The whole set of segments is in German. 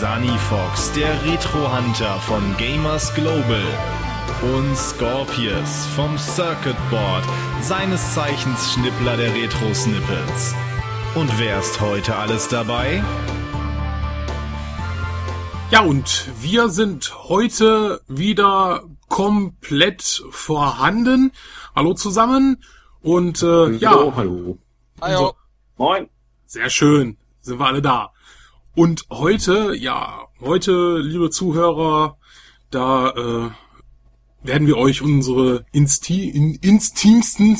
Sunny Fox, der Retro-Hunter von Gamers Global. Und Scorpius vom Circuit Board, seines Zeichens Schnippler der Retro-Snippets. Und wer ist heute alles dabei? Ja, und wir sind heute wieder komplett vorhanden. Hallo zusammen. Und äh, hallo, ja. Hallo. Hallo. Moin. Sehr schön. Sind wir alle da. Und heute, ja, heute, liebe Zuhörer, da äh, werden wir euch unsere insti in, intimsten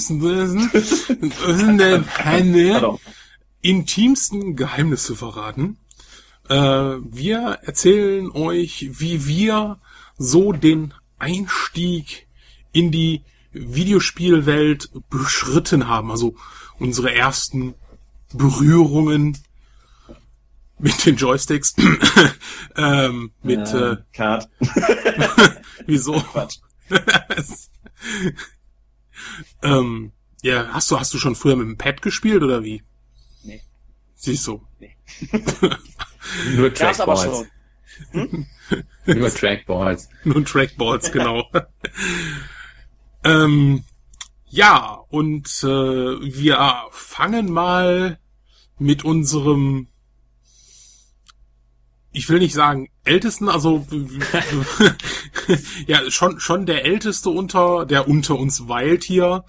intimsten Geheimnisse verraten. Äh, wir erzählen euch, wie wir so den Einstieg in die Videospielwelt beschritten haben. Also unsere ersten Berührungen mit den Joysticks. ähm, mit äh, äh, Card. wieso? Quatsch. ähm, ja, hast du hast du schon früher mit dem Pad gespielt oder wie? Nee. Siehst du. Nee. Nur aber Trackballs. schon. Nur Trackballs. Nur Trackballs, genau. ähm, ja, und äh, wir fangen mal mit unserem, ich will nicht sagen ältesten, also ja schon schon der älteste unter, der unter uns weilt hier.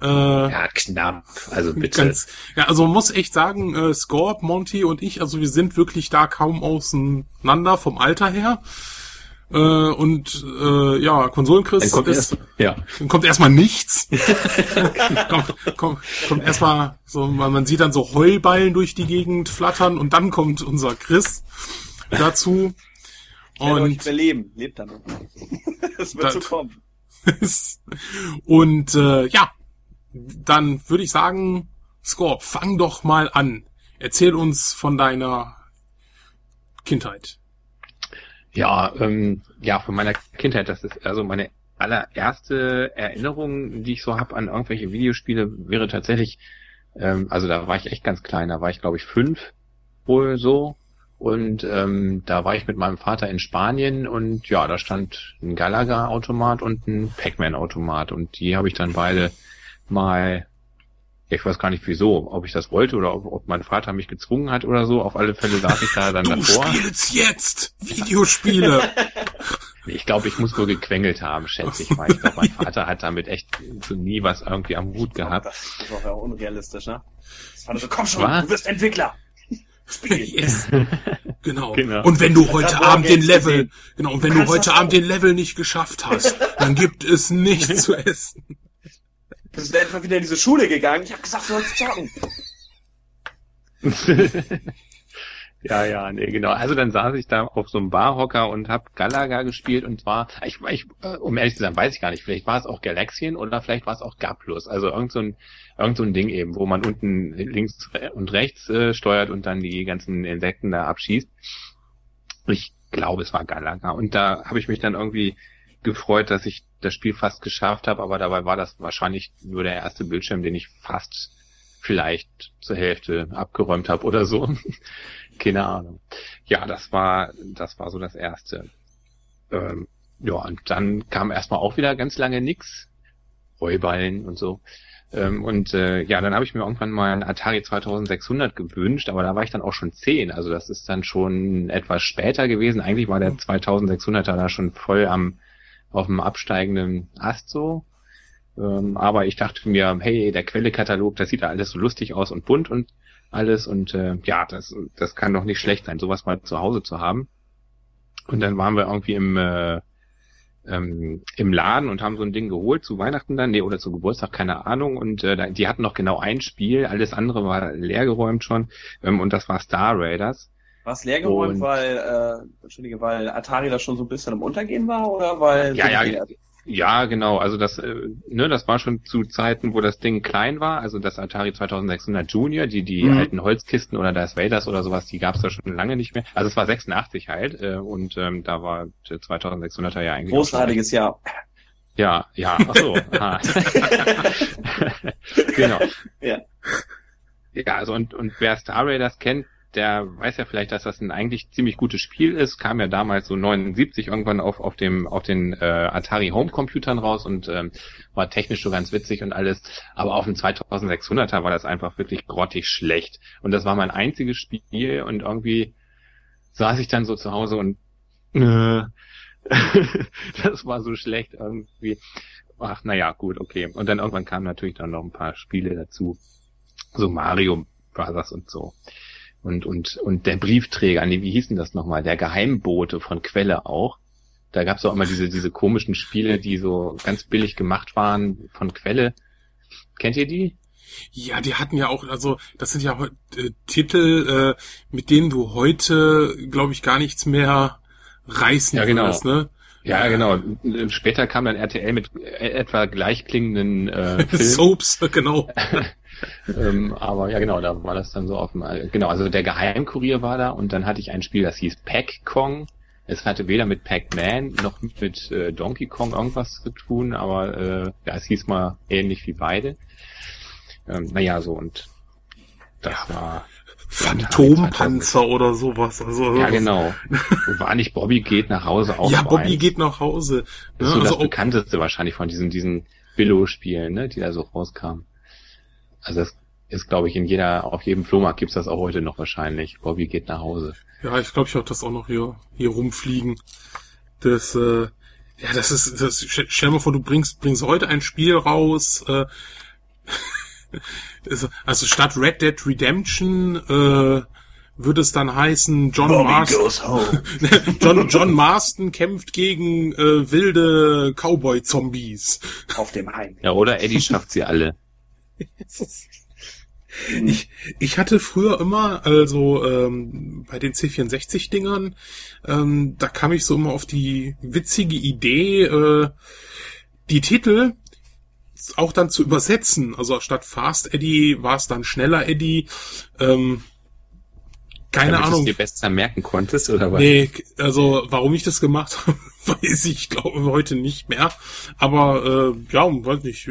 Äh, Ja, knapp. Also bitte. Ganz, ja, also man muss echt sagen, äh, Scorp, Monty und ich, also wir sind wirklich da kaum auseinander vom Alter her. Äh, und äh, ja, Konsolenchris Dann kommt ist, erst, ja. dann kommt erstmal nichts. kommt, kommt, kommt erstmal so, man, man sieht dann so Heulballen durch die Gegend flattern und dann kommt unser Chris dazu. Und überleben. Lebt damit. Das wird so kommen. und äh, ja, dann würde ich sagen, Scorp, fang doch mal an. Erzähl uns von deiner Kindheit. Ja, ähm, ja, von meiner Kindheit, das ist also meine allererste Erinnerung, die ich so habe an irgendwelche Videospiele, wäre tatsächlich, ähm, also da war ich echt ganz klein, da war ich glaube ich fünf wohl so und ähm, da war ich mit meinem Vater in Spanien und ja, da stand ein Galaga-Automat und ein Pac-Man-Automat und die habe ich dann beide mal ich weiß gar nicht wieso, ob ich das wollte oder ob, ob mein Vater mich gezwungen hat oder so. Auf alle Fälle saß ich da dann Du davor. spielst jetzt Videospiele. Ich glaube, ich muss wohl gequengelt haben, schätze ich mal. Ich glaube, mein Vater hat damit echt so nie was irgendwie am Hut gehabt. Das, war ja auch unrealistisch, ne? Das war so, komm schon, Was? du wirst Entwickler. Spiel. yes. Genau. Genau. Und wenn du heute Abend den Level, gesehen. genau, und wenn du kannst heute Abend den Level nicht geschafft hast, dann gibt es nichts zu essen. Bist du etwa wieder in diese Schule gegangen? Ich hab gesagt, du sollst zocken. ja, ja, nee, genau. Also dann saß ich da auf so einem Barhocker und hab Galaga gespielt und zwar, ich, ich, äh, um ehrlich zu sein, weiß ich gar nicht, vielleicht war es auch Galaxien oder vielleicht war es auch Gaplus. Also irgend so ein, irgend so ein Ding eben, wo man unten links und rechts äh, steuert und dann die ganzen Insekten da abschießt. Ich glaube, es war Galaga. Und da habe ich mich dann irgendwie gefreut, dass ich das Spiel fast geschafft habe, aber dabei war das wahrscheinlich nur der erste Bildschirm, den ich fast vielleicht zur Hälfte abgeräumt habe oder so. Keine Ahnung. Ja, das war das war so das erste. Ähm, ja, und dann kam erstmal auch wieder ganz lange nix. Heuballen und so. Ähm, und äh, ja, dann habe ich mir irgendwann mal ein Atari 2600 gewünscht, aber da war ich dann auch schon 10. Also das ist dann schon etwas später gewesen. Eigentlich war der 2600er da schon voll am auf dem absteigenden Ast so. Ähm, aber ich dachte mir, hey, der Quellekatalog, das sieht ja alles so lustig aus und bunt und alles und äh, ja, das, das kann doch nicht schlecht sein, sowas mal zu Hause zu haben. Und dann waren wir irgendwie im äh, ähm, im Laden und haben so ein Ding geholt zu Weihnachten dann, nee, oder zu Geburtstag, keine Ahnung. Und äh, die hatten noch genau ein Spiel, alles andere war leergeräumt schon. Ähm, und das war Star Raiders. War es leer geräumt, Und- weil, äh, Entschuldige, weil Atari da schon so ein bisschen am Untergehen war oder weil Ja, ja, Ja, genau. Also das, äh, ne, das war schon zu Zeiten, wo das Ding klein war. Also das Atari 2600 Junior, die die Mhm. alten Holzkisten oder das Vaders oder sowas, die gab's da schon lange nicht mehr. Also es war 86 halt äh, und ähm, da war der 2600er ja eigentlich großartiges Jahr. Ja, ja. Ach so. genau. Ja. Ja, also und und wer Star Raiders kennt, der weiß ja vielleicht, dass das ein eigentlich ziemlich gutes Spiel ist. Kam ja damals so 79 irgendwann auf auf dem auf den äh, Atari Home Computern raus und ähm, war technisch so ganz witzig und alles. Aber auf dem 2600er war das einfach wirklich grottig schlecht. Und das war mein einziges Spiel und irgendwie saß ich dann so zu Hause und äh, das war so schlecht irgendwie. Ach, naja, gut, okay. Und dann irgendwann kamen natürlich dann noch ein paar Spiele dazu. So Mario Brothers und so. Und, und, und der Briefträger, nee, wie hieß denn das nochmal? Der Geheimbote von Quelle auch. Da gab's auch immer diese, diese komischen Spiele, die so ganz billig gemacht waren von Quelle. Kennt ihr die? Ja, die hatten ja auch, also das sind ja äh, Titel, äh, mit denen du heute, glaube ich, gar nichts mehr reißen Ja, genau. würdest, ne? Ja, genau. Später kam dann RTL mit äh, etwa gleichklingenden äh, Filmen. Soaps, genau. ähm, aber ja, genau, da war das dann so auf dem, genau, also der Geheimkurier war da und dann hatte ich ein Spiel, das hieß Pac Kong. Es hatte weder mit Pac-Man noch mit äh, Donkey Kong irgendwas zu tun, aber äh, ja, es hieß mal ähnlich wie beide. Ähm, naja, so und das war Phantompanzer oder sowas. Also, ja genau. War nicht Bobby geht nach Hause auch Ja, Bobby eins? geht nach Hause. Das Ne? ist so Also, das bekannteste wahrscheinlich von diesen, diesen Billo-Spielen, ne, die da so rauskamen. Also das ist, glaube ich, in jeder, auf jedem Flohmarkt gibt's das auch heute noch wahrscheinlich. Bobby geht nach Hause. ja, ich glaube, ich habe das auch noch hier, hier rumfliegen. Das, äh, ja, das ist, das, stell mal vor, du bringst, bringst heute ein Spiel raus, äh, also- also statt Red Dead Redemption, äh, würde es dann heißen, John Bobby Marston, goes home. John, John Marston kämpft gegen äh, wilde Cowboy-Zombies. Auf dem Heim. Ja, oder Eddie schafft sie alle. Ich, ich hatte früher immer, also ähm, bei den C64-Dingern, ähm, da kam ich so immer auf die witzige Idee, äh, die Titel auch dann zu übersetzen. Also statt Fast Eddie war es dann schneller Eddie. Ähm, keine Damit Ahnung. du es dir besser merken konntest, oder was? Nee, also warum ich das gemacht habe, weiß ich, glaube heute nicht mehr. Aber äh, ja, weiß nicht.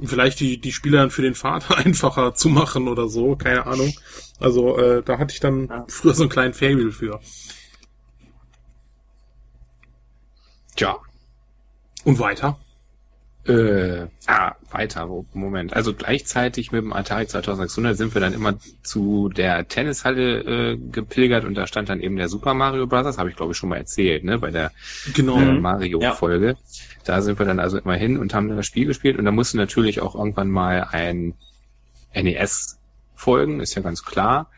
Vielleicht die, die Spieler dann für den Vater einfacher zu machen oder so, keine Ahnung. Also äh, da hatte ich dann Ja. früher so einen kleinen Fable für. Tja. Und weiter? Äh, ah, weiter, Moment. Also gleichzeitig mit dem Atari 2600 sind wir dann immer zu der Tennishalle äh, gepilgert und da stand dann eben der Super Mario Bros. Habe ich glaube ich schon mal erzählt, ne, bei der Genau. äh, Mhm. Mario-Folge. Da sind wir dann also immer hin und haben dann das Spiel gespielt und da musste natürlich auch irgendwann mal ein NES folgen, ist ja ganz klar.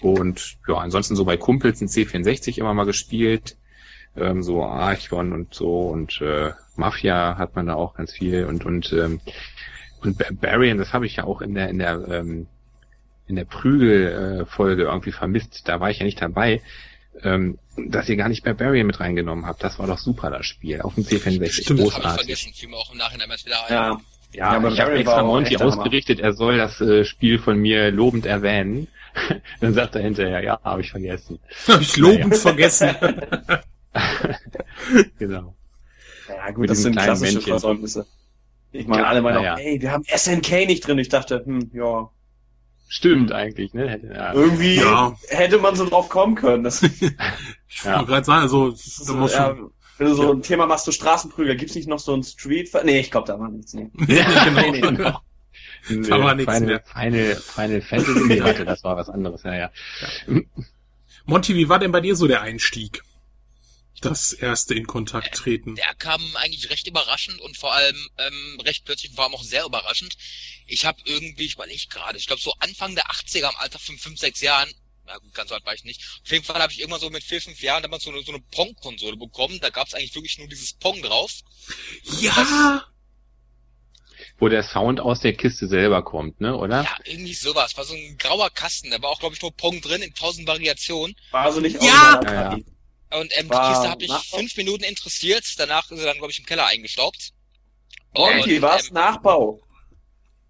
Und ja, ansonsten so bei Kumpels ein C64 immer mal gespielt. Ähm, so Archon und so und äh, Mafia hat man da auch ganz viel und und ähm, und Barbarian, das habe ich ja auch in der in der ähm, in der Prügel äh, irgendwie vermisst. Da war ich ja nicht dabei. Ähm, dass ihr gar nicht Barbarian mit reingenommen habt, das war doch super, das Spiel. Auf dem C64, Stimmt, das Das habe ich großartig. vergessen, fiel mir auch im Nachhinein erst wieder ein. Ja. Ja, Ja, aber ich habe extra Monty ausgerichtet, er soll das äh, Spiel von mir lobend erwähnen. Dann sagt er hinterher, ja, habe ich vergessen. Hab ich lobend vergessen. Genau. Ja, gut, das sind klassische Männchen. Versäumnisse. Ich meine, alle meinen ja, auch, ey, wir haben SNK nicht drin. Ich dachte, hm, ja, Stimmt eigentlich, ne? Hätte- Ja. irgendwie Ja. hätte man so drauf kommen können. Das, Ich Ja. wollte gerade sagen, also da muss ja, schon. wenn du so Ja. ein Thema machst, du Straßenprügel, gibt's nicht noch so ein Street? Nee, ich glaube, da war nichts. Nee. Ja, genau. Nee, nee. Nee, Da war nichts Final, mehr. Final, Final Fantasy, nee, warte, das war was anderes, ja, ja. Monty, wie war denn bei dir so der Einstieg? Das erste in Kontakt treten. Der kam eigentlich recht überraschend und vor allem ähm, recht plötzlich und vor allem auch sehr überraschend. Ich habe irgendwie, ich überlege gerade, ich glaube so Anfang der 80er, im Alter von 5, 6 Jahren, na gut, ganz so alt war ich nicht. Auf jeden Fall habe ich irgendwann so mit 4, 5 Jahren damals so eine, so eine Pong-Konsole bekommen. Da gab es eigentlich wirklich nur dieses Pong drauf. Ja! Wo der Sound aus der Kiste selber kommt, ne, oder? Ja, irgendwie sowas. War so ein grauer Kasten. Da war auch, glaube ich, nur Pong drin in tausend Variationen. War so nicht Ja! original Ja, ja. Und ähm, die Kiste hat mich Nachbau? fünf Minuten interessiert. Danach ist sie dann, glaube ich, im Keller eingestaubt. Monty, war es ähm, Nachbau?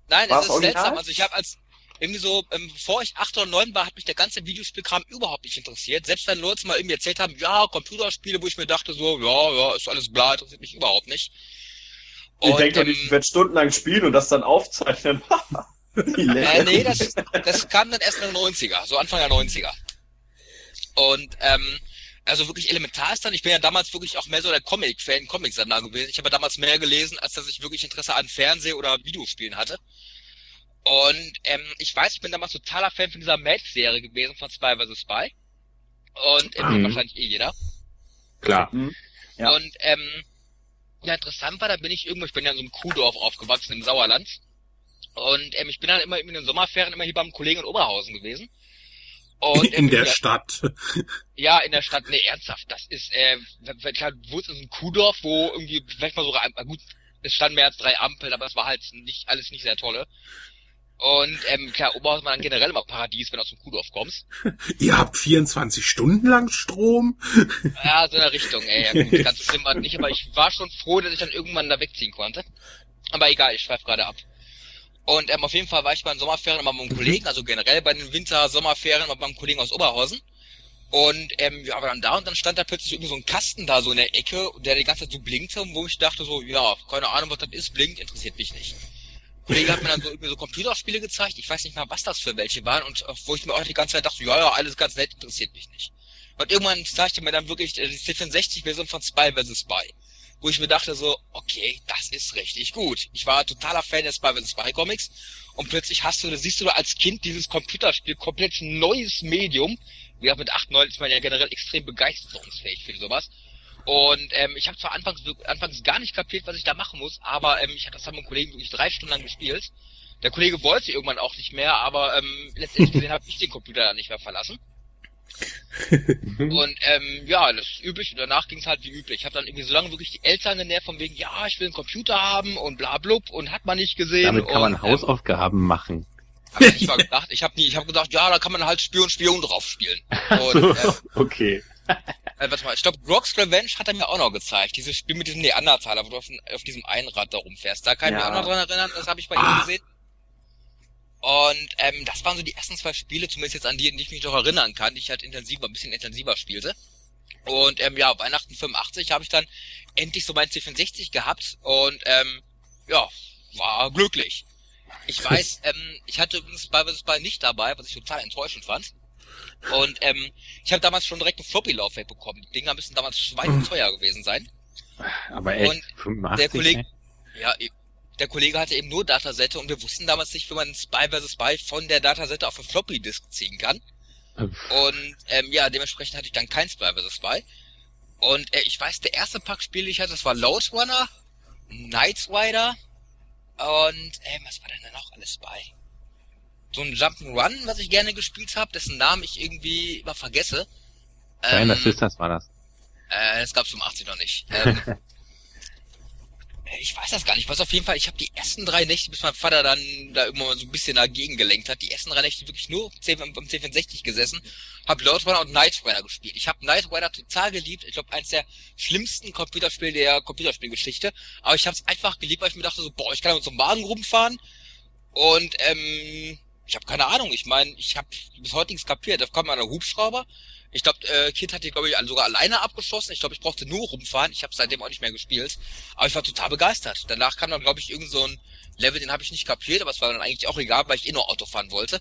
Nein, War's es ist original? seltsam. Also ich habe als irgendwie so, ähm, bevor ich acht oder neun war, hat mich der ganze Videospielkram überhaupt nicht interessiert. Selbst wenn Leute mal irgendwie erzählt haben, ja, Computerspiele, wo ich mir dachte so, ja, ja, ist alles bla, interessiert mich überhaupt nicht. Ich Und, denke doch ähm, ich werde stundenlang spielen und das dann aufzeichnen. Äh, nee, das, das kam dann erst in den 90er, so Anfang der 90er. Und ähm, also wirklich elementar ist dann, ich bin ja damals wirklich auch mehr so der Comic-Fan, Comic-Sammler gewesen. Ich habe ja damals mehr gelesen, als dass ich wirklich Interesse an Fernseh- oder Videospielen hatte. Und ähm, ich weiß, ich bin damals totaler Fan von dieser Mad-Serie gewesen von Spy vs. Spy. Und äh, Mhm. wahrscheinlich eh jeder. Klar. Ja. Und ähm, ja, interessant war, da bin ich irgendwo, ich bin ja in so einem Kuhdorf aufgewachsen im Sauerland. Und ähm, ich bin dann immer in den Sommerferien immer hier beim Kollegen in Oberhausen gewesen. Und, In der ja, Stadt. ja, in der Stadt, nee, ernsthaft. Das ist, äh, klar, wo ist ein Kuhdorf, wo irgendwie, vielleicht mal so, gut, es standen mehr als drei Ampeln, aber es war halt nicht, alles nicht sehr tolle. Und, ähm, klar, Oberhausen war dann generell immer Paradies, wenn du aus dem Kuhdorf kommst. Ihr habt 24 Stunden lang Strom? Ja, so in der Richtung, ey. Ja, gut, ganz schlimm war nicht, aber ich war schon froh, dass ich dann irgendwann da wegziehen konnte. Aber egal, ich schweife gerade ab. Und ähm, auf jeden Fall war ich bei den Sommerferien mit meinem Kollegen, also generell bei den Winter-Sommerferien immer beim Kollegen aus Oberhausen. Und ähm, ja, war dann da und dann stand da plötzlich irgendwie so ein Kasten da so in der Ecke, der die ganze Zeit so blinkte wo ich dachte so, ja, keine Ahnung, was das ist, blinkt, interessiert mich nicht. Der Kollege hat mir dann so irgendwie so Computerspiele gezeigt, ich weiß nicht mal, was das für welche waren und äh, wo ich mir auch die ganze Zeit dachte, ja, ja, alles ganz nett, interessiert mich nicht. Und irgendwann zeigte mir dann wirklich äh, die C64-Version von Spy vs. Spy. Wo ich mir dachte so, okay, das ist richtig gut. Ich war totaler Fan Spy vs. Spy Comics. Und plötzlich hast du, siehst du da als Kind dieses Computerspiel, komplett neues Medium. Wie gesagt, mit 8, 9 ist man ja generell extrem begeisterungsfähig für sowas. Und ähm, ich habe zwar anfangs, anfangs gar nicht kapiert, was ich da machen muss, aber ähm, ich habe das mit einem Kollegen wirklich drei Stunden lang gespielt. Der Kollege wollte irgendwann auch nicht mehr, aber ähm, letztendlich gesehen habe ich den Computer dann nicht mehr verlassen. Und ähm, ja, das ist üblich und danach ging es halt wie üblich. Ich habe dann irgendwie so lange wirklich die Eltern genervt von wegen, ja, ich will einen Computer haben und bla blub und hat man nicht gesehen. Damit kann man und, Hausaufgaben machen. Ähm, hab ich mal gedacht, ich habe nie, ich habe gedacht, ja, da kann man halt Spion Spion drauf spielen. Und äh, okay. äh, warte mal, ich glaube, Rock's Revenge hat er mir auch noch gezeigt. Dieses Spiel mit diesem Neandertaler, wo du auf, auf diesem Einrad da rumfährst. Da kann ich Ja. mich auch noch dran erinnern, das habe ich bei Ah. ihm gesehen. Und ähm, das waren so die ersten zwei Spiele, zumindest jetzt an die, an die ich mich noch erinnern kann, die ich halt intensiver, ein bisschen intensiver spielte. Und ähm, ja, Weihnachten 85 habe ich dann endlich so mein C64 gehabt und ähm, ja, war glücklich. Ich weiß, ähm, ich hatte übrigens vs. Spy nicht dabei, was ich total enttäuschend fand. Und ähm, ich habe damals schon direkt ein Floppy-Laufwerk bekommen. Die Dinger müssen damals schweineteuer gewesen sein. Aber echt, Und 85, der Kollege, ne? ja, e- der Kollege hatte eben nur Datasette und wir wussten damals nicht, wie man Spy vs. Spy von der Datasette auf eine Floppy-Disk ziehen kann. Und ähm, ja, dementsprechend hatte ich dann kein Spy vs. Spy. Und äh, ich weiß, der erste Pack Spiele, die ich hatte, das war Load Runner, Knights Rider und ähm, was war denn da noch alles bei? So ein Jump'n'Run, was ich gerne gespielt habe, dessen Namen ich irgendwie immer vergesse. Giant Ähm, Sisters war das. äh, das gab's 85 noch nicht. Ähm, ich weiß das gar nicht. Ich weiß auf jeden Fall, ich habe die ersten drei Nächte, bis mein Vater dann da irgendwann mal so ein bisschen dagegen gelenkt hat, die ersten drei Nächte wirklich nur beim C64 gesessen, habe Lord Runner und Knight Rider gespielt. Ich habe Knight Rider total geliebt. Ich glaube, eins der schlimmsten Computerspiele der Computerspielgeschichte. Aber ich habe es einfach geliebt, weil ich mir dachte so, boah, ich kann mit so einem Wagen rumfahren und ähm, ich habe keine Ahnung. Ich meine, ich habe bis heute nichts kapiert. Da kommt mal ein Hubschrauber. Ich glaube, äh, Kid hat die, glaube ich, sogar alleine abgeschossen. Ich glaube, ich brauchte nur rumfahren. Ich habe seitdem auch nicht mehr gespielt. Aber ich war total begeistert. Danach kam dann, glaube ich, irgend so ein Level, den habe ich nicht kapiert, aber es war dann eigentlich auch egal, weil ich eh nur Auto fahren wollte.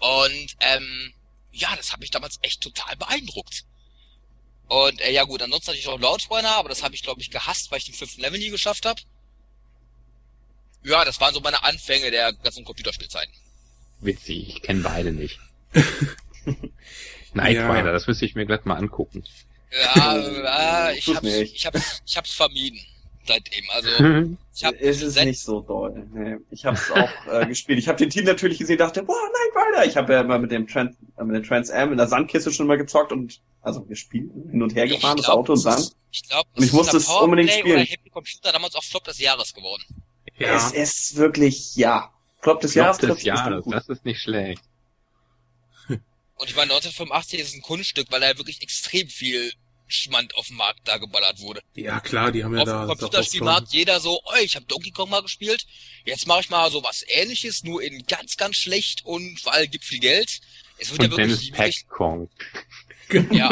Und ähm, ja, das hat mich damals echt total beeindruckt. Und äh, ja gut, ansonsten hatte ich noch Loudrunner, aber das habe ich, glaube ich, gehasst, weil ich den fünften Level nie geschafft habe. Ja, das waren so meine Anfänge der ganzen Computerspielzeiten. Witzig, ich kenne beide nicht. Night Ja. Rider, das müsste ich mir gleich mal angucken. Ja, äh, ich hab's, ich hab's, ich hab's vermieden seitdem. Also ich hab ist es seit- nicht so doll. Nee. Ich habe es auch äh, gespielt. Ich habe den Team natürlich gesehen, dachte, boah, nein, weiter. Ich habe ja immer mit dem Trans, äh, mit dem Trans Am in der Sandkiste schon mal gezockt und also gespielt, hin und her gefahren, das glaub, Auto und es ist- Sand. Ich glaube, Und ich musste es unbedingt Oder spielen. Happy Computer damals auch Flop des Jahres geworden. Ja. Es ist wirklich, ja. Flop des Flop Jahres. des trifft's bestimmt Jahres, das ist nicht schlecht. Und ich meine, 1985 ist ein Kunststück, weil da wirklich extrem viel Schmand auf dem Markt da geballert wurde. Ja, klar, die haben ja auf da. dem da Computerspielmarkt jeder so, oh, ich habe Donkey Kong mal gespielt, jetzt mache ich mal so was ähnliches, nur in ganz, ganz schlecht und weil gibt viel Geld. Es wird Und ja wirklich, Pac-Kong. ja,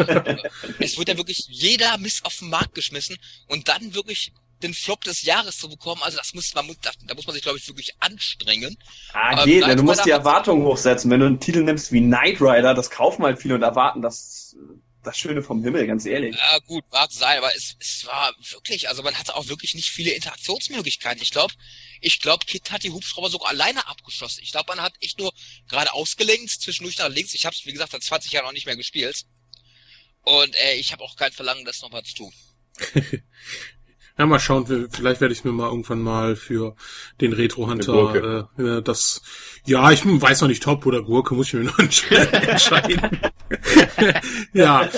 es wird ja wirklich jeder Mist auf den Markt geschmissen und dann wirklich den Flop des Jahres zu bekommen, also das muss man da, da muss man sich glaube ich wirklich anstrengen. Ah, Aber geht, Knight du musst die Erwartungen hochsetzen. Wenn du einen Titel nimmst wie Knight Rider, das kaufen halt viele und erwarten das, das Schöne vom Himmel, ganz ehrlich. Ja gut, mag sein, aber es, es war wirklich, also man hatte auch wirklich nicht viele Interaktionsmöglichkeiten. Ich glaube, ich glaube, Kit hat die Hubschrauber sogar alleine abgeschossen. Ich glaube, man hat echt nur gerade ausgelenkt, zwischendurch nach links. Ich habe es, wie gesagt, seit 20 Jahren auch nicht mehr gespielt. Und äh, ich habe auch kein Verlangen, das nochmal zu tun. Ja, mal schauen, vielleicht werde ich mir mal irgendwann mal für den Retro Hunter äh, das ja, ich weiß noch nicht Top oder Gurke, muss ich mir noch entsch- entscheiden. ja.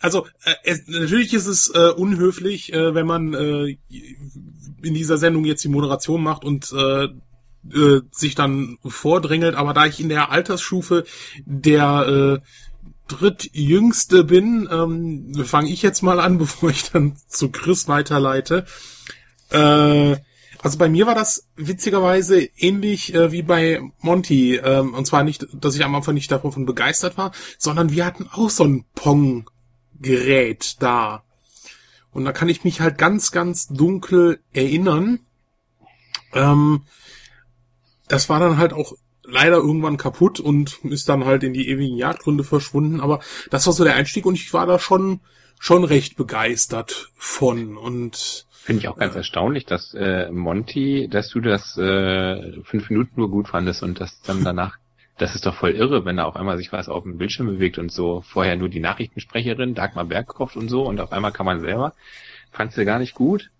Also äh, es, natürlich ist es äh, unhöflich, äh, wenn man äh, in dieser Sendung jetzt die Moderation macht und äh, äh, sich dann vordrängelt, aber da ich in der Altersstufe der äh, drittjüngste bin, ähm, fange ich jetzt mal an, bevor ich dann zu Chris weiterleite. Äh, also bei mir war das witzigerweise ähnlich äh, wie bei Monty. Ähm, und zwar nicht, dass ich am Anfang nicht davon begeistert war, sondern wir hatten auch so ein Pong-Gerät da. Und da kann ich mich halt ganz, ganz dunkel erinnern. Ähm, das war dann halt auch leider irgendwann kaputt und ist dann halt in die ewigen Jagdgründe verschwunden. Aber das war so der Einstieg und ich war da schon schon recht begeistert von und Finde ich auch ganz erstaunlich, dass äh, Monty, dass du das äh, fünf Minuten nur gut fandest und das dann danach, das ist doch voll irre, wenn da auf einmal sich was auf dem Bildschirm bewegt und so. Vorher nur die Nachrichtensprecherin, Dagmar Bergkopf und so und auf einmal kann man selber. Fandst du gar nicht gut?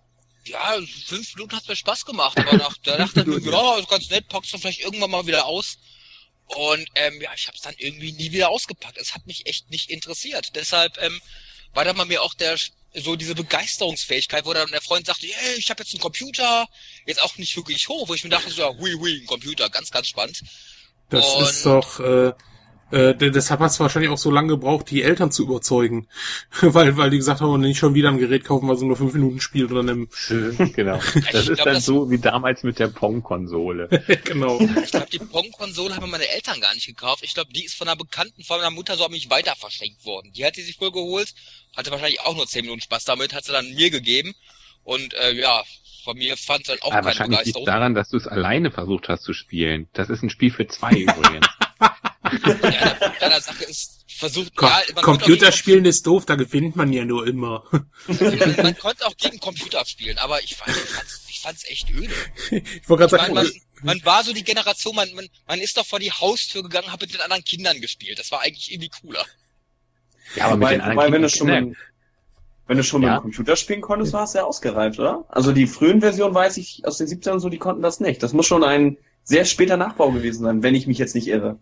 Ja, fünf Minuten hat's mir Spaß gemacht, aber nach, da dachte ich mir, ja, ist ganz nett, packst du vielleicht irgendwann mal wieder aus. Und ähm, ja, ich habe es dann irgendwie nie wieder ausgepackt. Es hat mich echt nicht interessiert. Deshalb ähm, war da mal mir auch der so diese Begeisterungsfähigkeit, wo dann der Freund sagte, hey, ich habe jetzt einen Computer, jetzt auch nicht wirklich hoch, wo ich mir dachte, so, ja, hui, hui, ein Computer, ganz, ganz spannend. das Und- ist doch äh, äh, de- deshalb hat es wahrscheinlich auch so lange gebraucht, die Eltern zu überzeugen, weil weil die gesagt haben, nicht schon wieder ein Gerät kaufen, was nur fünf Minuten spielt oder einem genau. Das Ich ist glaub, dann das- so wie damals mit der Pong-Konsole. genau. Ich glaube, die Pong-Konsole haben meine Eltern gar nicht gekauft. Ich glaube, die ist von einer Bekannten von meiner Mutter so an mich weiter verschenkt worden. Die hat die sich wohl geholt, hatte wahrscheinlich auch nur zehn Minuten Spaß damit, hat sie dann mir gegeben. Und äh, ja, von mir fand es halt auch Aber keine wahrscheinlich liegt Begeisterung. daran, dass du es alleine versucht hast zu spielen. Das ist ein Spiel für zwei übrigens. Ja, der Sache ist versucht, Ko ja, Computerspielen ist doof, da gewinnt man ja nur immer. man, man konnte auch gegen Computer spielen, aber ich, fand, ich fand's, ich fand's echt öde. Ich wollte gerade sagen, man, man war so die Generation, man, man, man ist doch vor die Haustür gegangen, hat mit den anderen Kindern gespielt. Das war eigentlich irgendwie cooler. Ja, aber mit wobei, den anderen wobei wenn du schon wenn du schon Ja. mit dem Computer spielen konntest, war es ja ausgereift, oder? Also die frühen Versionen weiß ich aus den 70ern so, die konnten das nicht. Das muss schon ein sehr später Nachbau gewesen sein, wenn ich mich jetzt nicht irre.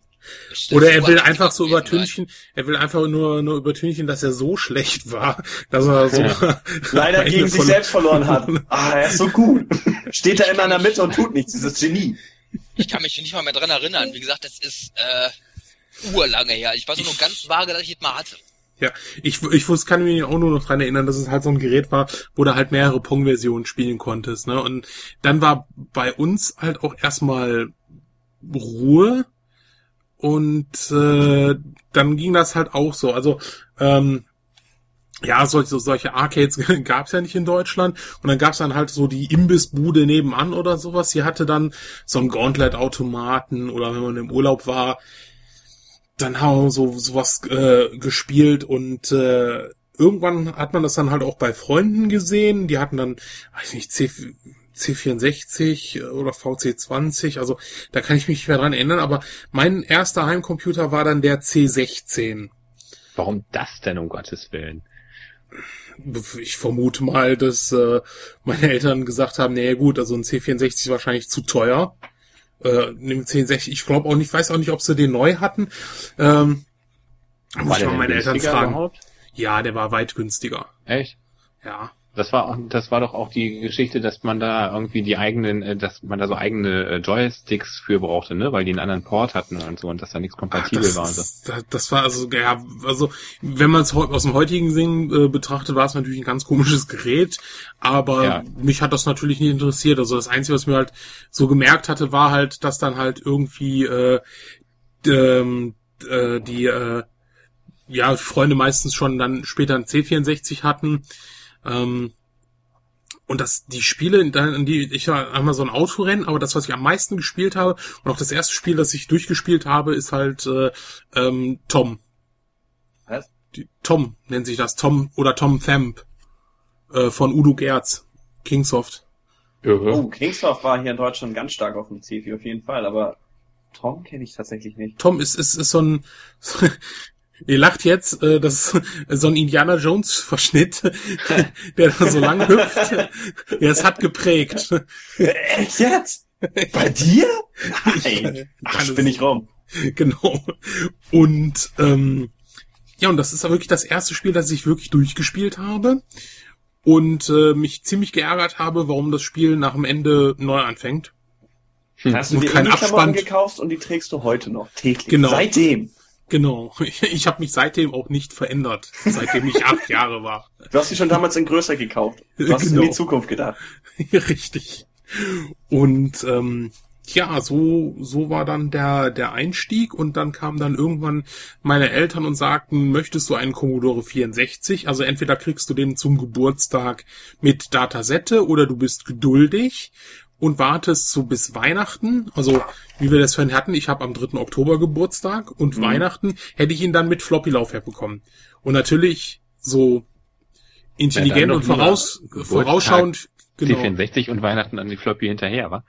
Das- Oder das er will einfach so übertünchen, er will einfach nur, nur übertünchen, dass er so schlecht war, dass er so Leider Ende gegen sich selbst verloren hat. Ah, er ist so gut. Steht da immer in der Mitte und tut nichts, dieses Genie. Ich kann mich nicht mal mehr dran erinnern. Wie gesagt, das ist äh, urlange her. Ich weiß nur noch ganz vage, dass ich es mal hatte. Ja, ich, ich wusste, kann mich auch nur noch dran erinnern, dass es halt so ein Gerät war, wo du halt mehrere Pong-Versionen spielen konntest, ne? Und dann war bei uns halt auch erstmal Ruhe und äh, dann ging das halt auch so. Also, ähm, ja, solche, solche Arcades gab's ja nicht in Deutschland. Und dann gab's dann halt so die Imbissbude nebenan oder sowas. Die hatte dann so einen Gauntlet-Automaten oder wenn man im Urlaub war, dann haben wir so sowas äh, gespielt und äh, irgendwann hat man das dann halt auch bei Freunden gesehen. Die hatten dann, weiß nicht, C, C64 oder VC20, also da kann ich mich nicht mehr dran erinnern, aber mein erster Heimcomputer war dann der C16. Warum das denn, um Gottes Willen? Ich vermute mal, dass äh, meine Eltern gesagt haben, nee gut, also ein C64 ist wahrscheinlich zu teuer. Äh, nimm C60, ich glaube auch nicht, weiß auch nicht, ob sie den neu hatten. Ähm, muss ich mal meine Eltern fragen. Überhaupt? Ja, der war weit günstiger. Echt? Ja. Das war, auch- das war doch auch die Geschichte, dass man da irgendwie die eigenen, äh, dass man da so eigene äh, Joysticks für brauchte, ne, weil die einen anderen Port hatten und so und dass da nichts kompatibel das, war. Und so. das, das war also, ja, also wenn man es aus dem heutigen Sinn äh, betrachtet, war es natürlich ein ganz komisches Gerät, aber Ja. mich hat das natürlich nicht interessiert. Also das Einzige, was mir halt so gemerkt hatte, war halt, dass dann halt irgendwie äh, ähm, äh, die äh, ja Freunde meistens schon dann später ein C64 hatten. Ähm, und das, die Spiele, dann, in die ich war einmal so ein Autorennen, aber das, was ich am meisten gespielt habe, und auch das erste Spiel, das ich durchgespielt habe, ist halt äh, ähm, Tom. Was? Die, Tom nennt sich das, Tom oder Tom Thamp äh, von Udo Gerz, Kingsoft. Oh, Kingsoft war hier in Deutschland ganz stark auf dem C4 auf jeden Fall, aber Tom kenne ich tatsächlich nicht. Tom ist, ist, ist so ein, ihr lacht jetzt, äh, das ist so ein Indiana Jones Verschnitt, der da so lang hüpft. Ja, es hat geprägt. Echt jetzt? Bei dir? Nein. Ach, Alles- bin ich rum. genau. Und ähm, ja, und das ist ja wirklich das erste Spiel, das ich wirklich durchgespielt habe und äh, mich ziemlich geärgert habe, warum das Spiel nach dem Ende neu anfängt. Hast du Und dir kein Abspann. gekauft und die trägst du heute noch täglich. Genau. Seitdem. Genau. Ich, ich habe mich seitdem auch nicht verändert, seitdem ich acht Jahre war. Du hast sie schon damals in größer gekauft. Du hast in Genau. die Zukunft gedacht. Richtig. Und ähm, ja, so so war dann der der Einstieg und dann kamen dann irgendwann meine Eltern und sagten, möchtest du einen Commodore 64? Also entweder kriegst du den zum Geburtstag mit Datasette oder du bist geduldig und wartest so bis Weihnachten. Also wie wir das vorhin hatten, ich habe am 3. Oktober Geburtstag und Mhm. Weihnachten hätte ich ihn dann mit Floppy-Laufwerk bekommen. Und natürlich so intelligent noch und voraus, vorausschauend genau. C64 und Weihnachten an die Floppy hinterher, wa?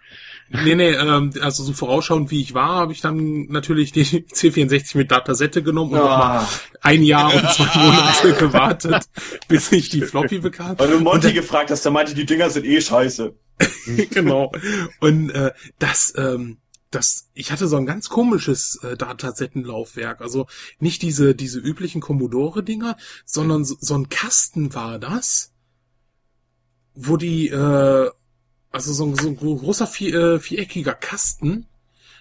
Nee, nee, ähm, also so vorausschauend wie ich war, habe ich dann natürlich die C64 mit Datasette genommen und noch mal Ah, ein Jahr und zwei Monate gewartet, bis ich die Floppy bekam. weil du Monty Und gefragt hast, der meinte, die Dinger sind eh scheiße. dann, genau. Und äh, das, ähm, das, ich hatte so ein ganz komisches äh, Datasettenlaufwerk. Also nicht diese, diese üblichen Commodore-Dinger, sondern so, so ein Kasten war das, wo die, äh, also so, ein- so ein großer vier, äh, viereckiger Kasten.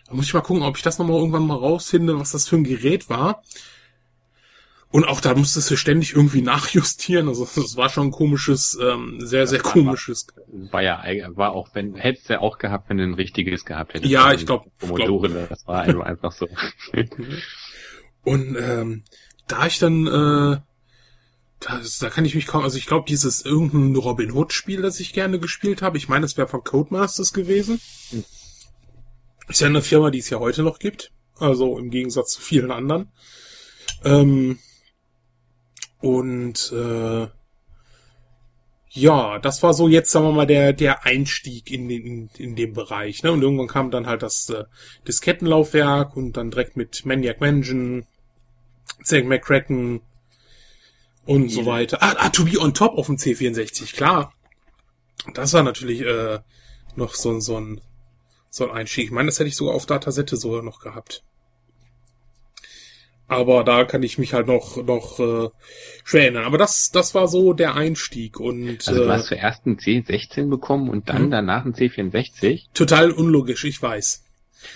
Da muss ich mal gucken, ob ich das nochmal irgendwann mal rausfinde, was das für ein Gerät war. Und auch da musstest du ständig irgendwie nachjustieren. Also das war schon ein komisches, ähm, sehr, sehr war- komisches. War ja, war auch, wenn, hättest du ja auch gehabt, wenn du ein richtiges gehabt hättest. Ja, ich glaub- Commodore, ne? das war einfach, einfach so. Und ähm, da ich dann, äh, da, da kann ich mich kaum, also ich glaube, dieses irgendein Robin Hood-Spiel, das ich gerne gespielt habe, ich meine, es wäre von Codemasters gewesen. Hm. Ist ja eine Firma, die es ja heute noch gibt. Also im Gegensatz zu vielen anderen. Ähm, und äh, ja, das war so jetzt, sagen wir mal, der, der Einstieg in, den, in, in dem Bereich. Ne? Und irgendwann kam dann halt das äh, Diskettenlaufwerk und dann direkt mit Maniac Mansion, Zack McCracken und so weiter. Ah, ah, To Be On Top auf dem C64, klar. Das war natürlich äh, noch so, so ein so ein Einstieg. Ich meine, das hätte ich sogar auf Datasette sogar noch gehabt. Aber da kann ich mich halt noch noch äh, schwer erinnern. Aber das das war so der Einstieg und Also du äh, hast zuerst einen C16 bekommen und dann Mhm. danach einen C64. total unlogisch, ich weiß.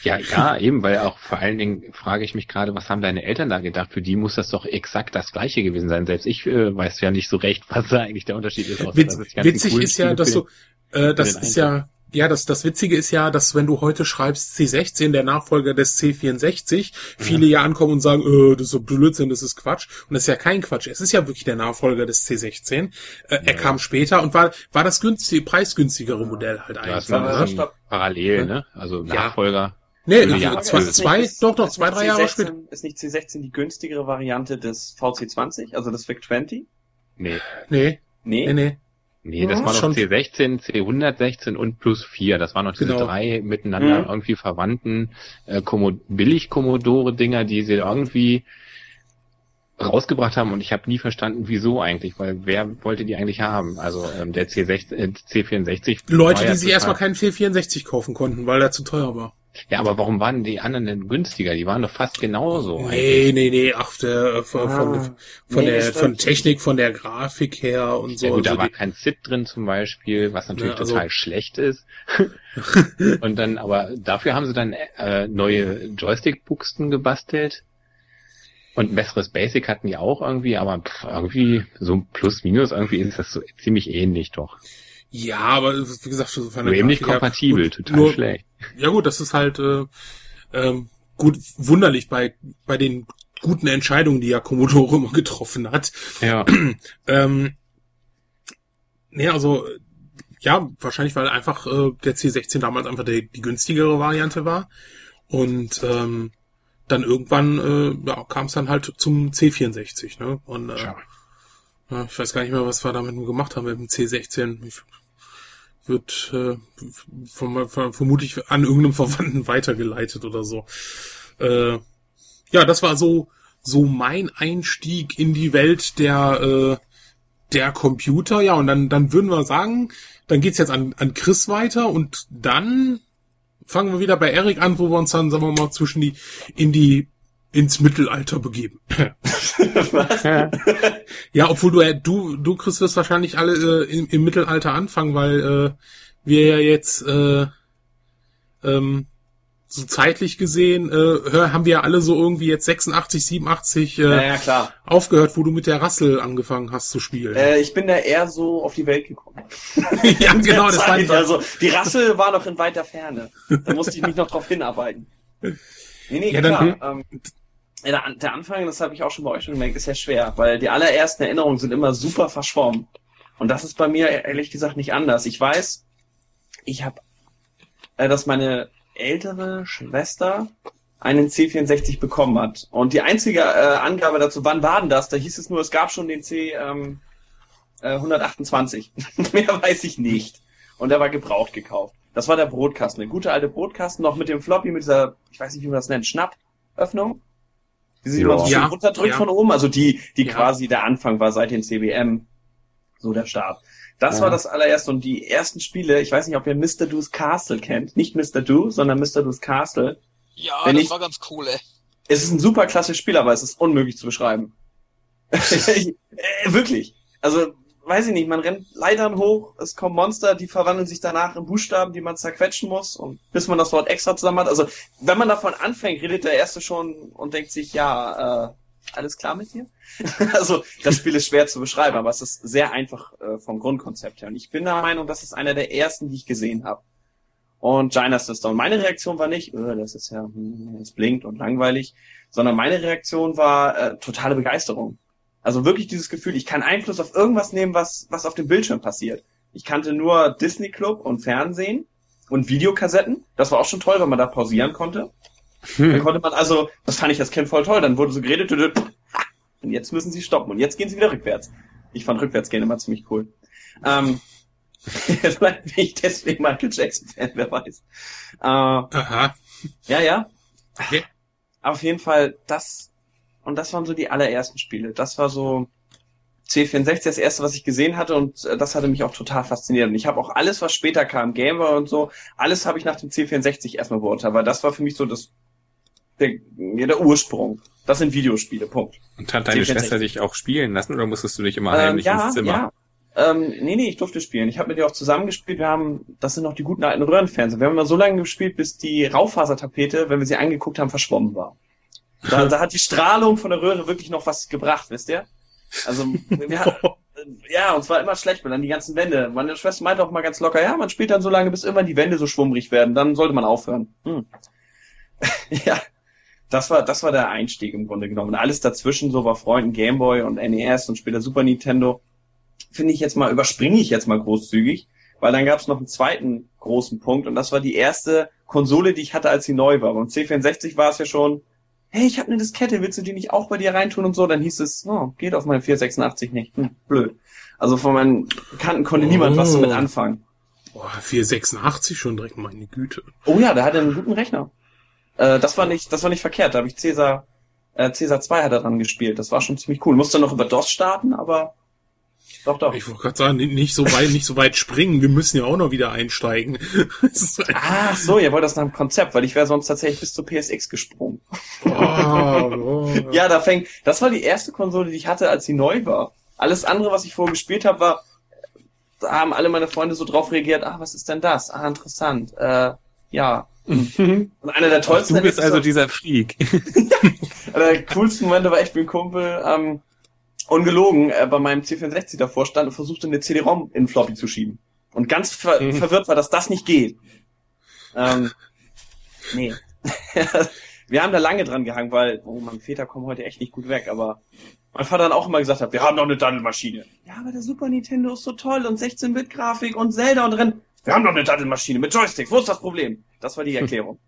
Ja, ja, eben, weil auch vor allen Dingen frage ich mich gerade, was haben deine Eltern da gedacht? Für die muss das doch exakt das gleiche gewesen sein. Selbst ich äh, weiß ja nicht so recht, was da eigentlich der Unterschied ist. Witz, witzig ist ja, dass du, äh, das ist ja, ja, das, das Witzige ist ja, dass wenn du heute schreibst C16, der Nachfolger des C64, viele ja ankommen und sagen, äh, das ist so Blödsinn, das ist Quatsch. Und das ist ja kein Quatsch. Es ist ja wirklich der Nachfolger des C16. Äh, Er kam später und war, war das günstig, preisgünstigere Modell halt Ja, das einfach. war Aber Ne? so stopp. parallel, ne? Also Ja. Nachfolger. Nee, Ja, ja, ja, zwei, zwei, nicht- ist- doch, doch, zwei, drei Jahre C16 später. Ist nicht C16 die günstigere Variante des VC20, also des VIC-20? Nee. Nee, Nee. nee, nee. Nee, das Ja, war doch schon. C16, C116 und plus 4. Das waren noch diese Genau. drei miteinander Mhm. irgendwie verwandten äh, Kommo Billig-Commodore-Dinger, die sie irgendwie rausgebracht haben und ich habe nie verstanden, wieso eigentlich, weil wer wollte die eigentlich haben? Also ähm, der C16, äh, C64. Leute, war die sich erstmal keinen C64 kaufen konnten, weil der zu teuer war. Ja, aber warum waren die anderen denn günstiger? Die waren doch fast genauso. Nee, nee, nee, ach, der, von, Ah, von, von nee, der, von Technik, von der Grafik her und so. Ja gut, da also war die- kein SID drin zum Beispiel, was natürlich Ja, also- total schlecht ist. und dann, aber dafür haben sie dann äh, neue Joystick-Buchsen gebastelt. Und ein besseres Basic hatten die auch irgendwie, aber pff, irgendwie so plus minus irgendwie ist das so ziemlich ähnlich doch. Ja, aber wie gesagt, so der eben nicht kompatibel, total nur, schlecht. Ja gut, das ist halt äh, ähm, gut wunderlich bei bei den guten Entscheidungen, die ja Commodore immer getroffen hat. Ja. Ähm, nee, also ja, wahrscheinlich, weil einfach äh, der C16 damals einfach die, die günstigere Variante war. Und ähm, dann irgendwann äh, ja, kam es dann halt zum C64, ne? Und äh, ja, ich weiß gar nicht mehr, was wir damit gemacht haben mit dem C16. Ich, wird äh, vom, vom, vermutlich an irgendeinem Verwandten weitergeleitet oder so. Äh, ja, das war so so mein Einstieg in die Welt der äh, der Computer. Ja, und dann dann würden wir sagen, dann geht's jetzt an an Chris weiter und dann fangen wir wieder bei Erik an, wo wir uns dann sagen wir mal zwischen die in die ins Mittelalter begeben. Was? Ja. Obwohl du, du, du Chris, wirst wahrscheinlich alle äh, im, im Mittelalter anfangen, weil äh, wir ja jetzt äh, ähm, so zeitlich gesehen, äh, haben wir ja alle so irgendwie jetzt 86, 87 äh, Ja, ja, klar. aufgehört, wo du mit der Rassel angefangen hast zu spielen. Äh, ich bin da eher so auf die Welt gekommen. ja, genau, das war also die Rassel war noch in weiter Ferne. Da musste ich mich noch drauf hinarbeiten. Nee, nee, Ja, klar. dann- ähm, ja, der, Anfang, das habe ich auch schon bei euch schon gemerkt, ist ja schwer, weil die allerersten Erinnerungen sind immer super verschwommen. Und das ist bei mir ehrlich gesagt nicht anders. Ich weiß, ich habe, äh, dass meine ältere Schwester einen C64 bekommen hat. Und die einzige äh, Angabe dazu, wann war denn das? Da hieß es nur, es gab schon den C ähm, äh, 128. Mehr weiß ich nicht. Und der war gebraucht gekauft. Das war der Brotkasten, der gute alte Brotkasten, noch mit dem Floppy, mit dieser, ich weiß nicht, wie man das nennt, Schnappöffnung. Die sich Ja. immer so schön Ja, runterdrückt ja. von oben, also die, die Ja. quasi der Anfang war seit den CBM. So der Start. Das Ja. war das allererste und die ersten Spiele, ich weiß nicht, ob ihr Mr. Do's Castle kennt. Nicht Mr. Do, sondern Mr. Do's Castle. Ja, Wenn das ich- war ganz cool, ey. Es ist ein super klasse Spiel, aber es ist unmöglich zu beschreiben. äh, wirklich. Also, weiß ich nicht, man rennt Leitern hoch, es kommen Monster, die verwandeln sich danach in Buchstaben, die man zerquetschen muss und bis man das Wort extra zusammen hat. Also, wenn man davon anfängt, redet der Erste schon und denkt sich, ja, äh, alles klar mit dir? also, das Spiel ist schwer zu beschreiben, aber es ist sehr einfach äh, vom Grundkonzept her. Und ich bin der Meinung, das ist einer der ersten, die ich gesehen habe. Und China Sister. Und meine Reaktion war nicht, äh, das ist ja, hm, es blinkt und langweilig, sondern meine Reaktion war äh, totale Begeisterung. Also wirklich dieses Gefühl, ich kann Einfluss auf irgendwas nehmen, was, was auf dem Bildschirm passiert. Ich kannte nur Disney Club und Fernsehen und Videokassetten. Das war auch schon toll, weil man da pausieren konnte. Dann konnte man also, das fand ich als Kind voll toll, dann wurde so geredet und und jetzt müssen sie stoppen und jetzt gehen sie wieder rückwärts. Ich fand rückwärts gehen immer ziemlich cool. Ähm, vielleicht bin ich deswegen Michael Jackson Fan, wer weiß. Äh, Aha. ja, ja. Okay. Auf jeden Fall, das, und das waren so die allerersten Spiele. Das war so C64 das erste, was ich gesehen hatte und äh, das hatte mich auch total fasziniert. Und ich habe auch alles, was später kam, Game Boy und so, alles habe ich nach dem C64 erstmal beurteilt, weil das war für mich so das, der, der Ursprung. Das sind Videospiele, Punkt. Und hat deine C64. Schwester dich auch spielen lassen oder musstest du dich immer Ähm, heimlich ja, ins Zimmer? ja. Ähm, nee, nee, ich durfte spielen. Ich habe mit dir auch zusammengespielt. Wir haben, das sind noch die guten alten Röhrenfernseher. Wir haben immer so lange gespielt, bis die Raufasertapete, wenn wir sie angeguckt haben, verschwommen war. Da, da hat die Strahlung von der Röhre wirklich noch was gebracht, wisst ihr? Also, wir hatten, ja, und zwar immer schlecht, weil dann die ganzen Wände. Meine Schwester meinte auch mal ganz locker, ja, man spielt dann so lange, bis irgendwann die Wände so schwummrig werden. Dann sollte man aufhören. Hm. ja, das war, das war der Einstieg im Grunde genommen. Und alles dazwischen, so war Freunden Gameboy und NES und später Super Nintendo, finde ich jetzt mal, überspringe ich jetzt mal großzügig, weil dann gab es noch einen zweiten großen Punkt und das war die erste Konsole, die ich hatte, als sie neu war. Beim C64 war es ja schon, hey, ich habe eine Diskette, willst du die nicht auch bei dir reintun und so? Dann hieß es, oh, geht auf meinem 486 nicht. Hm, blöd. Also von meinen Bekannten konnte niemand was damit Oh. anfangen. Boah, 486 schon direkt, meine Güte. Oh ja, der hatte einen guten Rechner. Äh, das war nicht, das war nicht verkehrt. Da habe ich Cäsar, äh, Cäsar 2 hat er dran gespielt. Das war schon ziemlich cool. Musste noch über DOS starten, aber Doch, doch. Ich wollte gerade sagen, nicht so weit, nicht so weit springen. Wir müssen ja auch noch wieder einsteigen. Ah, so, ihr wollt das nach dem Konzept, weil ich wäre sonst tatsächlich bis zur PSX gesprungen. oh, oh, Ja, da fängt, das war die erste Konsole, die ich hatte, als sie neu war. Alles andere, was ich vorher gespielt habe, war, da haben alle meine Freunde so drauf reagiert, ah, was ist denn das? Ah, interessant. Äh, ja. Und einer der tollsten Du bist also dieser Freak. einer der coolsten Momente war echt, wie ein Kumpel, ähm, ungelogen, äh, bei meinem C64 davor stand und versuchte eine CD-ROM in Floppy zu schieben. Und ganz ver Mhm. verwirrt war, dass das nicht geht. Ähm, nee. wir haben da lange dran gehangen, weil, oh, mein Väter kommen heute echt nicht gut weg, aber mein Vater dann auch immer gesagt hat, wir haben doch eine Daddelmaschine. Ja, aber der Super Nintendo ist so toll und 16-Bit-Grafik und Zelda und drin. Wir haben doch eine Daddelmaschine mit Joysticks, wo ist das Problem? Das war die Erklärung.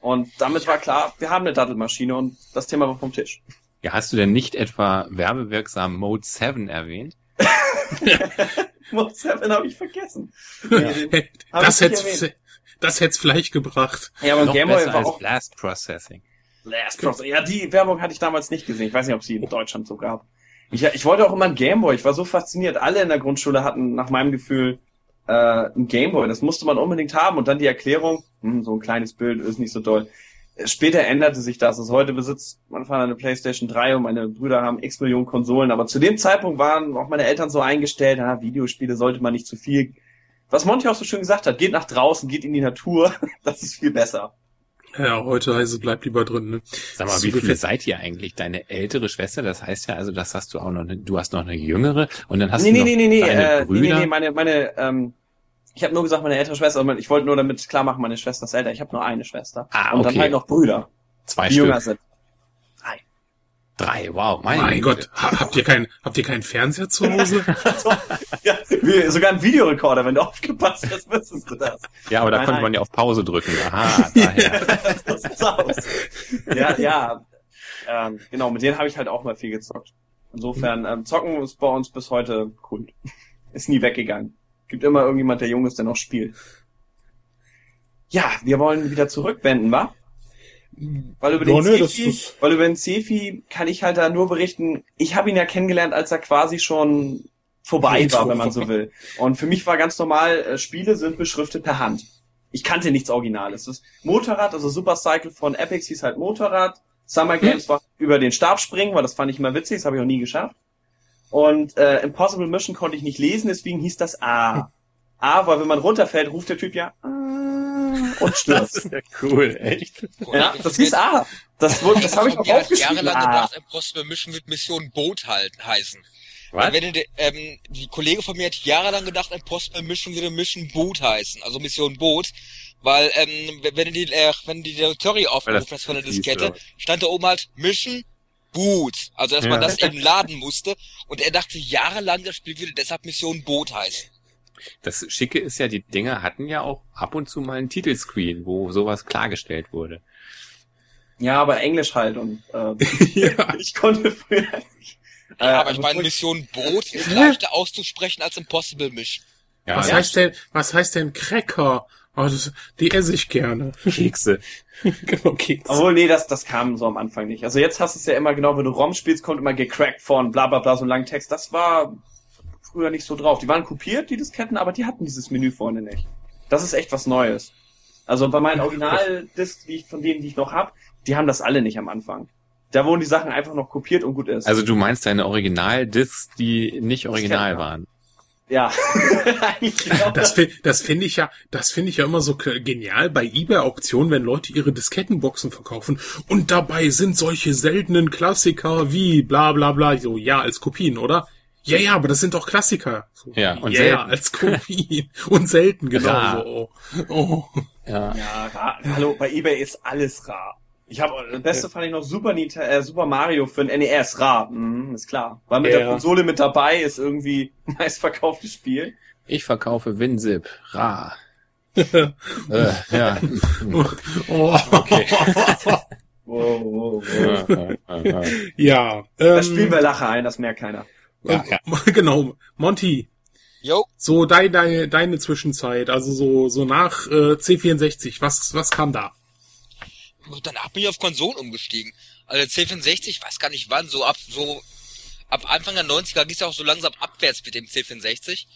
Und damit war klar, wir haben eine Daddelmaschine und das Thema war vom Tisch. Ja, hast du denn nicht etwa werbewirksam Mode 7 erwähnt? Mode 7 habe ich vergessen. Nee, Hab Das hätte das hätt's vielleicht gebracht. Ja, aber Noch Gameboy besser war als auch Blast Processing. Last Cross. Ja, die Werbung hatte ich damals nicht gesehen. Ich weiß nicht, ob sie in Deutschland so gab. Ich, ich wollte auch immer ein Gameboy. Ich war so fasziniert. Alle in der Grundschule hatten nach meinem Gefühl äh, ein Gameboy. Das musste man unbedingt haben. Und dann die Erklärung, hm, so ein kleines Bild ist nicht so toll. Später änderte sich das. Also heute besitzt mein Vater eine Playstation 3 und meine Brüder haben x Millionen Konsolen. Aber zu dem Zeitpunkt waren auch meine Eltern so eingestellt, ah, Videospiele sollte man nicht zu viel. Was Monty auch so schön gesagt hat, geht nach draußen, geht in die Natur. Das ist viel besser. Ja, heute heißt es, bleib lieber drin. Ne? Sag mal, wie viele gefällt- seid ihr eigentlich? Deine ältere Schwester, das heißt ja, also das hast du auch noch, du hast noch eine jüngere und dann hast nee, du nee, noch nee, nee, nee, deine äh, nee, Brüder. nee, nee, meine, meine, ähm, ich habe nur gesagt, meine ältere Schwester, ich wollte nur damit klar machen, meine Schwester ist älter. Ich habe nur eine Schwester. Ah, Und dann okay. halt noch Brüder, Zwei die jünger Stück. sind. Drei. Drei, wow, Mein Güte. Gott, ha, habt ihr keinen, habt ihr keinen Fernseher zu Hause? ja, sogar ein Videorekorder, wenn du aufgepasst hast, wüsstest du das. Ja, aber da Nein, konnte nein. man ja auf Pause drücken. Aha, daher. so sieht's aus. Ja, ja. Ähm, genau, mit denen habe ich halt auch mal viel gezockt. Insofern, ähm, Zocken ist bei uns bis heute Kult. Ist nie weggegangen. Gibt immer irgendjemand, der jung ist, der noch spielt. Ja, wir wollen wieder zurückwenden, wa? Weil über den Ja, Sefi, ist- weil über den Sefi kann ich halt da nur berichten, ich habe ihn ja kennengelernt, als er quasi schon vorbei war, wenn man so will. Und für mich war ganz normal, äh, Spiele sind beschriftet per Hand. Ich kannte nichts Originales. Das Motorrad, also Supercycle von Epics hieß halt Motorrad. Summer Games war über den Stab springen, weil das fand ich immer witzig, das habe ich auch nie geschafft. Und äh, Impossible Mission konnte ich nicht lesen, deswegen hieß das A. A, weil wenn man runterfällt, ruft der Typ ja A und Das stürzt. ist ja cool, echt. Ja, das hieß A. Das, wurde, das habe ich auch Mir hat aufgeschrieben. jahrelang A. gedacht, Impossible Mission wird Mission Boot halten, heißen. Was? Wenn du, ähm, die Kollege von mir hat jahrelang gedacht, Impossible Mission würde Mission Boot heißen, also Mission Boot. Weil, ähm, wenn du die, äh, wenn du die Story aufgerufen hast von der Diskette, stand da oben halt Mission Boot. Also, dass man Ja. das eben laden musste. Und er dachte jahrelang, das Spiel würde deshalb Mission Boot heißen. Das Schicke ist ja, die Dinger hatten ja auch ab und zu mal einen Titelscreen, wo sowas klargestellt wurde. Ja, aber Englisch halt und äh, ja. ich konnte früher nicht. Äh, Ja, aber also ich meine, Mission Boot ist leichter auszusprechen als Impossible Mission. Ja, Was ja. heißt denn, was heißt denn Cracker? Oh, das, die esse ich gerne. Kekse. genau, Keks. Obwohl, nee, das, das kam so am Anfang nicht. Also jetzt hast du es ja immer genau, wenn du ROM spielst, kommt immer gecrackt von bla bla bla, so einen langen Text. Das war früher nicht so drauf. Die waren kopiert, die Disketten, aber die hatten dieses Menü vorne nicht. Das ist echt was Neues. Also bei meinen Originaldiscs, die ich, von denen, die ich noch hab, die haben das alle nicht am Anfang. Da wurden die Sachen einfach noch kopiert und gut ist. Also du meinst deine Original-Discs, die nicht original waren. Ja. Das, fi- das finde ich ja, das finde ich ja immer so genial bei eBay-Auktionen, wenn Leute ihre Diskettenboxen verkaufen und dabei sind solche seltenen Klassiker wie bla bla bla, so ja, als Kopien, oder? Ja, ja, aber das sind doch Klassiker. So, Ja, und ja, selten. ja, als Kopien. und selten, genau. Rar. So. Oh. Ja. Ja, rar. hallo, bei eBay ist alles rar. Ich habe das Beste fand ich noch Super Nintendo, äh, Super Mario für ein NES rar. Mhm, ist klar. War mit Ja. der Konsole mit dabei, ist irgendwie ein meistverkauftes Spiel. Ich verkaufe WinZip. Ra. äh, ja. Oh. Okay. Wow, wow, wow. Ja, ja, ja. ja, Da ähm, spielen wir Lache ein, das merkt keiner. Ja, ja. genau. Monty, Jo, so deine, deine, deine Zwischenzeit, also so, so nach äh, C64, was, was kam da? Und danach bin ich auf Konsolen umgestiegen. Also C64, ich weiß gar nicht wann, so ab so ab Anfang der 90er ging es auch so langsam abwärts mit dem C64.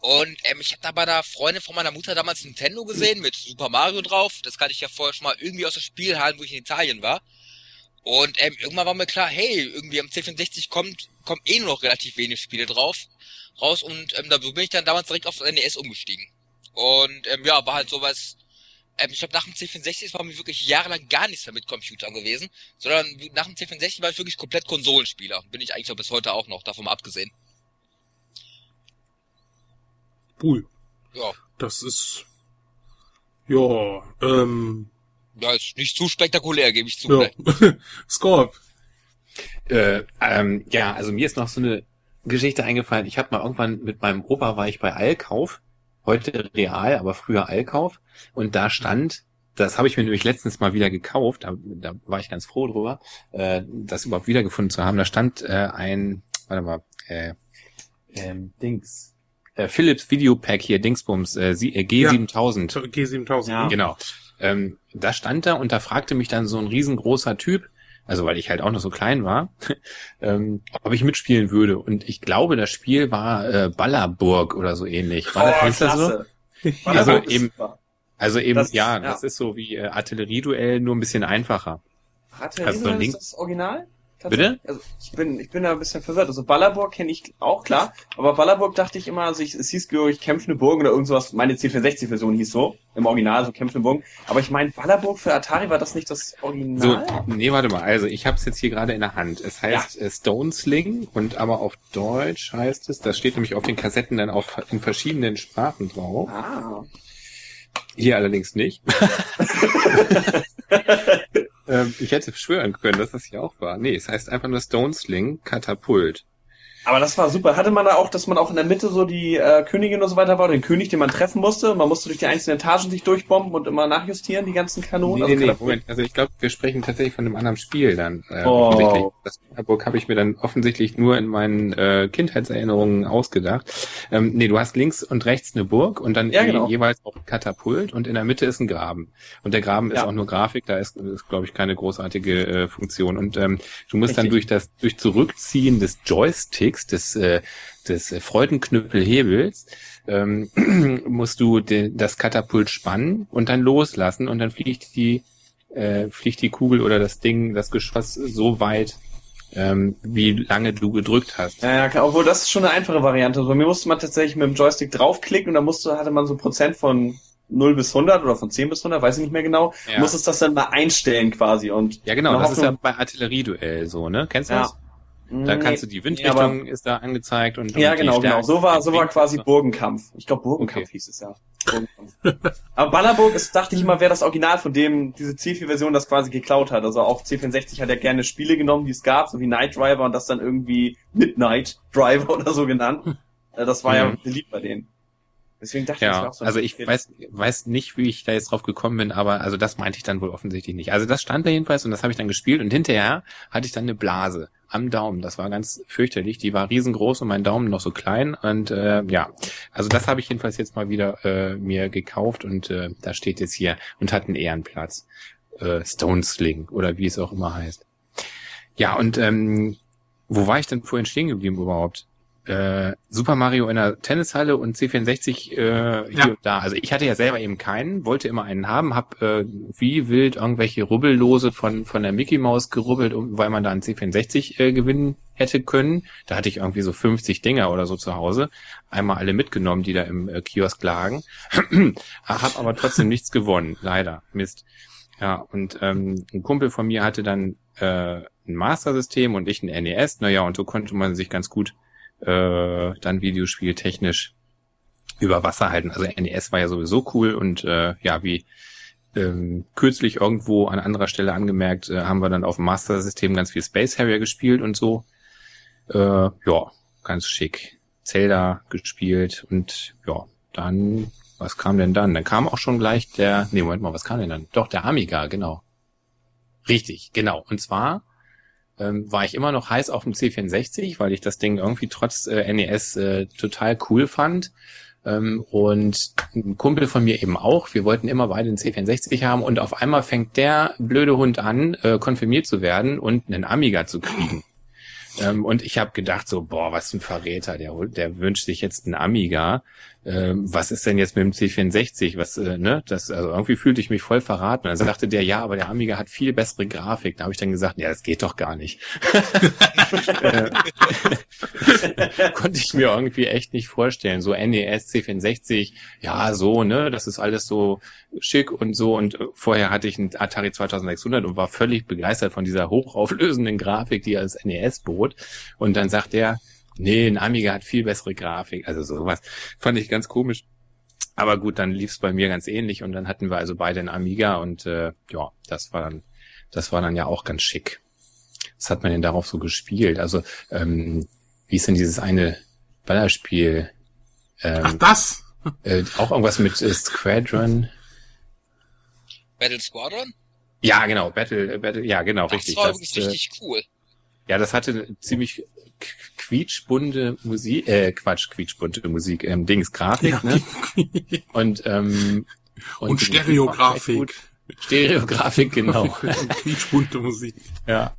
Und ähm, ich habe da bei der Freundin von meiner Mutter damals Nintendo gesehen mit Super Mario drauf. Das kannte ich ja vorher schon mal irgendwie aus der Spielhallen, wo ich in Italien war. Und ähm, irgendwann war mir klar, hey, irgendwie am C64 kommt, kommt eh nur noch relativ wenig Spiele drauf raus und ähm, da bin ich dann damals direkt auf NES umgestiegen. Und ähm, ja, war halt sowas, ähm, ich glaube nach dem C64 war mir wirklich jahrelang gar nichts mehr mit Computern gewesen, sondern nach dem C64 war ich wirklich komplett Konsolenspieler. Bin ich eigentlich auch bis heute auch noch, davon mal abgesehen. Cool. Ja. Das ist, ja, ähm, Ja, ist nicht zu spektakulär, gebe ich zu. ja. Scorp. Äh, ähm, ja, also mir ist noch so eine Geschichte eingefallen. Ich habe mal irgendwann mit meinem Opa war ich bei Allkauf, heute Real, aber früher Allkauf und da stand, das habe ich mir nämlich letztens mal wieder gekauft, da, da war ich ganz froh drüber, äh, das überhaupt wiedergefunden zu haben. Da stand äh, ein, warte mal, äh, ähm, Dings, äh, Philips Videopack hier, Dingsbums, äh, Sie- äh, G7000. G7000. Ja. Genau. Ähm, da stand er und da fragte mich dann so ein riesengroßer Typ, also weil ich halt auch noch so klein war, ähm, ob ich mitspielen würde. Und ich glaube, das Spiel war äh, Ballerburg oder so ähnlich. War das, hieß das so? Oh, klasse. Also eben-. Also eben, Das- ja, ja. das ist so wie äh, Artillerieduell, nur ein bisschen einfacher. Hatte Also ist das Original? Bitte? Also ich bin, ich bin da ein bisschen verwirrt. Also Ballerburg kenne ich auch klar, aber Ballerburg dachte ich immer, also ich, es hieß glaube ich kämpfende Burgen oder irgendwas. Meine C64-Version hieß so im Original so kämpfende Burgen. Aber ich meine Ballerburg für Atari war das nicht das So, Original? nee, warte mal. Also ich habe es jetzt hier gerade in der Hand. Es heißt äh, Stone Sling und aber auf Deutsch heißt es, das steht nämlich auf den Kassetten dann auch in verschiedenen Sprachen drauf. Ah. Hier allerdings nicht. ähm, ich hätte schwören können, dass das hier auch war. Nee, es heißt einfach nur Stone Sling Katapult. Aber das war super. Hatte man da auch, dass man auch in der Mitte so die äh, Königin und so weiter war, den König, den man treffen musste. Man musste durch die einzelnen Etagen sich durchbomben und immer nachjustieren, die ganzen Kanonen. Nee, nee, nee, Also Moment. Also ich glaube, wir sprechen tatsächlich von einem anderen Spiel dann. Äh, Oh. offensichtlich. Das Hamburg habe ich mir dann offensichtlich nur in meinen äh, Kindheitserinnerungen ausgedacht. Ähm, nee, du hast links und rechts eine Burg und dann Ja, genau. jeweils auch ein Katapult und in der Mitte ist ein Graben. Und der Graben ist Ja. auch nur Grafik, da ist, ist glaube ich, keine großartige äh, Funktion. Und ähm, du musst dann Richtig. durch das, durch Zurückziehen des Joysticks, des, äh, des Freudenknüppelhebels, ähm, musst du de, das Katapult spannen und dann loslassen und dann fliegt die äh, fliegt die Kugel oder das Ding, das Geschoss so weit, ähm, wie lange du gedrückt hast. Ja, ja. Obwohl, das ist schon eine einfache Variante. Also, bei mir musste man tatsächlich mit dem Joystick draufklicken und dann musste, hatte man so Prozent von 0 bis 100 oder von 10 bis 100, weiß ich nicht mehr genau. Ja. Musstest das dann mal einstellen quasi und Ja, genau, das ist ja Hoffnung- bei Artillerieduell so, ne? Kennst du Ja. das? Da Nee, kannst du die nee, Windrichtung ist da angezeigt und Ja, und die genau, genau. So war, so war quasi. Burgenkampf. Ich glaube, Burgenkampf Okay. hieß es ja. Aber Ballerburg ist, dachte ich immer, wäre das Original, von dem diese C4-Version das quasi geklaut hat. Also auch C64 hat ja gerne Spiele genommen, die es gab, so wie Night Driver und das dann irgendwie Midnight Driver oder so genannt. Äh, Das war ja Mhm. beliebt bei denen. Deswegen dachte ich, das Ja, wäre auch so also ich weiß, weiß nicht, wie ich da jetzt drauf gekommen bin, aber also das meinte ich dann wohl offensichtlich nicht. Also das stand da jedenfalls und das habe ich dann gespielt und hinterher hatte ich dann eine Blase am Daumen. Das war ganz fürchterlich. Die war riesengroß und mein Daumen noch so klein und äh, ja, also das habe ich jedenfalls jetzt mal wieder äh, mir gekauft und äh, da steht jetzt hier und hat einen Ehrenplatz. Äh, Stone Sling oder wie es auch immer heißt. Ja und ähm, wo war ich denn vorhin stehen geblieben überhaupt? Äh, Super Mario in der Tennishalle und C64 äh, hier Ja. und da. Also ich hatte ja selber eben keinen, wollte immer einen haben, hab äh, wie wild irgendwelche Rubbellose von von der Mickey Maus gerubbelt, um, weil man da einen C64 äh, gewinnen hätte können. Da hatte ich irgendwie so 50 Dinger oder so zu Hause, einmal alle mitgenommen, die da im äh, Kiosk lagen, hab aber trotzdem nichts gewonnen, leider, Mist. Ja, und ähm, ein Kumpel von mir hatte dann äh, ein Master-System und ich ein NES. Naja, und so konnte man sich ganz gut äh, dann videospieltechnisch über Wasser halten. Also NES war ja sowieso cool und äh, ja, wie ähm, kürzlich irgendwo an anderer Stelle angemerkt, äh, haben wir dann auf dem Master-System ganz viel Space Harrier gespielt und so. Äh, ja, ganz schick. Zelda gespielt und ja, dann, was kam denn dann? Dann kam auch schon gleich der, nee, Moment mal, was kam denn dann? Doch, der Amiga, genau. Richtig, genau. Und zwar ähm, war ich immer noch heiß auf dem C64, weil ich das Ding irgendwie trotz äh, NES äh, total cool fand. Ähm, und ein Kumpel von mir eben auch. Wir wollten immer beide einen C64 haben und auf einmal fängt der blöde Hund an, äh, konfirmiert zu werden und einen Amiga zu kriegen. Ähm, und ich habe gedacht so, boah, was ein Verräter, der, der wünscht sich jetzt einen Amiga. Ähm, was ist denn jetzt mit dem C64? Was, äh, ne? Das, also irgendwie fühlte ich mich voll verraten. Dann sagte der, ja, aber der Amiga hat viel bessere Grafik. Da habe ich dann gesagt, ja, das geht doch gar nicht. Äh, Konnte ich mir irgendwie echt nicht vorstellen. So NES, C64, ja, so, ne? Das ist alles so schick und so. Und vorher hatte ich einen Atari 2600 und war völlig begeistert von dieser hochauflösenden Grafik, die als NES bot. Und dann sagt er, nee, ein Amiga hat viel bessere Grafik. Also sowas fand ich ganz komisch. Aber gut, dann lief es bei mir ganz ähnlich und dann hatten wir also beide einen Amiga und äh, ja, das war dann, das war dann ja auch ganz schick. Was hat man denn darauf so gespielt? Also, ähm, wie ist denn dieses eine Ballerspiel? Ach, Ähm, das? äh, auch irgendwas mit äh, Squadron? Battle Squadron? Ja, genau, Battle, äh, Battle, ja, genau, Das richtig. war Das, wirklich äh, richtig cool. Ja, das hatte ziemlich quietschbunte Musik, äh, Quatsch, quietschbunte Musik, ähm, Dings, Grafik, Ja. ne? Und, ähm, Und, echt Stereografik. Stereografik, genau. Und quietschbunte Musik. ja.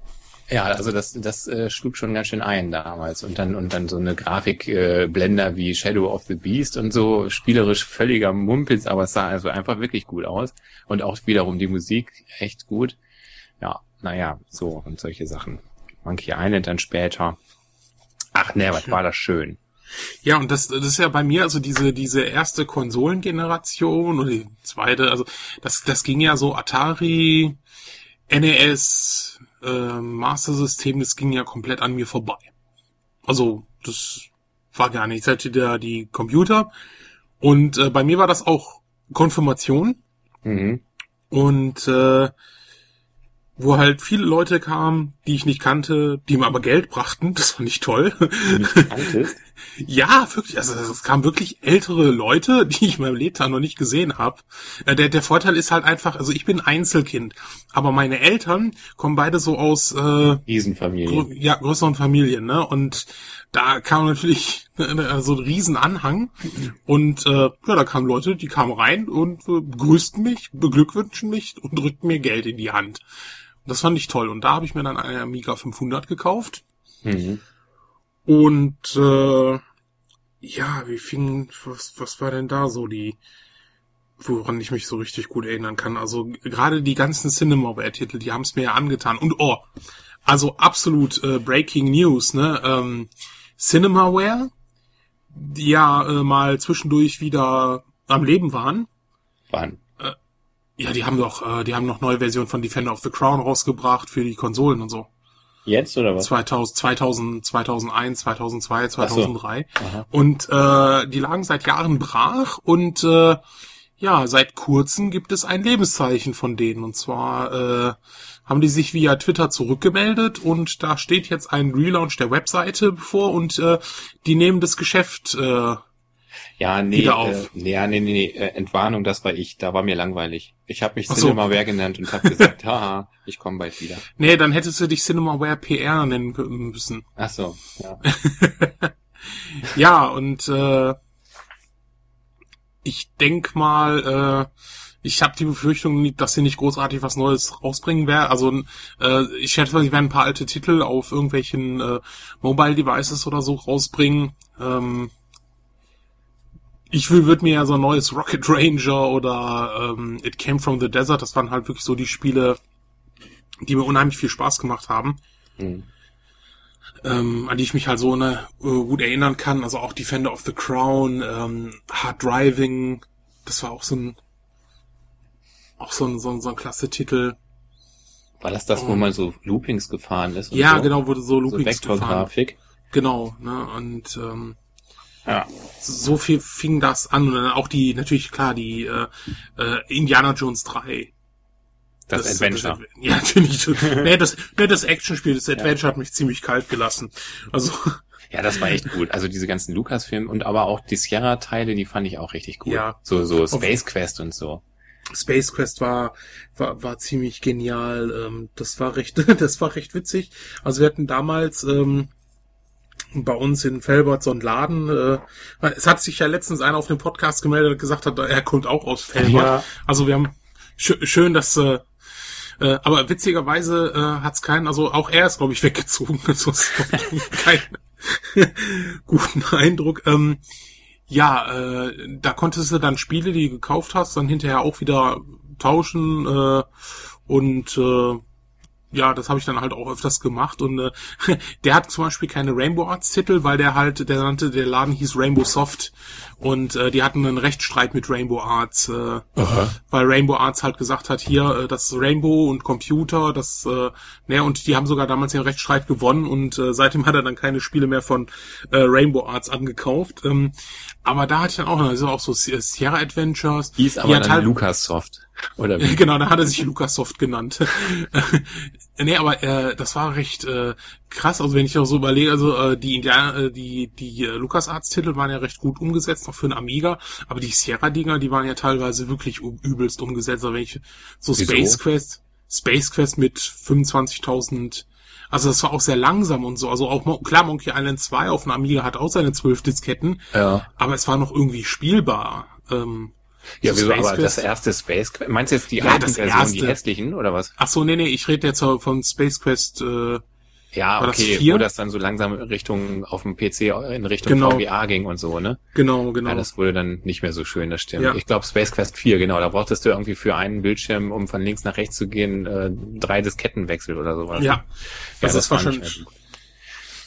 Ja, also das, das äh, schlug schon ganz schön ein damals. Und dann, und dann so eine Grafikblender äh, Blender wie Shadow of the Beast und so, spielerisch völliger Mumpitz, aber es sah also einfach wirklich gut aus. Und auch wiederum die Musik echt gut. Ja, naja, so und solche Sachen. Monkey Island dann später. Ach ne, was war das schön. Ja, und das, das ist ja bei mir, also diese, diese erste Konsolengeneration oder die zweite, also das, das ging ja so Atari, NES, äh, Master System, das ging ja komplett an mir vorbei. Also, das war gar nicht. Ich hatte da die Computer und äh, bei mir war das auch Konfirmation Mhm. und äh, wo halt viele Leute kamen, die ich nicht kannte, die mir aber Geld brachten. Das fand ich toll. Ja, wirklich. Also es kamen wirklich ältere Leute, die ich in meinem Lebtag noch nicht gesehen habe. Der, der Vorteil ist halt einfach, also ich bin Einzelkind, aber meine Eltern kommen beide so aus äh, Riesenfamilie. grö ja, größeren Familien, ne? Und da kam natürlich äh, so ein Riesenanhang. Und äh, ja, da kamen Leute, die kamen rein und äh, begrüßten mich, beglückwünschen mich und drückten mir Geld in die Hand. Das fand ich toll. Und da habe ich mir dann eine Amiga 500 gekauft. Mhm. Und äh, ja, wie fing, was, was war denn da so die, woran ich mich so richtig gut erinnern kann? Also gerade die ganzen Cinemaware-Titel, die haben es mir ja angetan. Und oh, also absolut äh, Breaking News, ne? Ähm, Cinemaware, die ja äh, mal zwischendurch wieder am Leben waren. Waren. Ja, die haben doch, äh, die haben noch neue Versionen von Defender of the Crown rausgebracht für die Konsolen und so. Jetzt oder was? 2000, 2000, 2001, 2002, 2003. Aha. Und äh, die lagen seit Jahren brach und äh, ja, seit kurzem gibt es ein Lebenszeichen von denen. Und zwar äh, haben die sich via Twitter zurückgemeldet und da steht jetzt ein Relaunch der Webseite bevor und äh, die nehmen das Geschäft. Äh, Ja, nee, Wieder äh, auf. nee, ja, nee, nee, nee, äh, Entwarnung, das war ich. Da war mir langweilig. Ich habe mich so. Cinemaware genannt und habe gesagt, haha, ich komme bald wieder. nee, dann hättest du dich Cinemaware PR nennen müssen. Ach so, ja. Ja, und äh, ich denk mal, äh, ich habe die Befürchtung, dass sie nicht großartig was Neues rausbringen werden. Also äh, ich schätze mal, sie werden ein paar alte Titel auf irgendwelchen äh, Mobile Devices oder so rausbringen. Ähm, ich will, würde mir ja so ein neues Rocket Ranger oder ähm, It Came from the Desert, das waren halt wirklich so die Spiele, die mir unheimlich viel Spaß gemacht haben Hm. ähm, an die ich mich halt so ne, äh, gut erinnern kann. Also auch Defender of the Crown, ähm, Hard Driving, das war auch so ein auch so ein, so ein, so ein klasse Titel. War das das, wo man so Loopings gefahren ist? Ja, so? genau, wurde so So Loopings gefahren. Vektorgrafik. Genau, ne, und ähm, Ja. so viel fing das an und dann auch die, natürlich klar, die äh, äh, Indiana Jones 3. Das, Adventure. Das, ja, natürlich. nee, das, nee, das Actionspiel, das Adventure hat mich ziemlich kalt gelassen. Also, ja, das war echt gut. Also diese ganzen Lucas-Filme und aber auch die Sierra-Teile, die fand ich auch richtig gut. Ja. So, so Space Quest und so. Space Quest war, war, war ziemlich genial. Ähm, das war recht, das war recht witzig. Also wir hatten damals ähm, bei uns in Felbert so einen Laden. Äh, es hat sich ja letztens einer auf dem Podcast gemeldet und gesagt hat, er kommt auch aus Felbert. Ja. Also wir haben sch schön, dass äh, Äh, aber witzigerweise äh, hat's keinen, also auch er ist, glaube ich, weggezogen. Also es keinen guten Eindruck. Ähm, ja, äh, da konntest du dann Spiele, die du gekauft hast, dann hinterher auch wieder tauschen äh, und äh, ja, das habe ich dann halt auch öfters gemacht und äh, der hat zum Beispiel keine Rainbow Arts Titel, weil der halt, der nannte, der Laden hieß Rainbow Soft und äh, die hatten einen Rechtsstreit mit Rainbow Arts, äh, weil Rainbow Arts halt gesagt hat, hier, äh, das Rainbow und Computer, das, äh, ne, und die haben sogar damals den Rechtsstreit gewonnen und äh, seitdem hat er dann keine Spiele mehr von äh, Rainbow Arts angekauft. Ähm, aber da hatte ich dann auch, also auch so Sierra Adventures. Die aber hat dann halt- LucasSoft. Oder wie? Genau, da hat er sich Lucasoft genannt. nee, aber äh, das war recht äh, krass. Also wenn ich auch so überlege, also äh, die Indianer, äh, die die äh, LucasArts-Titel waren ja recht gut umgesetzt, noch für einen Amiga. Aber die Sierra-Dinger, die waren ja teilweise wirklich übelst umgesetzt. Also wenn ich so Wieso? Space Quest, Space Quest mit 25.000 also das war auch sehr langsam und so. Also auch klar, Monkey Island 2 auf dem Amiga hat auch seine 12 Disketten, Ja. aber es war noch irgendwie spielbar. Ähm, Ja, so wieso, aber das erste Space Quest, meinst du jetzt die Ja, alten das Versionen, die hässlichen, oder was? Ach so, nee, nee, ich rede jetzt von Space Quest. Äh, Ja, War das okay, vier? wo das dann so langsam Richtung, auf dem PC in Richtung Genau. VGA ging und so, ne? genau, genau. Ja, das wurde dann nicht mehr so schön, das stimmt. Ja. Ich glaube Space Quest 4, genau, da brauchtest du irgendwie für einen Bildschirm, um von links nach rechts zu gehen, äh, drei Diskettenwechsel oder sowas. ja, das, ja, ist schon. mehr so gut.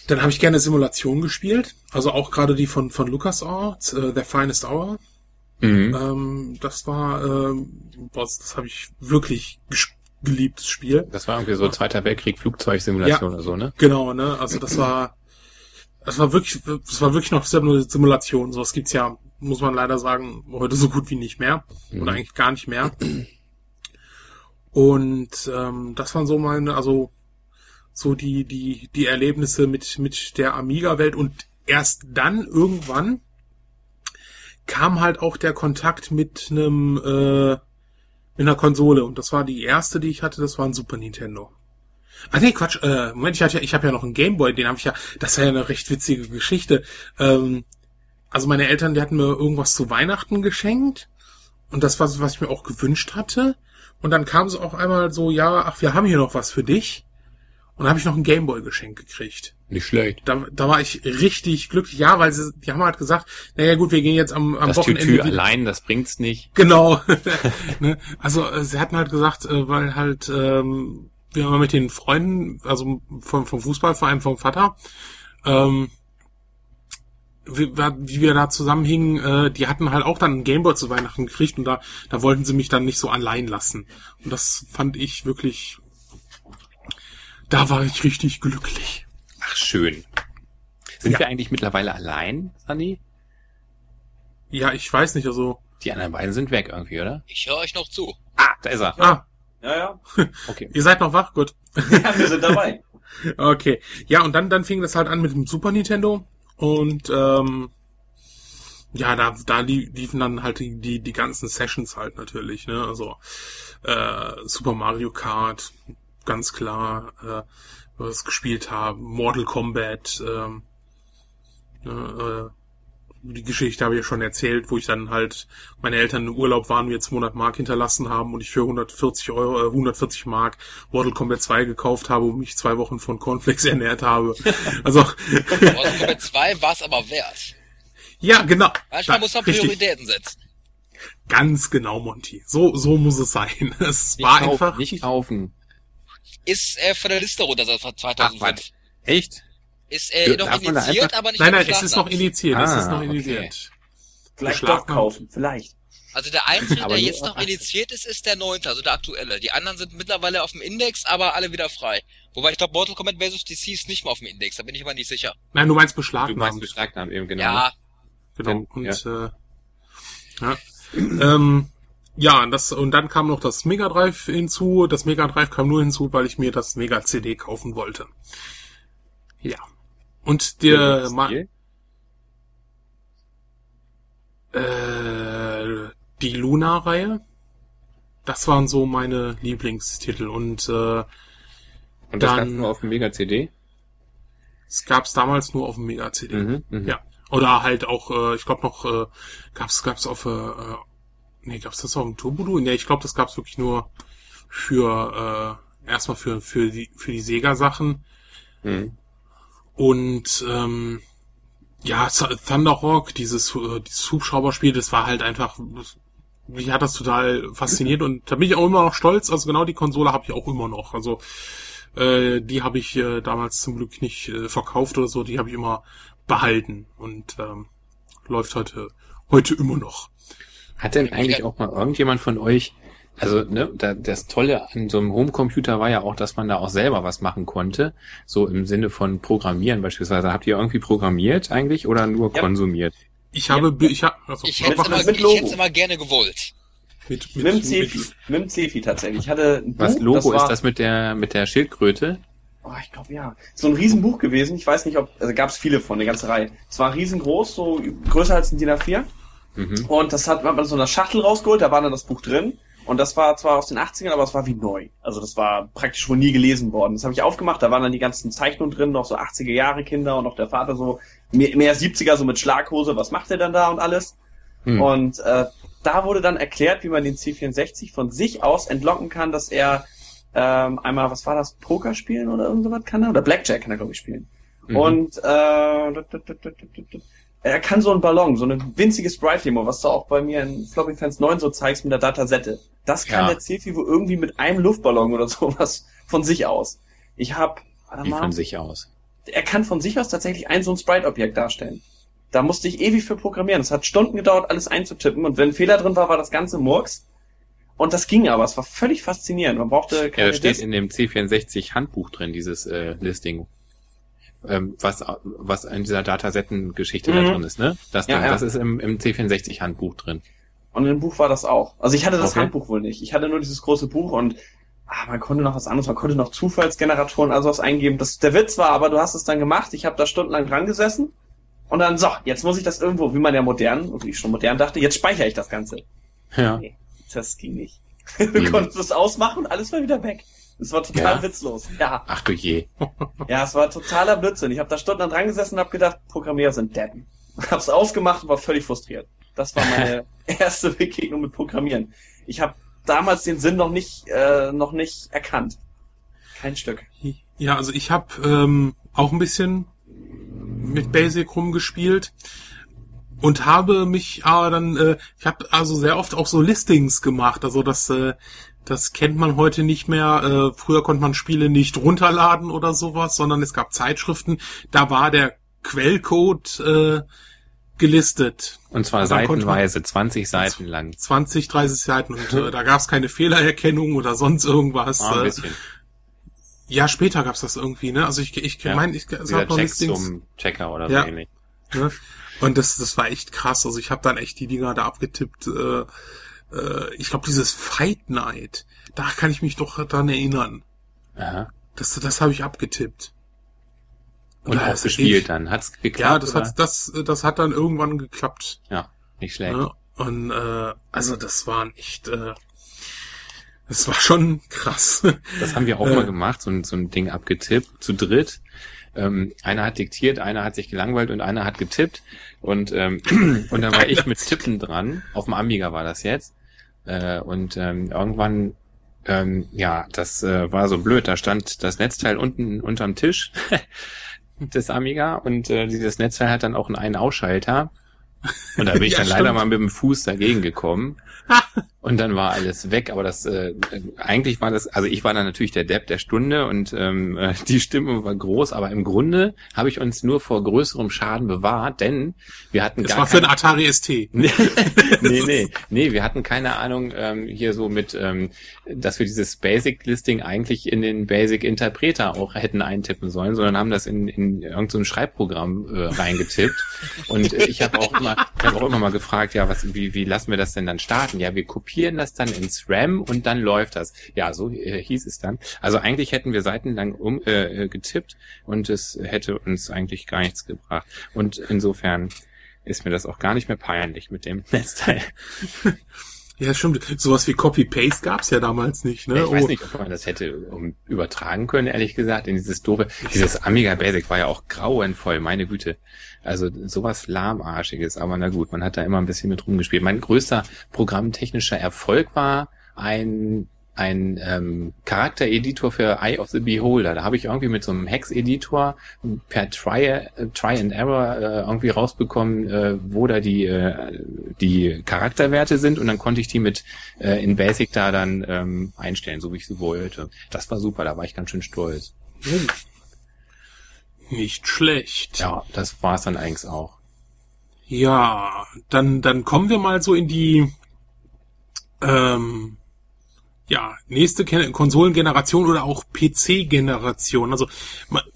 Dann habe ich gerne Simulation gespielt, also auch gerade die von von LucasArts, äh, The Finest Hour. Mhm. Ähm, das war, ähm, boah, das, habe ich wirklich geliebtes Spiel. Das war irgendwie so Zweiter Weltkrieg Flugzeugsimulation Ja. oder so, ne? Genau, ne? Also das war, das war wirklich, das war wirklich noch selber eine Simulation. Sowas gibt's ja, muss man leider sagen, heute so gut wie nicht mehr Mhm. oder eigentlich gar nicht mehr. Und ähm, das waren so meine, also so die die die Erlebnisse mit mit der Amiga-Welt und erst dann irgendwann kam halt auch der Kontakt mit einem äh, mit einer Konsole und das war die erste, die ich hatte, das war ein Super Nintendo. Ah nee, Quatsch, äh, Moment, ich hatte ja, ich habe ja noch einen Gameboy, den habe ich ja, das war ja eine recht witzige Geschichte. Ähm, also meine Eltern, die hatten mir irgendwas zu Weihnachten geschenkt und das war so, was ich mir auch gewünscht hatte. Und dann kam es auch einmal so, ja, ach, wir haben hier noch was für dich. Und dann habe ich noch ein Gameboy geschenkt gekriegt. Nicht schlecht. Da, da war ich richtig glücklich, ja, weil sie, die haben halt gesagt, naja gut, wir gehen jetzt am, am Das Wochenende. Tütü wieder- allein, das bringt's nicht. Genau. ne? Also äh, sie hatten halt gesagt, äh, weil halt ähm, wir haben mit den Freunden, also vom, vom Fußballverein vom Vater, ähm, wie, wie wir da zusammenhingen, äh, die hatten halt auch dann einen Gameboy zu Weihnachten gekriegt und da, da wollten sie mich dann nicht so allein lassen. Und das fand ich wirklich, da war ich richtig glücklich. Ach, schön. Sind Ja. wir eigentlich mittlerweile allein, Sandy? Ja, ich weiß nicht, also, Die anderen beiden sind weg irgendwie, oder? Ich höre euch noch zu. Ah, da ist er. ah, Ja, ja. Okay. ihr seid noch wach, gut. ja wir sind dabei. Okay. Ja, und dann, dann fing das halt an mit dem Super Nintendo. Und ähm, ja, da, da lie- liefen dann halt die, die, die ganzen Sessions halt natürlich, ne? Also äh, Super Mario Kart, ganz klar, äh, was gespielt haben, Mortal Kombat, ähm, ne, äh, die Geschichte habe ich ja schon erzählt, wo ich dann halt meine Eltern im Urlaub waren, mir 200 Mark hinterlassen haben und ich für 140 Euro, äh, 140 Mark Mortal Kombat 2 gekauft habe und mich zwei Wochen von Cornflakes ernährt habe. Also, Mortal Kombat 2 war es aber wert. ja, genau. Manchmal Da- muss man richtig. Prioritäten setzen. Ganz genau, Monty. So, so muss es sein. Es Nicht war kaufen, einfach. Nicht kaufen. Ist äh, von der Liste runter seit 2005. Ach? Echt? Ist äh, noch initiiert, aber nicht Nein, nein, es ist noch initiiert. es Ah, ist noch okay. initiiert. Vielleicht Beschlagnahmt. doch kaufen, vielleicht. Also der einzige, der jetzt noch 18. initiiert ist, ist der neunte, also der aktuelle. Die anderen sind mittlerweile auf dem Index, aber alle wieder frei. Wobei ich glaube, Mortal Kombat vs. DC ist nicht mehr auf dem Index, da bin ich aber nicht sicher. Nein, du meinst Du meinst beschlagnahmt. beschlagnahmt eben, genau. Ja, Genau. Denn- Und äh, ja. ähm, ja, das und dann kam noch das Mega Drive hinzu. Das Mega Drive kam nur hinzu, weil ich mir das Mega CD kaufen wollte. Ja. Und der Welches Ma Spiel? äh, die Luna-Reihe, das waren so meine Lieblingstitel und äh, Und das dann- gab's nur auf dem Mega-CD? es gab's damals nur auf dem Mega CD. Mhm, mhm. Ja. Oder halt auch, äh, ich glaube noch, äh, gab's gab's auf, äh, nee, gab's das auf dem Turbo? Nee, ich glaube, das gab's wirklich nur, für äh, erstmal für für die für die Sega Sachen Mhm. und ähm, ja Th- Thunderhawk dieses äh, dieses Hubschrauberspiel das war halt einfach mich hat das total fasziniert und da bin ich auch immer noch stolz. Also genau die Konsole habe ich auch immer noch. Also äh, die habe ich äh, damals zum Glück nicht äh, verkauft oder so. Die habe ich immer behalten und ähm, läuft heute heute immer noch Hat denn eigentlich auch mal irgendjemand von euch, also ne, da, das Tolle an so einem Homecomputer war ja auch, dass man da auch selber was machen konnte, so im Sinne von Programmieren beispielsweise. Habt ihr irgendwie programmiert eigentlich oder nur Ja. konsumiert? Ich habe, bi- ich habe, also, Ich hätte Einfach immer, mit immer gerne gewollt. mit, Mit dem Cefi. Mit dem Cefi tatsächlich. Ich hatte ein Was Buch, Logo das war, ist das mit der mit der Schildkröte? Oh, ich glaube ja. So ein Riesenbuch gewesen. Ich weiß nicht, ob, also gab es viele von, eine ganze Reihe. Es war riesengroß, so größer als ein DIN A4. Mhm. Und das hat man in so einer Schachtel rausgeholt, da war dann das Buch drin. Und das war zwar aus den 80ern, aber es war wie neu. Also das war praktisch wohl nie gelesen worden. Das habe ich aufgemacht, da waren dann die ganzen Zeichnungen drin, noch so 80er Jahre Kinder und auch der Vater so mehr, mehr 70er, so mit Schlaghose, was macht er dann da und alles. Hm. Und äh, da wurde dann erklärt, wie man den C64 von sich aus entlocken kann, dass er ähm, einmal, was war das, Poker spielen oder irgend sowas kann er? Oder Blackjack kann er, glaube ich, spielen. Mhm. Und äh, er kann so einen Ballon, so eine winzige Sprite-Demo, was du auch bei mir in Floppy Fans 9 so zeigst mit der Datasette. Das kann Ja. der wohl irgendwie mit einem Luftballon oder sowas von sich aus. Ich hab, warte Wie mal, von sich aus. er kann von sich aus tatsächlich ein so ein Sprite-Objekt darstellen. Da musste ich ewig für programmieren. Es hat Stunden gedauert, alles einzutippen. Und wenn ein Fehler drin war, war das ganze Murks. Und das ging aber. Es war völlig faszinierend. Man brauchte Ja, keine da steht Disk. in dem C64 Handbuch drin, dieses äh, Listing. Ähm, was, was in dieser Datasetten-Geschichte da Mhm. drin ist, ne? Das, Ja, Ding, ja. das ist im, im C64 Handbuch drin. Und im Buch war das auch. Also ich hatte das Okay. Handbuch wohl nicht. Ich hatte nur dieses große Buch und ah, man konnte noch was anderes. Man konnte noch Zufallsgeneratoren, also was eingeben. Das, der Witz war aber, du hast es dann gemacht. Ich habe da stundenlang dran gesessen. Und dann, so, jetzt muss ich das irgendwo, wie man ja modern, wie ich schon modern dachte, jetzt speichere ich das Ganze. Ja. Das ging nicht. Du konntest es ausmachen und alles war wieder weg. Das war total Ja? witzlos. Ja. Ach du je. Ja, es war totaler Blödsinn. Ich habe da stundenlang dran gesessen und habe gedacht, Programmierer sind Deppen. Hab's ausgemacht und war völlig frustriert. Das war meine erste Begegnung mit Programmieren. Ich habe damals den Sinn noch nicht, äh, noch nicht erkannt. Kein Stück. Ja, also ich habe ähm, auch ein bisschen mit Basic rumgespielt und habe mich aber dann, äh, ich habe also sehr oft auch so Listings gemacht. Also das, äh, das kennt man heute nicht mehr. Äh, früher konnte man Spiele nicht runterladen oder sowas, sondern es gab Zeitschriften. Da war der Quellcode äh, gelistet. Und zwar Und seitenweise, 20 Seiten lang. 20, 30 Seiten und äh, da gab es keine Fehlererkennung oder sonst irgendwas. Ah, ein äh, bisschen. ja, später gab's das irgendwie, ne? Also ich, ich Ja. meine, ich, es hat noch Listings. zum Checker oder Ja. so ähnlich. Ne? Und das, das war echt krass. Also ich habe dann echt die Dinger da abgetippt. Äh, äh, ich glaube, dieses Fight Night, da kann ich mich doch dran erinnern. Aha. Das, das habe ich abgetippt. Und Ja, auch gespielt echt- dann. Hat's geklappt? Ja, das oder? hat, das, das hat dann irgendwann geklappt. Ja, nicht schlecht. Ne? Und äh, also das waren echt, äh, das war schon krass. Das haben wir auch Äh. mal gemacht, so ein, so ein Ding abgetippt, zu dritt. Ähm, einer hat diktiert, einer hat sich gelangweilt und einer hat getippt. Und, ähm, und dann war ich mit Tippen dran. Auf dem Amiga war das jetzt. Äh, und ähm, irgendwann, ähm, ja, das äh, war so blöd. Da stand das Netzteil unten unterm Tisch des Amiga und äh, dieses Netzteil hat dann auch einen Ein-Ausschalter. Und da bin ich Ja, dann leider stimmt. mal mit dem Fuß dagegen gekommen. Und dann war alles weg, aber das äh, eigentlich war das, also ich war dann natürlich der Depp der Stunde und ähm, äh, die Stimme war groß, aber im Grunde habe ich uns nur vor größerem Schaden bewahrt, denn wir hatten Das gar war für den Atari ST. nee, nee, nee, wir hatten keine Ahnung ähm, hier so mit, ähm, dass wir dieses Basic Listing eigentlich in den Basic Interpreter auch hätten eintippen sollen, sondern haben das in, in irgendein so ein Schreibprogramm äh, reingetippt. Und äh, ich habe auch immer, ich habe auch immer mal gefragt, ja, was, wie, wie lassen wir das denn dann starten? Ja, wir kopieren das dann ins RAM und dann läuft das. Ja, so äh, hieß es dann. Also eigentlich hätten wir seitenlang um, äh, äh, getippt und es hätte uns eigentlich gar nichts gebracht. Und insofern ist mir das auch gar nicht mehr peinlich mit dem Netzteil. Ja, stimmt. Sowas wie Copy-Paste gab's ja damals nicht, ne? ich weiß Oh, nicht, ob man das hätte übertragen können, ehrlich gesagt, in dieses doofe, dieses Amiga Basic war ja auch grauenvoll, meine Güte. Also sowas lahmarschiges, aber na gut, man hat da immer ein bisschen mit rumgespielt. Mein größter programmtechnischer Erfolg war ein ein ähm, Charaktereditor für Eye of the Beholder. Da habe ich irgendwie mit so einem Hex-Editor per Try, äh, Try and Error äh, irgendwie rausbekommen, äh, wo da die, äh, die Charakterwerte sind und dann konnte ich die mit äh, in Basic da dann ähm, einstellen, so wie ich sie wollte. Das war super, da war ich ganz schön stolz. Nicht schlecht. Ja, das war es dann eigentlich auch. Ja, dann, dann kommen wir mal so in die ähm, ja, nächste Konsolengeneration oder auch PC-Generation. Also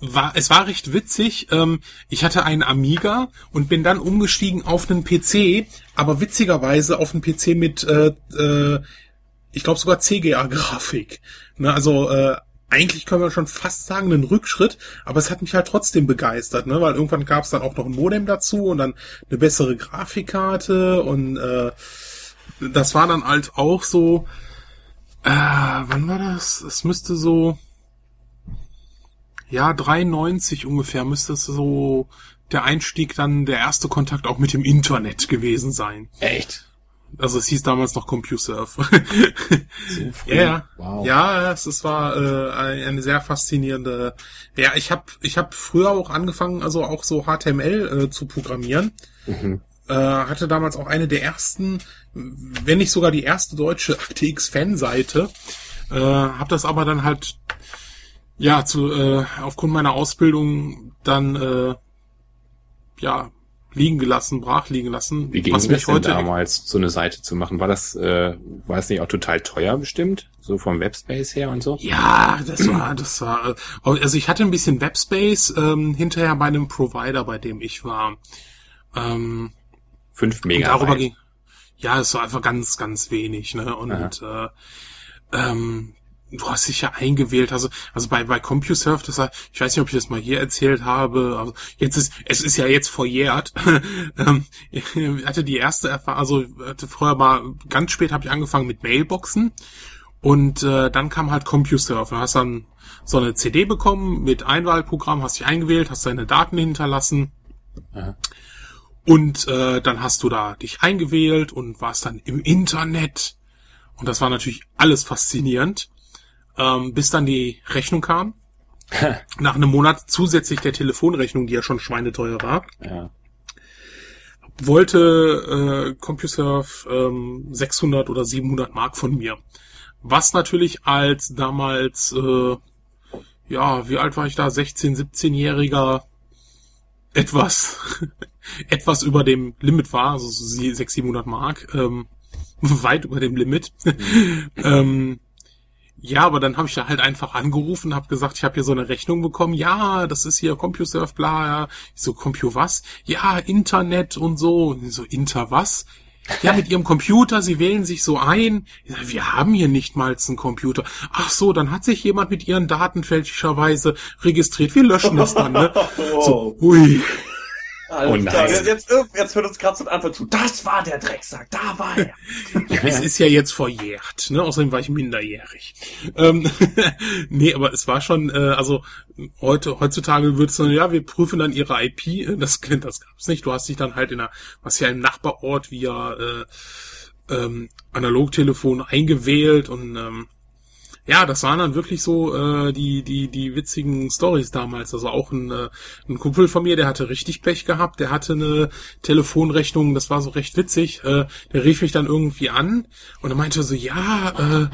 war, es war recht witzig. Ähm, ich hatte einen Amiga und bin dann umgestiegen auf einen PC, aber witzigerweise auf einen PC mit, äh, äh, ich glaube sogar CGA-Grafik. Ne, also äh, eigentlich können wir schon fast sagen, einen Rückschritt, aber es hat mich halt trotzdem begeistert, ne? weil irgendwann gab es dann auch noch ein Modem dazu und dann eine bessere Grafikkarte und äh, das war dann halt auch so, äh, wann war das? Es müsste so, ja, 93 ungefähr müsste es so der Einstieg dann, der erste Kontakt auch mit dem Internet gewesen sein. Echt? Also es hieß damals noch CompuServe. So früh? Ja. Wow. Ja, es, es war äh, eine, eine sehr faszinierende. Ja, ich habe ich hab früher auch angefangen, also auch so HTML äh, zu programmieren. Mhm. Äh, hatte damals auch eine der ersten, wenn nicht sogar die erste deutsche Akte X Fanseite. Äh, habe das aber dann halt ja zu äh, aufgrund meiner Ausbildung dann äh, ja liegen gelassen, brach liegen lassen. Wie ging was das mich denn heute damals, so eine Seite zu machen? War das, äh, war es nicht auch total teuer bestimmt? So vom Webspace her und so? Ja, das war, das war, also ich hatte ein bisschen Webspace ähm, hinterher bei einem Provider, bei dem ich war. Ähm, Fünf und Megabyte. darüber ging, ja, es war einfach ganz, ganz wenig, ne? Und äh, ähm, du hast dich ja eingewählt, also also bei bei CompuServe, das war, ich weiß nicht, ob ich das mal hier erzählt habe, aber jetzt ist es ist ja jetzt verjährt. ähm, ich hatte die erste Erfahrung, also hatte vorher mal ganz spät habe ich angefangen mit Mailboxen und äh, dann kam halt CompuServe. Du hast dann so eine CD bekommen mit Einwahlprogramm, hast dich eingewählt, hast deine Daten hinterlassen. Aha. Und äh, dann hast du da dich eingewählt und warst dann im Internet. Und das war natürlich alles faszinierend, ähm, bis dann die Rechnung kam. Nach einem Monat zusätzlich der Telefonrechnung, die ja schon schweineteuer war, Ja. wollte äh, CompuServe ähm, 600 oder 700 Mark von mir. Was natürlich als damals, äh, ja, wie alt war ich da? 16, 17-jähriger etwas, etwas über dem Limit war, also so 600, 700 Mark, ähm, weit über dem Limit. ähm, ja, aber dann habe ich da halt einfach angerufen, habe gesagt, ich habe hier so eine Rechnung bekommen. Ja, das ist hier CompuServe, bla. Ja. Ich so, Compu was? Ja, Internet und so. Ich so, Inter was? Ja, mit ihrem Computer, sie wählen sich so ein. Sag, Wir haben hier nicht mal einen Computer. Ach so, dann hat sich jemand mit ihren Daten fälschlicherweise registriert. Wir löschen das dann, ne? So, hui. Alter, Oh, nice. jetzt, jetzt hört uns gerade so ein Antwort zu. Das war der Drecksack, da war er. Ja, es ist ja jetzt verjährt, ne? Außerdem war ich minderjährig. Ähm, nee, aber es war schon, äh, also heute, heutzutage wird es dann, ja, wir prüfen dann ihre IP, das, das gab's nicht. Du hast dich dann halt in einer, was ja im Nachbarort via äh, ähm, Analogtelefon eingewählt und ähm, ja, das waren dann wirklich so äh, die die die witzigen Stories damals. Also auch ein, äh, ein Kumpel von mir, der hatte richtig Pech gehabt. Der hatte eine Telefonrechnung, das war so recht witzig. Äh, der rief mich dann irgendwie an und er meinte so, ja, äh,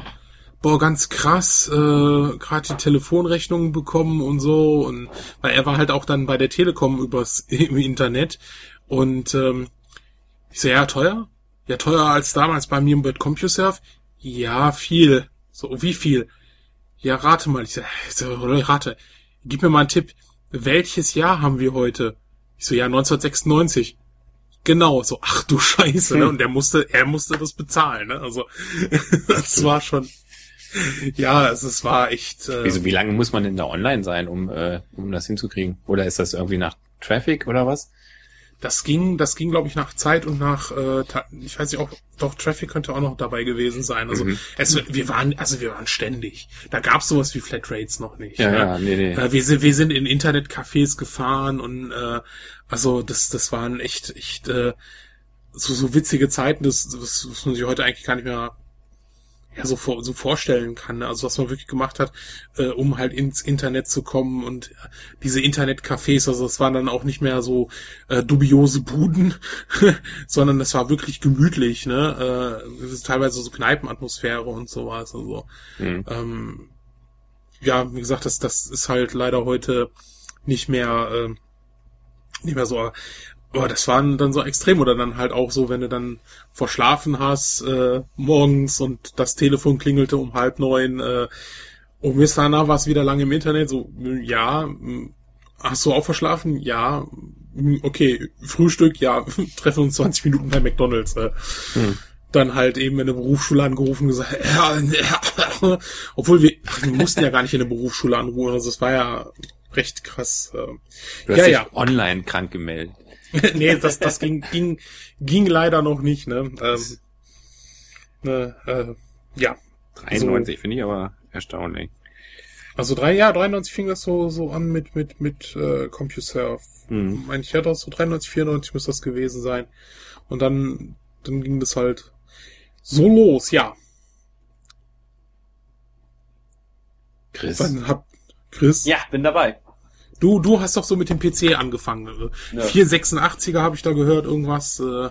boah, ganz krass, äh, gerade die Telefonrechnungen bekommen und so. Und weil er war halt auch dann bei der Telekom übers im Internet und ähm, ich so, ja, teuer? Ja, teuer als damals bei mir bei CompuServe? Ja, viel. So, wie viel? Ja, rate mal. Ich so, rate. Gib mir mal einen Tipp. Welches Jahr haben wir heute? Ich so, ja, 1996. Genau, so, ach du Scheiße, ne? Und der musste, er musste das bezahlen, ne? Also, das war schon, ja, also, es war echt, äh, Wieso, wie lange muss man denn da online sein, um, äh, um das hinzukriegen? Oder ist das irgendwie nach Traffic oder was? Das ging, das ging, glaube ich, nach Zeit und nach, äh, ich weiß nicht, auch, doch Traffic könnte auch noch dabei gewesen sein. Also Mhm. es, wir waren, also wir waren ständig. Da gab's sowas wie Flatrates noch nicht. Ja, ne? ja, nee, nee. Äh, wir sind, wir sind in Internetcafés gefahren und äh, also das, das waren echt, echt äh, so, so witzige Zeiten. Das, das muss man sich heute eigentlich gar nicht mehr ja so, vor, so vorstellen kann. Ne? Also was man wirklich gemacht hat, äh, um halt ins Internet zu kommen und äh, diese Internetcafés, also es waren dann auch nicht mehr so äh, dubiose Buden, sondern es war wirklich gemütlich, ne? Äh, es ist teilweise so Kneipenatmosphäre und sowas. Also Mhm. ähm, ja, wie gesagt, das, das ist halt leider heute nicht mehr, äh, nicht mehr so. Aber das waren dann so extrem oder dann halt auch so, wenn du dann verschlafen hast äh, morgens und das Telefon klingelte um halb neun äh, und bis danach warst du wieder lange im Internet. So ja, m, hast du auch verschlafen? Ja, m, okay, Frühstück, ja, treffen uns 20 Minuten bei McDonald's. Äh. Hm. Dann halt eben in der Berufsschule angerufen und gesagt, ja, ja, obwohl wir, wir mussten ja gar nicht in der Berufsschule anrufen, also es war ja recht krass. Äh. Du hast Ja, dich ja. online krank gemeldet. nee, das, das ging, ging, ging leider noch nicht, ne? Ähm, ne äh, ja. 93 finde ich aber erstaunlich. Also drei, ja, 93 fing das so, so an mit, mit, mit äh, CompuServe. Hm. Mein ich hatte das so 93, 94 müsste das gewesen sein. Und dann, dann ging das halt so los, ja. Chris. Dann hab, Chris, Ja, bin dabei. Du, du hast doch so mit dem PC angefangen. ne? Ja. 486er habe ich da gehört, irgendwas. Äh,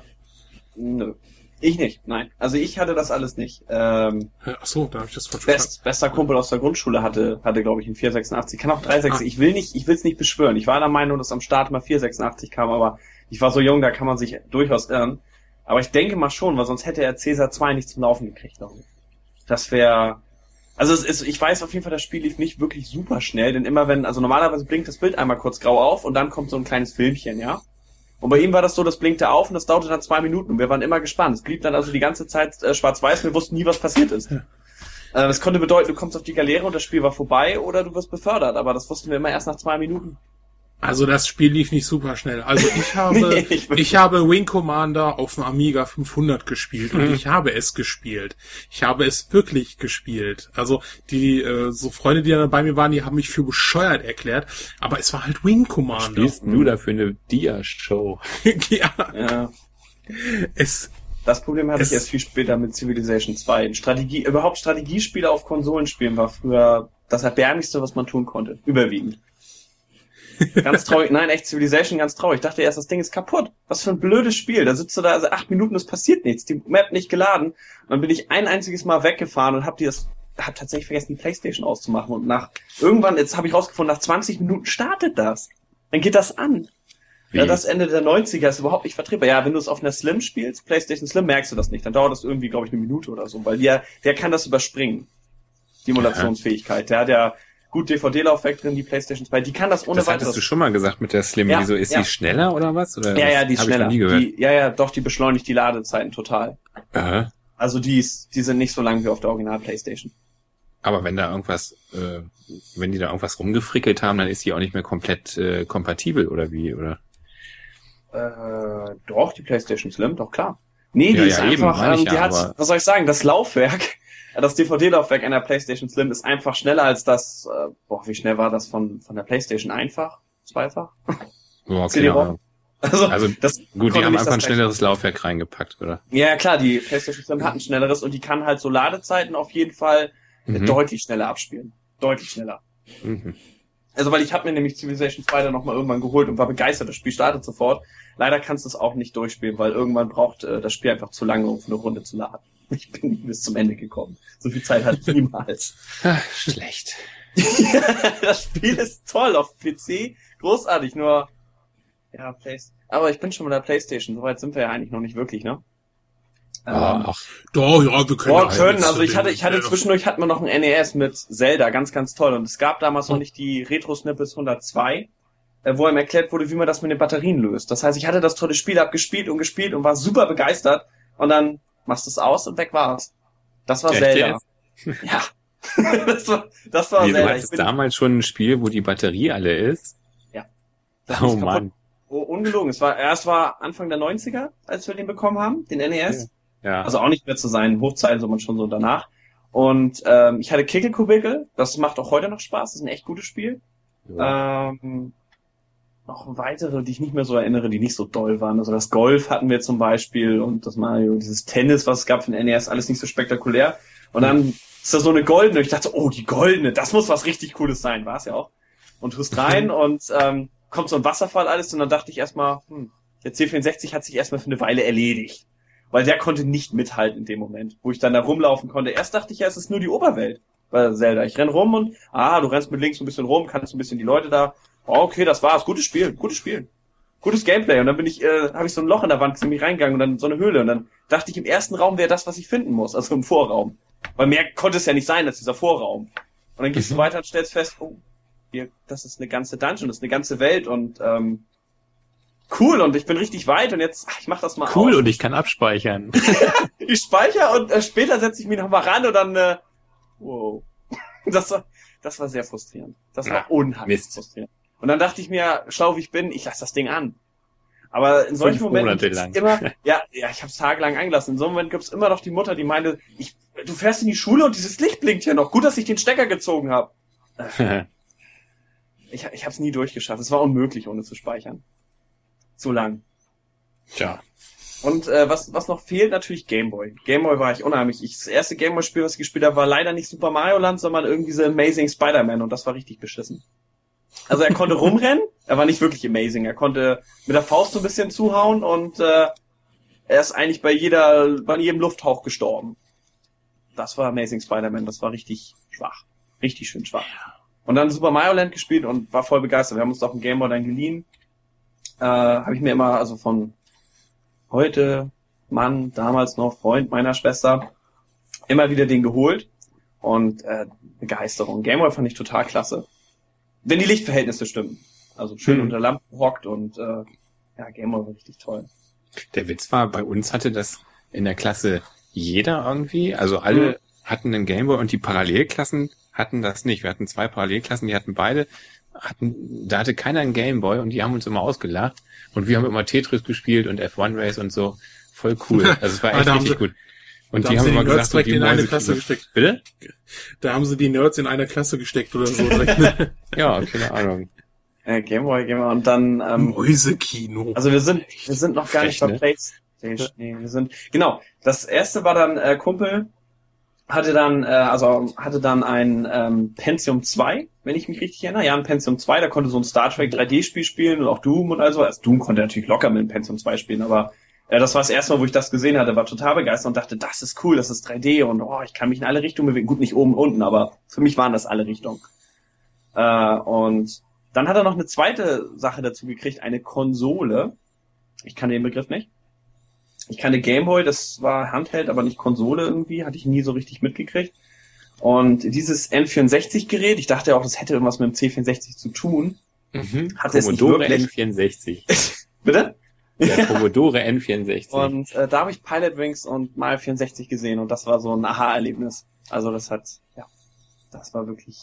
Nö. Ich nicht, nein. Also ich hatte das alles nicht. Ähm, ach so, da habe ich das falsch. Best, bester Kumpel aus der Grundschule hatte, hatte glaube ich, einen 486. Kann auch 386. Ah. Ich will nicht, ich will es nicht beschwören. Ich war der Meinung, dass am Start mal 486 kam, aber ich war so jung, da kann man sich durchaus irren. Aber ich denke mal schon, weil sonst hätte er Cäsar 2 nicht zum Laufen gekriegt. Glaube ich. Das wäre, also es ist, ich weiß auf jeden Fall, das Spiel lief nicht wirklich super schnell, denn immer wenn, also normalerweise blinkt das Bild einmal kurz grau auf und dann kommt so ein kleines Filmchen, ja. Und bei ihm war das so, das blinkte auf und das dauerte dann zwei Minuten und wir waren immer gespannt. Es blieb dann also die ganze Zeit äh, schwarz-weiß, wir wussten nie, was passiert ist. Äh, Das konnte bedeuten, du kommst auf die Galeere und das Spiel war vorbei oder du wirst befördert, aber das wussten wir immer erst nach zwei Minuten. Also das Spiel lief nicht super schnell. Also ich habe, Nee, ich ich habe Wing Commander auf dem Amiga 500 gespielt und ich habe es gespielt. Ich habe es wirklich gespielt. Also die äh, so Freunde, die dann bei mir waren, die haben mich für bescheuert erklärt, aber es war halt Wing Commander. Spielst du dafür eine Dia-Show? ja, Ja. es Das Problem hatte Es- ich erst viel später mit Civilization 2. Strategie, überhaupt Strategiespiele auf Konsolen spielen war früher das erbärmlichste, was man tun konnte. Überwiegend. Ganz traurig. Nein, echt Civilization ganz traurig. Ich dachte erst, das Ding ist kaputt. Was für ein blödes Spiel. Da sitzt du da, also acht Minuten, es passiert nichts. Die Map nicht geladen. Und dann bin ich ein einziges Mal weggefahren und hab die das, hab tatsächlich vergessen, die Playstation auszumachen. Und nach, irgendwann, jetzt habe ich rausgefunden, nach 20 Minuten startet das. Dann geht das an. Ja, das Ende der 90er ist überhaupt nicht vertretbar. Ja, wenn du es auf einer Slim spielst, PlayStation Slim, merkst du das nicht. Dann dauert das irgendwie, glaube ich, eine Minute oder so, weil der, der kann das überspringen. Die Emulationsfähigkeit. Der hat ja gut DVD-Laufwerk drin, die PlayStation 2. Die kann das ohne das hattest weiteres. du schon mal gesagt mit der Slim. Ja, Wieso ist ja. die schneller oder was? Oder ja, ja, die ist Hab ich noch schneller. nie gehört. Die, ja, ja, doch, die beschleunigt die Ladezeiten total. Aha. Also die ist, die sind nicht so lang wie auf der Original PlayStation. Aber wenn da irgendwas, äh, wenn die da irgendwas rumgefrickelt haben, dann ist die auch nicht mehr komplett äh, kompatibel oder wie, oder? Äh, doch, die PlayStation Slim, doch klar. Nee, die Ja, ist ja, eben, einfach, ich ähm, die ja, hat, was soll ich sagen, das Laufwerk, das DVD-Laufwerk einer PlayStation Slim ist einfach schneller als das, äh, boah, wie schnell war das von, von der PlayStation? Einfach? Zweifach? Okay, CD-ROM? Ahnung. Also, Also das gut, die haben einfach ein schnelleres Laufwerk reingepackt, oder? Ja, klar, die PlayStation Slim hat ein schnelleres und die kann halt so Ladezeiten auf jeden Fall Mhm. deutlich schneller abspielen. Deutlich schneller. Mhm. Also, weil ich habe mir nämlich Civilization 2 dann nochmal irgendwann geholt und war begeistert. Das Spiel startet sofort. Leider kannst du es auch nicht durchspielen, weil irgendwann braucht äh, das Spiel einfach zu lange, um eine Runde zu laden. Ich bin bis zum Ende gekommen. So viel Zeit hatte ich niemals. Ah, schlecht. das Spiel ist toll auf PC. Großartig, nur... Ja, Playstation. Aber ich bin schon mit der Playstation. Soweit sind wir ja eigentlich noch nicht wirklich, ne? Ah, Ähm, ach, Doch, ja, wir können. Boah, können. Also ich hatte, ich hatte zwischendurch hatten wir noch ein NES mit Zelda, ganz, ganz toll. Und es gab damals noch nicht die Retro Snippets 102, äh, wo ihm erklärt wurde, wie man das mit den Batterien löst. Das heißt, ich hatte das tolle Spiel abgespielt und gespielt und war super begeistert. Und dann machst du es aus und weg war's. Das war Echt Zelda. Ja. das war, das war wie, Zelda. Ich hattest bin, damals schon ein Spiel, wo die Batterie alle ist? das Oh ist kaputt. Mann. Oh, ungelogen. Es war, erst war Anfang der 90er, als wir den bekommen haben, den NES. Ja. Also auch nicht mehr zu seinen Hochzeiten, sondern schon so danach. Und ähm, ich hatte Kickelkubikel, das macht auch heute noch Spaß, das ist ein echt gutes Spiel. Ähm, noch weitere, die ich nicht mehr so erinnere, die nicht so doll waren. Also das Golf hatten wir zum Beispiel und das Mario, dieses Tennis, was es gab für den NES, alles nicht so spektakulär. Und dann ist da so eine goldene. Ich dachte, oh, die goldene, das muss was richtig Cooles sein. War es ja auch. Und tust rein und ähm, kommt so ein Wasserfall alles und dann dachte ich erstmal, hm, der C64 hat sich erstmal für eine Weile erledigt. Weil der konnte nicht mithalten in dem Moment, wo ich dann da rumlaufen konnte. Erst dachte ich ja, es ist nur die Oberwelt bei Zelda. Ich renn rum und, ah, du rennst mit links ein bisschen rum, kannst ein bisschen die Leute da. Okay, das war's. Gutes Spiel, gutes Spiel. Gutes Gameplay. Und dann bin ich, äh, habe ich so ein Loch in der Wand ziemlich reingegangen und dann so eine Höhle. Und dann dachte ich, im ersten Raum wäre das, was ich finden muss, also im Vorraum. Weil mehr konnte es ja nicht sein als dieser Vorraum. Und dann gehst du weiter und stellst fest, oh, hier, das ist eine ganze Dungeon, das ist eine ganze Welt und ähm, cool und ich bin richtig weit und jetzt, ach, ich mach das mal Cool aus. und ich kann abspeichern. ich speichere und äh, später setze ich mich nochmal ran und dann, äh, wow. Das war, das war sehr frustrierend. Das war Ja, unheimlich Mist. frustrierend. Und dann dachte ich mir, schlau wie ich bin, ich lasse das Ding an. Aber in solchen Fünf Momenten gibt's immer, ja, ja, ich habe es tagelang angelassen. In so einem Moment gibt's immer noch die Mutter, die meinte, ich, du fährst in die Schule und dieses Licht blinkt hier noch. Gut, dass ich den Stecker gezogen habe. Ich, ich habe es nie durchgeschafft. Es war unmöglich, ohne zu speichern. Zu lang. Tja. Und äh, was, was noch fehlt, natürlich Gameboy. Gameboy war ich unheimlich. Ich, das erste Gameboy-Spiel, was ich gespielt habe, war leider nicht Super Mario Land, sondern irgendwie so Amazing Spider-Man und das war richtig beschissen. Also er konnte rumrennen, er war nicht wirklich amazing. Er konnte mit der Faust so ein bisschen zuhauen und äh, er ist eigentlich bei jeder, bei jedem Lufthauch gestorben. Das war Amazing Spider-Man, das war richtig schwach. Richtig schön schwach. Und dann Super Mario Land gespielt und war voll begeistert. Wir haben uns auf dem Gameboy dann geliehen. Äh, habe ich mir immer, also von heute Mann, damals noch Freund meiner Schwester, immer wieder den geholt und äh, Begeisterung. Gameboy fand ich total klasse. Wenn die Lichtverhältnisse stimmen. Also schön Hm. unter Lampen hockt und äh, ja, Gameboy war richtig toll. Der Witz war, bei uns hatte das in der Klasse jeder irgendwie. Also alle Mhm. hatten einen Gameboy und die Parallelklassen hatten das nicht. Wir hatten zwei Parallelklassen, die hatten beide, hatten, da hatte keiner einen Gameboy und die haben uns immer ausgelacht. Und wir haben immer Tetris gespielt und F1 Race und so. Voll cool. Also es war echt richtig sie- gut. Und da die haben haben sie immer die Nerds gesagt, direkt die in eine Klasse gesteckt. Bitte? Da haben sie die Nerds in einer Klasse gesteckt oder so. Ja, keine Ahnung. Äh, Gameboy, Gameboy und dann ähm, Mäusekino. Also wir sind, wir sind noch gar nicht Frech, bei ne? PlayStation. Nee, wir sind. Genau. Das erste war dann äh, Kumpel hatte dann, äh, also hatte dann ein ähm, Pentium 2, wenn ich mich richtig erinnere. Ja, ein Pentium 2, da konnte so ein Star Trek 3D-Spiel spielen und auch Doom und also. Also Doom konnte natürlich locker mit dem Pentium 2 spielen, aber äh, das war das erste Mal, wo ich das gesehen hatte, war total begeistert und dachte, das ist cool, das ist 3D und oh, ich kann mich in alle Richtungen bewegen. Gut, nicht oben und unten, aber für mich waren das alle Richtungen. Äh, und dann hat er noch eine zweite Sache dazu gekriegt, eine Konsole. Ich kann den Begriff nicht. Ich kannte Gameboy, das war Handheld, aber nicht Konsole irgendwie, hatte ich nie so richtig mitgekriegt. Und dieses N64-Gerät, ich dachte auch, das hätte irgendwas mit dem C64 zu tun. Mhm. Hat es nicht wirklich- N64. Bitte? Der Commodore N64. Und äh, da habe ich Pilot Wings und Mario 64 gesehen und das war so ein Aha-Erlebnis. Also das hat, ja, das war wirklich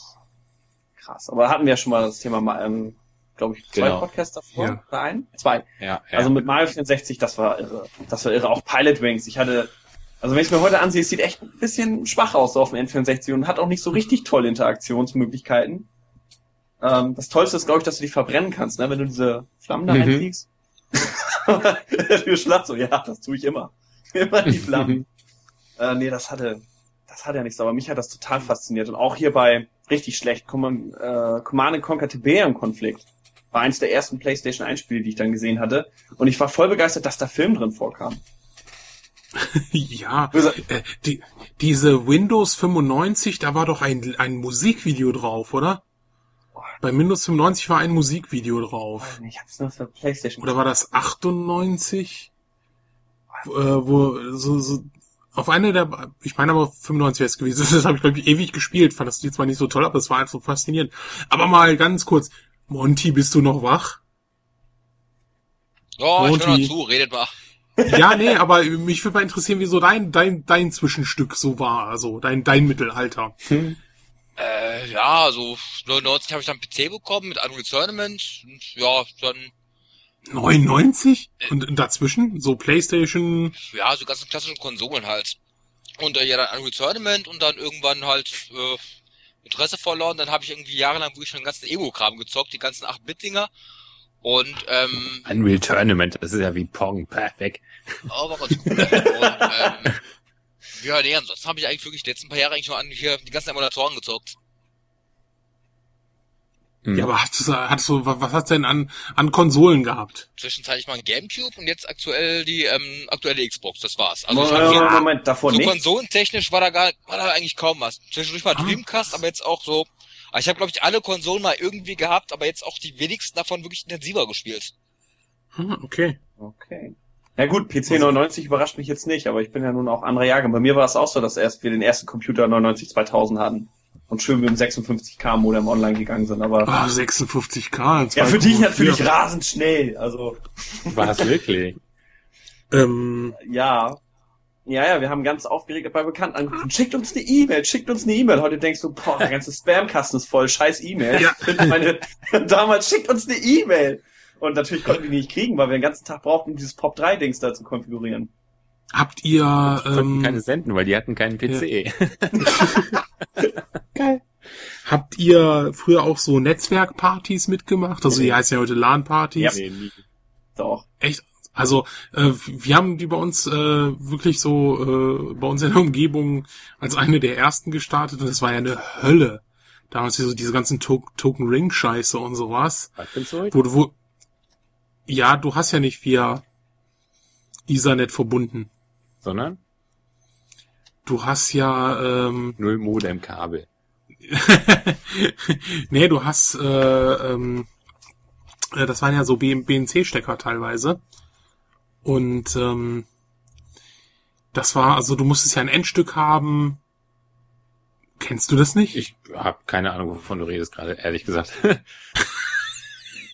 krass. Aber hatten wir ja schon mal das Thema mal, ähm, glaube ich, zwei Genau. Podcasts davor Ja. oder ein? Zwei. ja, ja. Also mit Mario 64, das war irre. Das war irre. Auch Pilot Wings. Ich hatte, also wenn ich es mir heute ansehe, es sieht echt ein bisschen schwach aus so auf dem N64 und hat auch nicht so richtig tolle Interaktionsmöglichkeiten. Ähm, das Tollste ist, glaube ich, dass du die verbrennen kannst, ne? wenn du diese Flammen da Mhm. reinfliegst. du schlagst so, ja, das tue ich immer. Immer die Flammen. äh, nee, das hatte, das hat ja nichts, aber mich hat das total fasziniert. Und auch hier bei richtig schlecht Command, äh, Command Conquer Tiberium Konflikt war eins der ersten PlayStation 1 Spiele, die ich dann gesehen hatte. Und ich war voll begeistert, dass da Film drin vorkam. ja, Also, äh, die, diese Windows 95, da war doch ein, ein Musikvideo drauf, oder? Bei Windows 95 war ein Musikvideo drauf. Ich hab's nur für PlayStation. Oder war das 98? Äh, wo so, so auf eine der, ich meine aber 95 wäre es gewesen. Das habe ich glaube ich ewig gespielt. Fand das Lied zwar nicht so toll, aber es war einfach faszinierend. Aber mal ganz kurz, Monty, bist du noch wach? Ja, ich höre Monty. noch zu, redet mal. Ja, nee, aber mich würde mal interessieren, wie so dein dein dein Zwischenstück so war, also dein dein Mittelalter. Äh, ja, so 99 habe ich dann PC bekommen mit Unreal Tournament. Und ja, dann 99 und dazwischen so PlayStation. ja, so ganzen klassischen Konsolen halt. Und äh, ja, dann Unreal Tournament und dann irgendwann halt äh, Interesse verloren. Dann habe ich irgendwie jahrelang wirklich schon den ganzen Ego-Kram gezockt, die ganzen 8-Bit-Dinger. Und ähm, Unreal Tournament, das ist ja wie Pong, perfekt. oh, war ganz cool. und, ähm, Ja, nee, ansonsten habe ich eigentlich wirklich die letzten paar Jahre eigentlich nur an hier die ganzen Emulatoren gezockt. Hm. Ja, aber hast du, hast du, was hast du denn an, an Konsolen gehabt? Zwischenzeitlich mal ein Gamecube und jetzt aktuell die ähm, aktuelle Xbox, das war's. Also Moment, hier, Moment, Moment, davor so nicht. konsolentechnisch war da gar war da eigentlich kaum was. Zwischendurch mal Ah. Dreamcast, aber jetzt auch so. Aber ich habe glaube ich alle Konsolen mal irgendwie gehabt, aber jetzt auch die wenigsten davon wirklich intensiver gespielt. Hm, okay. Okay. Ja gut, PC 99 überrascht mich jetzt nicht, aber ich bin ja nun auch anderer Jahrgang. Bei mir war es auch so, dass erst wir den ersten Computer 99 2000 hatten und schön mit dem 56k Modem online gegangen sind. Aber Ah, 56k. ja, für dich 2,4. natürlich rasend schnell. Also War es wirklich? Ähm, ja, ja, ja, wir haben ganz aufgeregt bei Bekannten angerufen. Schickt uns eine E-Mail, schickt uns eine E-Mail. Heute denkst du, boah, der ganze Spamkasten ist voll, scheiß E-Mail. Ja. Meine, damals schickt uns eine E-Mail. Und natürlich konnten wir die nicht kriegen, weil wir den ganzen Tag brauchten, um dieses Pop 3 Dings da zu konfigurieren. habt ihr, Konnten ähm, keine senden, weil die hatten keinen PC. Geil. Habt ihr früher auch so Netzwerkpartys mitgemacht? Also die heißen ja heute LAN-Partys. Nee, nie. Doch. Echt? Also äh, wir haben die bei uns äh, wirklich so äh, bei uns in der Umgebung als eine der ersten gestartet und das war ja eine Hölle. Damals so diese ganzen to Token Ring Scheiße und sowas. Was findest du? Wo du wo ja, du hast ja nicht via Ethernet verbunden. Sondern Du hast ja ähm, null Modem-Kabel. nee, du hast äh, ähm, äh, das waren ja so BNC-Stecker teilweise. Und ähm, das war, also du musstest ja ein Endstück haben. Kennst du das nicht? Ich habe keine Ahnung, wovon du redest gerade, ehrlich gesagt.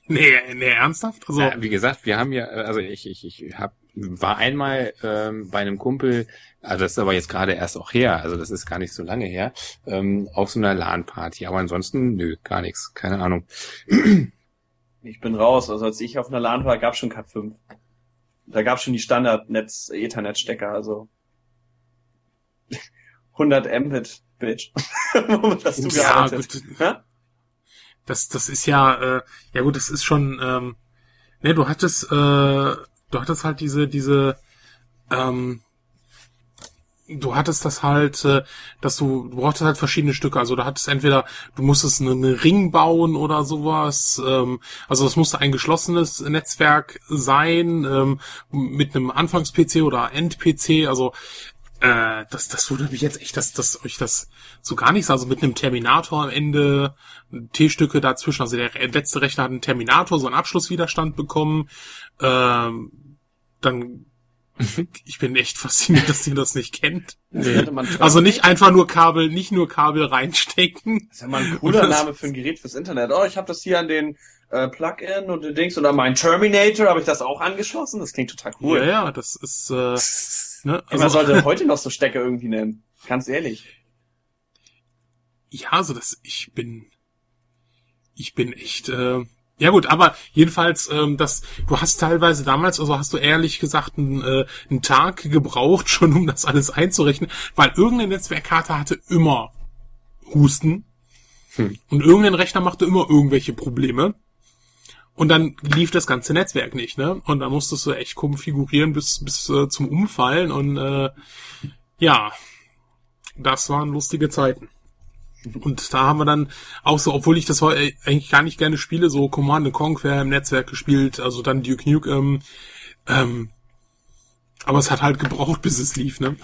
nee, nee, ernsthaft? Also, Ja, wie gesagt, wir haben ja, also ich, ich, ich hab, war einmal ähm, bei einem Kumpel, also das ist aber jetzt gerade erst auch her, also das ist gar nicht so lange her, ähm, auf so einer LAN-Party. Aber ansonsten, nö, gar nichts, keine Ahnung. Ich bin raus. Also als ich auf einer LAN war, gab's schon Cat 5. Da gab's schon die Standard-Netz, Ethernet-Stecker, also 100 Mbit, Bitch. Womit hast du ja, gearbeitet? gut, Hä? Das, das ist ja, äh, ja gut, das ist schon, ähm, ne, du hattest, äh, du hattest halt diese, diese, ähm, du hattest das halt, äh, dass du, du brauchtest halt verschiedene Stücke. Also du hattest entweder, du musstest einen eine Ring bauen oder sowas. Ähm, also das musste ein geschlossenes Netzwerk sein, ähm, mit einem Anfangs-PC oder End-PC. Also äh, das, das wundert mich jetzt echt, dass, dass euch das so gar nichts, also mit einem Terminator am Ende, T-Stücke dazwischen, also der letzte Rechner hat einen Terminator, so einen Abschlusswiderstand bekommen, ähm, dann, ich bin echt fasziniert, dass ihr das nicht kennt. Also nicht einfach nur Kabel, nicht nur Kabel reinstecken. Das ist ja mal ein cooler Name für ein Gerät fürs Internet. Oh, ich habe das hier an den äh, Plugin und den Dings oder mein Terminator habe ich das auch angeschlossen. Das klingt total cool. Ja, ja, das ist, äh, ne, Ey, man sollte heute noch so Stecker irgendwie nennen. Ganz ehrlich. Ja, also das, ich bin, ich bin echt, äh, ja gut, aber jedenfalls, ähm, das, du hast teilweise damals, also hast du ehrlich gesagt einen, äh, einen Tag gebraucht, schon um das alles einzurechnen, weil irgendeine Netzwerkkarte hatte immer Husten Hm. und irgendein Rechner machte immer irgendwelche Probleme. Und dann lief das ganze Netzwerk nicht, ne? Und dann musstest du echt konfigurieren bis, bis äh, zum Umfallen und äh, ja, das waren lustige Zeiten. Und da haben wir dann auch so, obwohl ich das heu- eigentlich gar nicht gerne spiele, so Command Conquer im Netzwerk gespielt, also dann Duke Nukem. Ähm, aber es hat halt gebraucht, bis es lief, ne?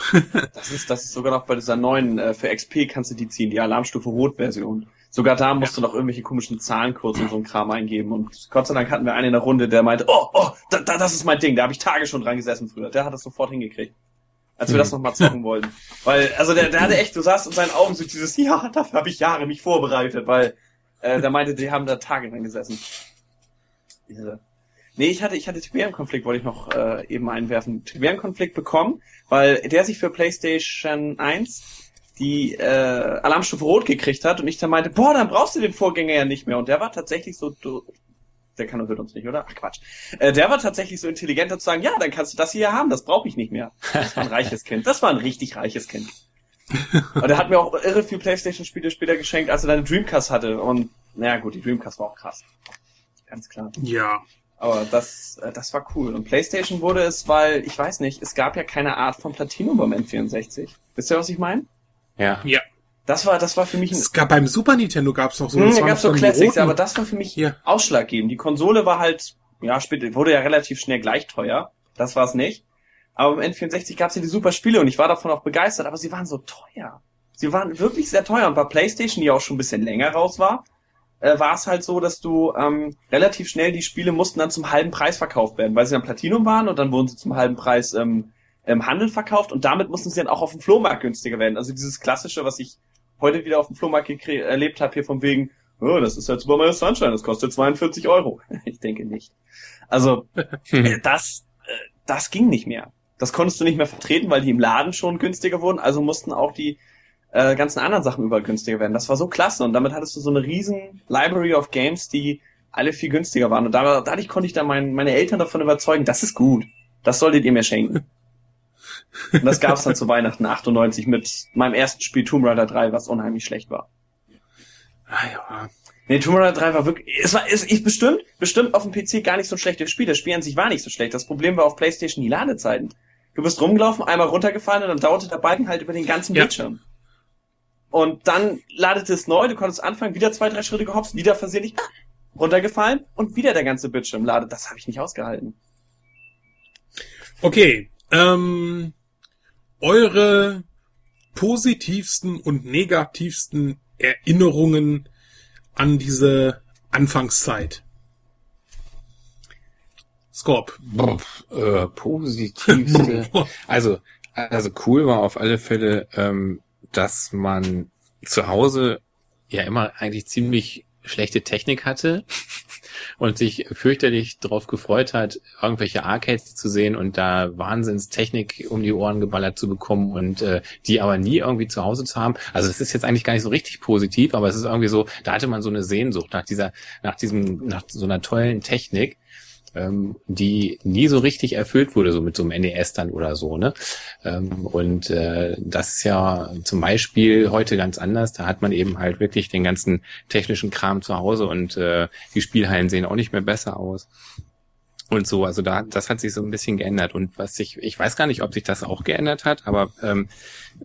Das ist, das ist sogar noch bei dieser neuen, äh, für XP kannst du die ziehen, die Alarmstufe Rot-Version. Sogar da musst du noch irgendwelche komischen Zahlencodes und so ein Kram eingeben. Und Gott sei Dank hatten wir einen in der Runde, der meinte, oh, oh, da, da, das ist mein Ding, da habe ich Tage schon dran gesessen früher. Der hat das sofort hingekriegt. Als wir Hm. das nochmal zocken wollten. Weil, also der, der hatte echt, du sahst in seinen Augen so dieses, ja, dafür habe ich Jahre mich vorbereitet, weil äh, der meinte, die haben da Tage dran gesessen. Irre. Nee, ich hatte, ich hatte Tiberium-Konflikt, wollte ich noch äh, eben einwerfen. Tiberium-Konflikt bekommen, weil der sich für PlayStation 1 die äh, Alarmstufe Rot gekriegt hat und ich dann meinte, boah, dann brauchst du den Vorgänger ja nicht mehr. Und der war tatsächlich so, du, der kann und hört uns nicht, oder? Ach Quatsch. Äh, der war tatsächlich so intelligent zu sagen, ja, dann kannst du das hier haben, das brauche ich nicht mehr. Das war ein reiches Kind. Das war ein richtig reiches Kind. Und er hat mir auch irre viel Playstation-Spiele später geschenkt, als er dann eine Dreamcast hatte. Und naja gut, die Dreamcast war auch krass. Ganz klar. Ja. Aber das, äh, das war cool. Und PlayStation wurde es, weil, ich weiß nicht, es gab ja keine Art von Platinum beim N64. Wisst ihr, was ich meine? Ja. Ja. Das war, das war für mich ein Es gab beim Super Nintendo gab's noch so. Hm, da waren gab's so Classics, aber das war für mich Ja. ausschlaggebend. Die Konsole war halt, ja, später, wurde ja relativ schnell gleich teuer. Das war's nicht. Aber im N64 gab's ja die super Spiele und ich war davon auch begeistert, aber sie waren so teuer. Sie waren wirklich sehr teuer und bei PlayStation, die auch schon ein bisschen länger raus war, äh, war es halt so, dass du ähm, relativ schnell die Spiele mussten dann zum halben Preis verkauft werden, weil sie dann Platinum waren und dann wurden sie zum halben Preis ähm, im Handel verkauft und damit mussten sie dann auch auf dem Flohmarkt günstiger werden. Also dieses klassische, was ich heute wieder auf dem Flohmarkt erlebt habe, hier von wegen, oh, das ist halt Super Mario Sunshine, das kostet 42 Euro. Ich denke nicht. Also äh, das, äh, das ging nicht mehr. Das konntest du nicht mehr vertreten, weil die im Laden schon günstiger wurden, also mussten auch die äh, ganzen anderen Sachen überall günstiger werden. Das war so klasse und damit hattest du so eine riesen Library of Games, die alle viel günstiger waren. Und da- dadurch konnte ich dann mein, meine Eltern davon überzeugen, das ist gut. Das solltet ihr mir schenken. Und das gab's dann zu Weihnachten 98 mit meinem ersten Spiel Tomb Raider 3, was unheimlich schlecht war. Ah, ja. Nee, Tomb Raider 3 war wirklich, es war, es, ich bestimmt, bestimmt auf dem PC gar nicht so ein schlechtes Spiel. Das Spiel an sich war nicht so schlecht. Das Problem war auf PlayStation die Ladezeiten. Du bist rumgelaufen, einmal runtergefallen und dann dauerte der Balken halt über den ganzen Ja. Bildschirm. Und dann ladete es neu, du konntest anfangen, wieder zwei, drei Schritte gehopst, wieder versehentlich runtergefallen und wieder der ganze Bildschirm ladet. Das habe ich nicht ausgehalten. Okay. Ähm, eure positivsten und negativsten Erinnerungen an diese Anfangszeit. Scorp. äh, positivste. Also, also cool war auf alle Fälle, ähm, dass man zu Hause ja immer eigentlich ziemlich schlechte Technik hatte und sich fürchterlich darauf gefreut hat, irgendwelche Arcades zu sehen und da Wahnsinnstechnik um die Ohren geballert zu bekommen und äh, die aber nie irgendwie zu Hause zu haben. Also es ist jetzt eigentlich gar nicht so richtig positiv, aber es ist irgendwie so, da hatte man so eine Sehnsucht nach dieser, nach diesem, nach so einer tollen Technik ähm, die nie so richtig erfüllt wurde, so mit so einem NES dann oder so, ne? Ähm, und äh, das ist ja zum Beispiel heute ganz anders. Da hat man eben halt wirklich den ganzen technischen Kram zu Hause und äh, die Spielhallen sehen auch nicht mehr besser aus. Und so, also da, das hat sich so ein bisschen geändert. Und was sich, ich weiß gar nicht, ob sich das auch geändert hat, aber ähm,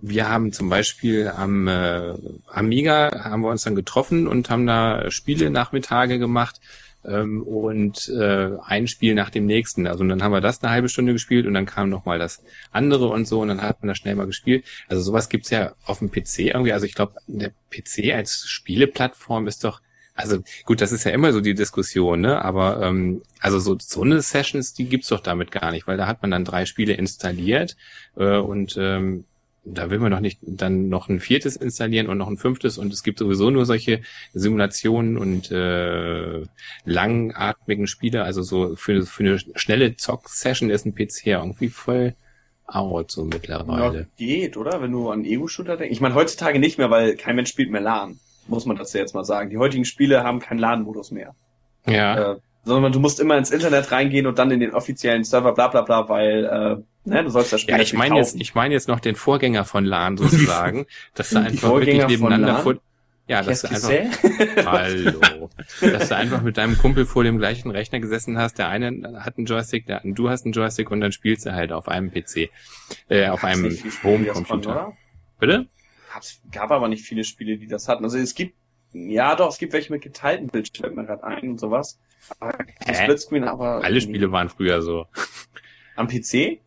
wir haben zum Beispiel am äh, Amiga haben wir uns dann getroffen und haben da Spiele Nachmittage gemacht ähm, und äh, ein Spiel nach dem nächsten. Also dann haben wir das eine halbe Stunde gespielt und dann kam noch mal das andere und so und dann hat man das schnell mal gespielt. Also sowas gibt's ja auf dem PC irgendwie. Also ich glaube, der PC als Spieleplattform ist doch also gut, das ist ja immer so die Diskussion, ne? Aber ähm, also so so eine Sessions, die gibt's doch damit gar nicht, weil da hat man dann drei Spiele installiert äh, und ähm, da will man doch nicht dann noch ein viertes installieren und noch ein fünftes und es gibt sowieso nur solche Simulationen und äh, langatmigen Spiele. Also so für, für eine schnelle Zock-Session ist ein PC ja irgendwie voll out so mittlerweile. Ja, geht, oder? Wenn du an Ego-Shooter denkst. Ich meine, heutzutage nicht mehr, weil kein Mensch spielt mehr LAN. Muss man dazu jetzt mal sagen. Die heutigen Spiele haben keinen LAN-Modus mehr. Ja. Äh, sondern du musst immer ins Internet reingehen und dann in den offiziellen Server, bla bla bla, weil äh, ne, du sollst das Spiel Ja, ich meine jetzt, ich meine jetzt noch den Vorgänger von LAN sozusagen, dass du Die einfach Vorgänger wirklich nebeneinander vor, ja, dass du einfach, hallo, dass du einfach mit deinem Kumpel vor dem gleichen Rechner gesessen hast, der eine hat einen Joystick, der, du hast einen Joystick und dann spielst du halt auf einem PC, äh, auf einem Homecomputer. Bitte? Gab's, gab aber nicht viele Spiele, die das hatten. Also es gibt, ja doch, es gibt welche mit geteilten Bildschirmen mir gerade ein und sowas. Aber Hä? Splitscreen, aber Alle Spiele waren früher so. am PC?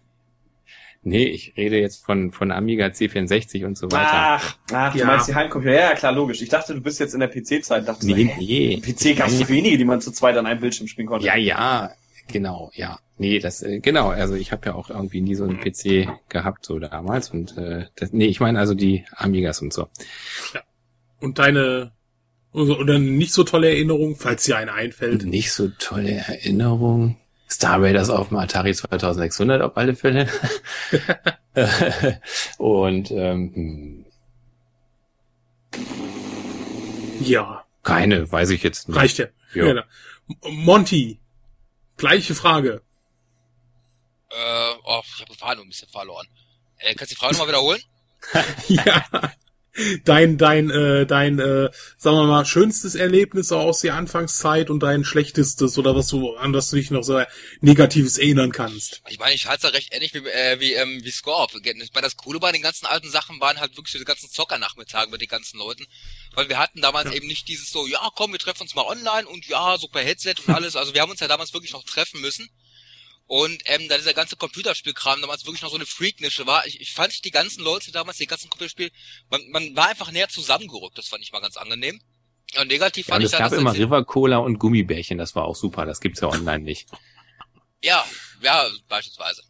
Nee, ich rede jetzt von, von Amiga C64 und so weiter. Ach, ach, du Ja. meinst die Heimcomputer. Ja, ja, klar, logisch. Ich dachte, du bist jetzt in der PC-Zeit. Dachte so, nee, nee. PC gab es so wenige, die man zu zweit an einem Bildschirm spielen konnte. Ja, ja, genau, ja. Nee, das, äh, genau, also ich habe ja auch irgendwie nie so einen PC gehabt, so damals. Und äh, das, nee, ich meine also die Amigas und so. Und deine also, oder nicht so tolle Erinnerung, falls dir eine einfällt. Nicht so tolle Erinnerung. Star Raiders auf dem Atari 2600 auf alle Fälle. und ähm, hm, Ja, keine, weiß ich jetzt nicht. reicht ja. Ja. Genau. Monty, gleiche Frage. Äh, oh, ich habe die Frage nur ein bisschen verloren. Äh, kannst du die Frage nochmal wiederholen? ja. Dein, dein, äh, dein, äh, sagen wir mal, schönstes Erlebnis aus der Anfangszeit und dein schlechtestes oder was du, an das du dich noch so Negatives erinnern kannst. Ich meine, ich halte es ja recht ähnlich wie, äh, wie, ähm, wie Scorp. Ich meine, das Coole bei den ganzen alten Sachen waren halt wirklich diese ganzen Zockernachmittage mit den ganzen Leuten. Weil wir hatten damals ja. eben nicht dieses so, ja komm, wir treffen uns mal online und ja, so per Headset und alles. Also wir haben uns ja damals wirklich noch treffen müssen. Und ähm, da dieser ganze Computerspielkram damals wirklich noch so eine Freaknische war. Ich, ich fand die ganzen Leute damals, die ganzen Computerspiel, man, man war einfach näher zusammengerückt. Das fand ich mal ganz angenehm. Und negativ ja, fand und ich es gab immer River Cola und Gummibärchen. Das war auch super. Das gibt's ja online nicht. Ja, ja, beispielsweise.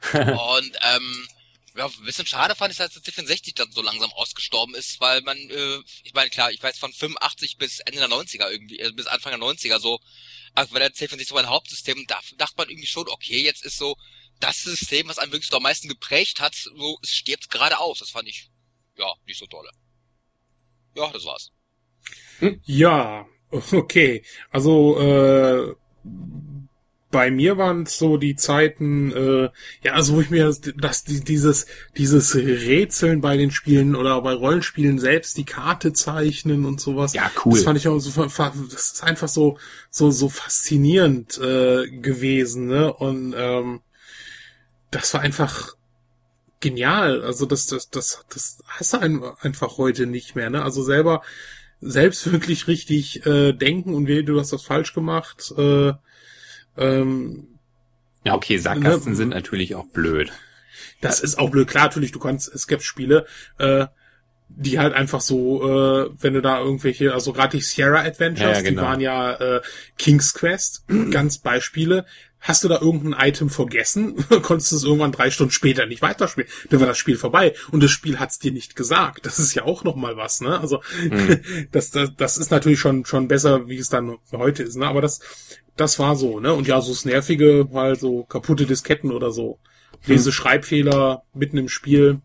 und ähm, ja, ein bisschen schade fand ich, dass der C64 dann so langsam ausgestorben ist, weil man, äh, ich meine, klar, ich weiß von 85 bis Ende der 90er irgendwie, äh, bis Anfang der 90er so, also war der C64 so ein Hauptsystem, da dachte man irgendwie schon, okay, jetzt ist so das System, was einen wirklich so am meisten geprägt hat, so, es stirbt gerade aus. Das fand ich, ja, nicht so tolle. Ja, das war's. Ja, okay. Also, äh, bei mir waren es so die Zeiten, äh, ja, also wo ich mir das, dieses dieses Rätseln bei den Spielen oder bei Rollenspielen selbst die Karte zeichnen und sowas. Ja, cool. Das fand ich auch so, das ist einfach so so so faszinierend äh, gewesen, ne? Und ähm, das war einfach genial. Also das das das das hast du einfach heute nicht mehr, ne? Also selber selbst wirklich richtig äh, denken und wie du hast das falsch gemacht. Äh, ähm, ja, okay, Sackgassen ne, sind natürlich auch blöd. Das ist auch blöd. Klar, natürlich, du kannst, es gibt Spiele, äh, die halt einfach so, äh, wenn du da irgendwelche, also gerade die Sierra Adventures, ja, ja, genau. die waren ja äh, King's Quest, ganz Beispiele. Hast du da irgendein Item vergessen, konntest du es irgendwann drei Stunden später nicht weiterspielen. Dann war das Spiel vorbei und das Spiel hat's dir nicht gesagt. Das ist ja auch noch mal was, ne? Also mhm. das, das, das ist natürlich schon schon besser, wie es dann heute ist, ne? Aber das das war so, ne? Und ja, so das Nervige, mal so kaputte Disketten oder so. Lese Schreibfehler mitten im Spiel.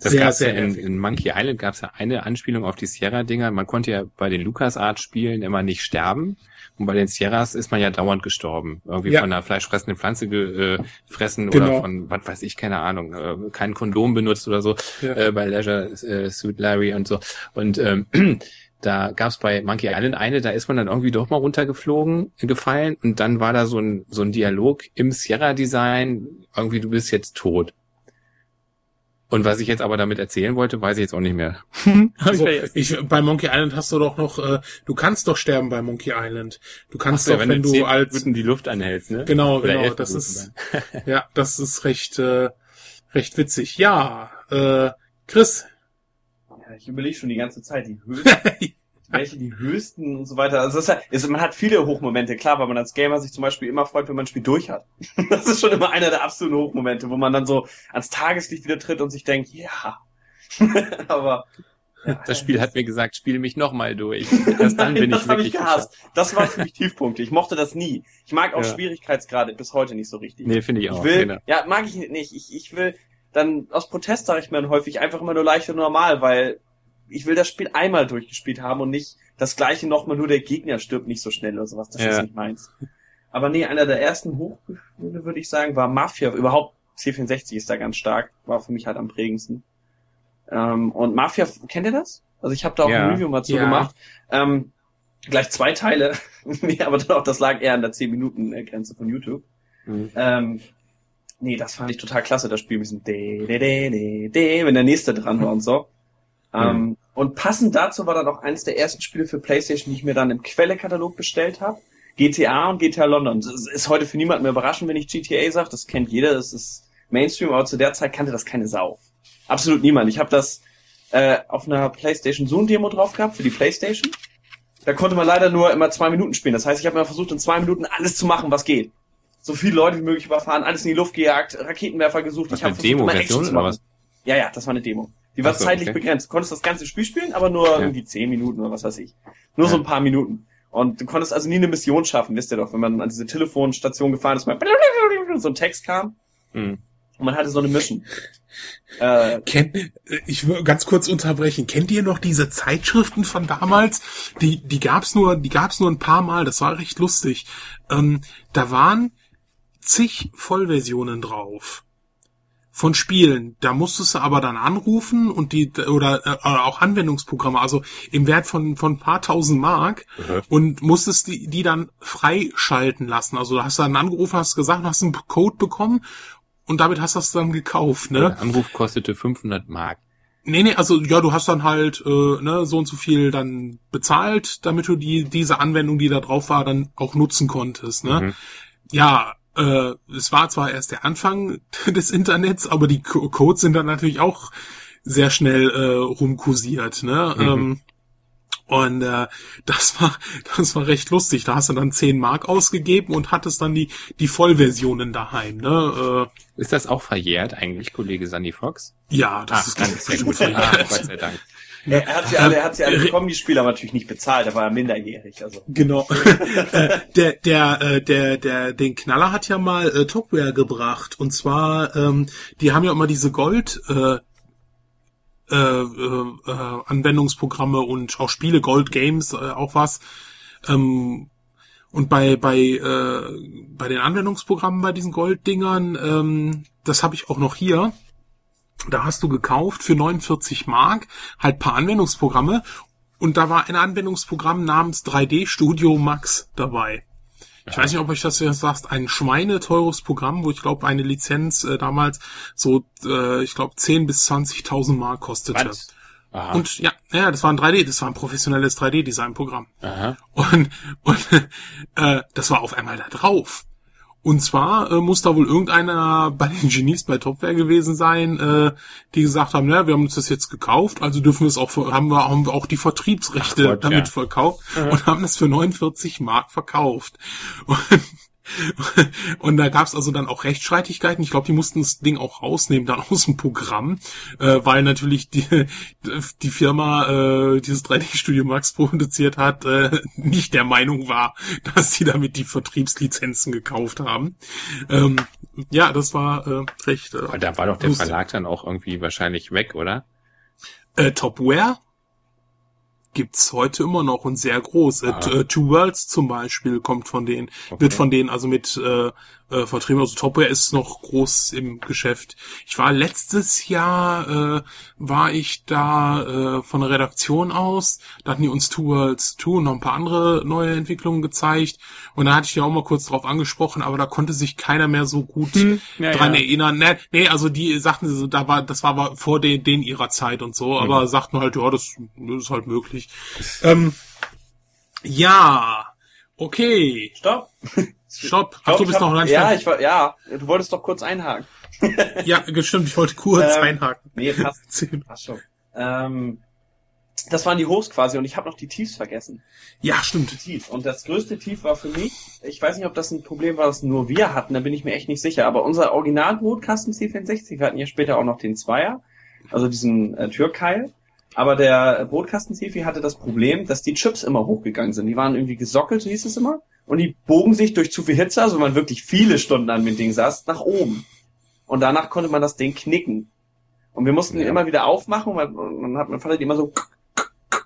Das sehr, sehr ja in, in, Monkey Island gab es ja eine Anspielung auf die Sierra-Dinger. Man konnte ja bei den LucasArts-Spielen immer nicht sterben. Und bei den Sierras ist man ja dauernd gestorben. Irgendwie ja. von einer fleischfressenden Pflanze gefressen genau. oder von, was weiß ich, keine Ahnung, äh, kein Kondom benutzt oder so ja. äh, bei Leisure äh, Suit Larry und so. Und ähm, da gab es bei Monkey Island eine, da ist man dann irgendwie doch mal runtergeflogen, gefallen und dann war da so ein, so ein Dialog im Sierra-Design, irgendwie du bist jetzt tot. Und was ich jetzt aber damit erzählen wollte, weiß ich jetzt auch nicht mehr. also, ich, bei Monkey Island hast du doch noch, äh, du kannst doch sterben bei Monkey Island. Du kannst so, doch, wenn, wenn du, als Minuten die Luft anhältst, ne? Genau, Oder genau. Das ist, ja, das ist recht, äh, recht witzig. Ja, äh, Chris, ja, ich überlege schon die ganze Zeit, die höchsten, welche die höchsten und so weiter. Also das ist, man hat viele Hochmomente, klar, weil man als Gamer sich zum Beispiel immer freut, wenn man ein Spiel durch hat. Das ist schon immer einer der absoluten Hochmomente, wo man dann so ans Tageslicht wieder tritt und sich denkt, ja. Aber das Spiel hat mir gesagt, spiele mich nochmal durch. Erst dann bin das ich wirklich ich gehasst. Das war für mich Tiefpunkte. Ich mochte das nie. Ich mag auch ja. Schwierigkeitsgrade bis heute nicht so richtig. Nee, finde ich auch. Ich will, genau. ja, mag ich nicht. Ich, ich will, dann aus Protest sage ich mir dann häufig einfach immer nur leicht und normal, weil ich will das Spiel einmal durchgespielt haben und nicht das gleiche nochmal, nur der Gegner stirbt nicht so schnell oder sowas. Das ja. ist nicht meins. Aber nee, einer der ersten Hochgefühle, würde ich sagen, war Mafia. Überhaupt C64 ist da ganz stark. War für mich halt am prägendsten. Ähm, und Mafia, kennt ihr das? Also ich habe da auch ja. ein Review mal zu ja. gemacht. Ähm, gleich zwei Teile. nee, aber dann auch, das lag eher an der 10-Minuten-Grenze von YouTube. Mhm. Ähm, Nee, das fand ich total klasse, das Spiel mit diesem de, de, de, de, de, wenn der nächste dran war und so. Mhm. Ähm, und passend dazu war dann auch eines der ersten Spiele für PlayStation, die ich mir dann im Quellekatalog bestellt habe. GTA und GTA London. Das ist heute für niemanden mehr überraschend, wenn ich GTA sage. Das kennt jeder, das ist Mainstream, aber zu der Zeit kannte das keine Sau. Absolut niemand. Ich habe das äh, auf einer PlayStation Zoom Demo drauf gehabt für die PlayStation. Da konnte man leider nur immer zwei Minuten spielen. Das heißt, ich habe mir versucht, in zwei Minuten alles zu machen, was geht so viele Leute wie möglich überfahren, alles in die Luft gejagt, Raketenwerfer gesucht. Was ich habe Demo-Version oder was? Ja, ja, das war eine Demo. Die war so, zeitlich okay. begrenzt. Du konntest das ganze Spiel spielen, aber nur ja. irgendwie zehn Minuten oder was weiß ich. Nur ja. so ein paar Minuten. Und du konntest also nie eine Mission schaffen, wisst ihr doch, wenn man an diese Telefonstation gefahren ist, mal so ein Text kam. Mhm. Und man hatte so eine Mission. Äh, Kennt, ich will ganz kurz unterbrechen. Kennt ihr noch diese Zeitschriften von damals? Die, die gab's nur, die gab's nur ein paar Mal. Das war recht lustig. Ähm, da waren zig Vollversionen drauf von Spielen. Da musstest du aber dann anrufen und die oder, äh, auch Anwendungsprogramme, also im Wert von von ein paar tausend Mark Mhm. und musstest die die dann freischalten lassen. Also du hast dann angerufen, hast gesagt, hast einen Code bekommen und damit hast du das dann gekauft, ne? Der Anruf kostete 500 Mark. Nee, nee, also ja, du hast dann halt äh, ne, so und so viel dann bezahlt, damit du die diese Anwendung, die da drauf war, dann auch nutzen konntest, ne? Mhm. Ja, äh, es war zwar erst der Anfang des Internets, aber die Co Codes sind dann natürlich auch sehr schnell äh, rumkursiert, ne? Mhm. Ähm, und äh, das war das war recht lustig. Da hast du dann 10 Mark ausgegeben und hattest dann die die Vollversionen daheim, ne? Äh, Ist das auch verjährt eigentlich, Kollege Sandy Fox? ja, das Ach, ist ganz ja gut. Ah, Gott sei Dank. Er hat sie alle, er hat sie alle Äh, bekommen, die Spieler aber natürlich nicht bezahlt, da war er minderjährig, also. Genau. Äh, der, der, äh, der, der, den Knaller hat ja mal äh, Topware gebracht. Und zwar, ähm, die haben ja immer diese Gold, äh, äh, äh, äh, Anwendungsprogramme und auch Spiele, Gold Games, äh, auch was. Ähm, und bei, bei, äh, bei den Anwendungsprogrammen bei diesen Golddingern, ähm, das habe ich auch noch hier. Da hast du gekauft für 49 Mark halt paar Anwendungsprogramme und da war ein Anwendungsprogramm namens 3D Studio Max dabei. Ich weiß nicht, ob euch das jetzt sagt, ein schweineteures Programm, wo ich glaube, eine Lizenz äh, damals so, äh, ich glaube, 10 bis 20.000 Mark kostete. Und ja, ja, das war ein 3D, das war ein professionelles 3D-Design-Programm. Aha. Und, und äh, das war auf einmal da drauf. Und zwar äh, muss da wohl irgendeiner bei den Genies bei Topware gewesen sein, äh, die gesagt haben, ja, wir haben uns das jetzt gekauft, also dürfen wir es auch, ver- haben wir, haben wir auch die Vertriebsrechte Gott, damit ja. verkauft und haben das für 49 Mark verkauft. Und, und da gab's also dann auch Rechtsstreitigkeiten. Ich glaube, die mussten das Ding auch rausnehmen dann aus dem Programm, äh, weil natürlich die, die Firma, äh, dieses 3D-Studio Max produziert hat, äh, nicht der Meinung war, dass sie damit die Vertriebslizenzen gekauft haben. Ähm, ja, das war äh, recht. Äh, da war doch der lustig. Verlag dann auch irgendwie wahrscheinlich weg, oder? Äh, Topware gibt's heute immer noch und sehr groß. Ah. äh, Two Worlds zum Beispiel kommt von denen, Okay. wird von denen also mit äh, äh, vertrieben. Also Topware ist noch groß im Geschäft. Ich war letztes Jahr, äh, war ich da äh, von der Redaktion aus, da hatten die uns Two Worlds 2 und noch ein paar andere neue Entwicklungen gezeigt. Und da hatte ich ja auch mal kurz drauf angesprochen, aber da konnte sich keiner mehr so gut ja, dran ja. erinnern. Nee, nee, also die sagten, so, da war, das war aber vor den, den ihrer Zeit und so, aber sagten halt, ja, das, das ist halt möglich. Ähm, ja, okay. Stopp. Stopp. Ach, du bist noch nicht Ja, ich war, ja, du wolltest doch kurz einhaken. Ja, stimmt, ich wollte kurz Ähm, einhaken. Nee, passt. Ach schon. Ähm, das waren die Hochs quasi und ich habe noch die Tiefs vergessen. Ja, stimmt. Tief. Und das größte Tief war für mich, ich weiß nicht, ob das ein Problem war, das nur wir hatten, da bin ich mir echt nicht sicher, aber unser Original-Brotkasten C64, wir hatten ja später auch noch den Zweier, also diesen äh, Türkeil, aber der Brotkasten C4 hatte das Problem, dass die Chips immer hochgegangen sind. Die waren irgendwie gesockelt, so hieß es immer, und die bogen sich durch zu viel Hitze, also wenn man wirklich viele Stunden an dem Ding saß, nach oben. Und danach konnte man das Ding knicken. Und wir mussten Ja. die immer wieder aufmachen, weil und dann hat mein Vater die immer so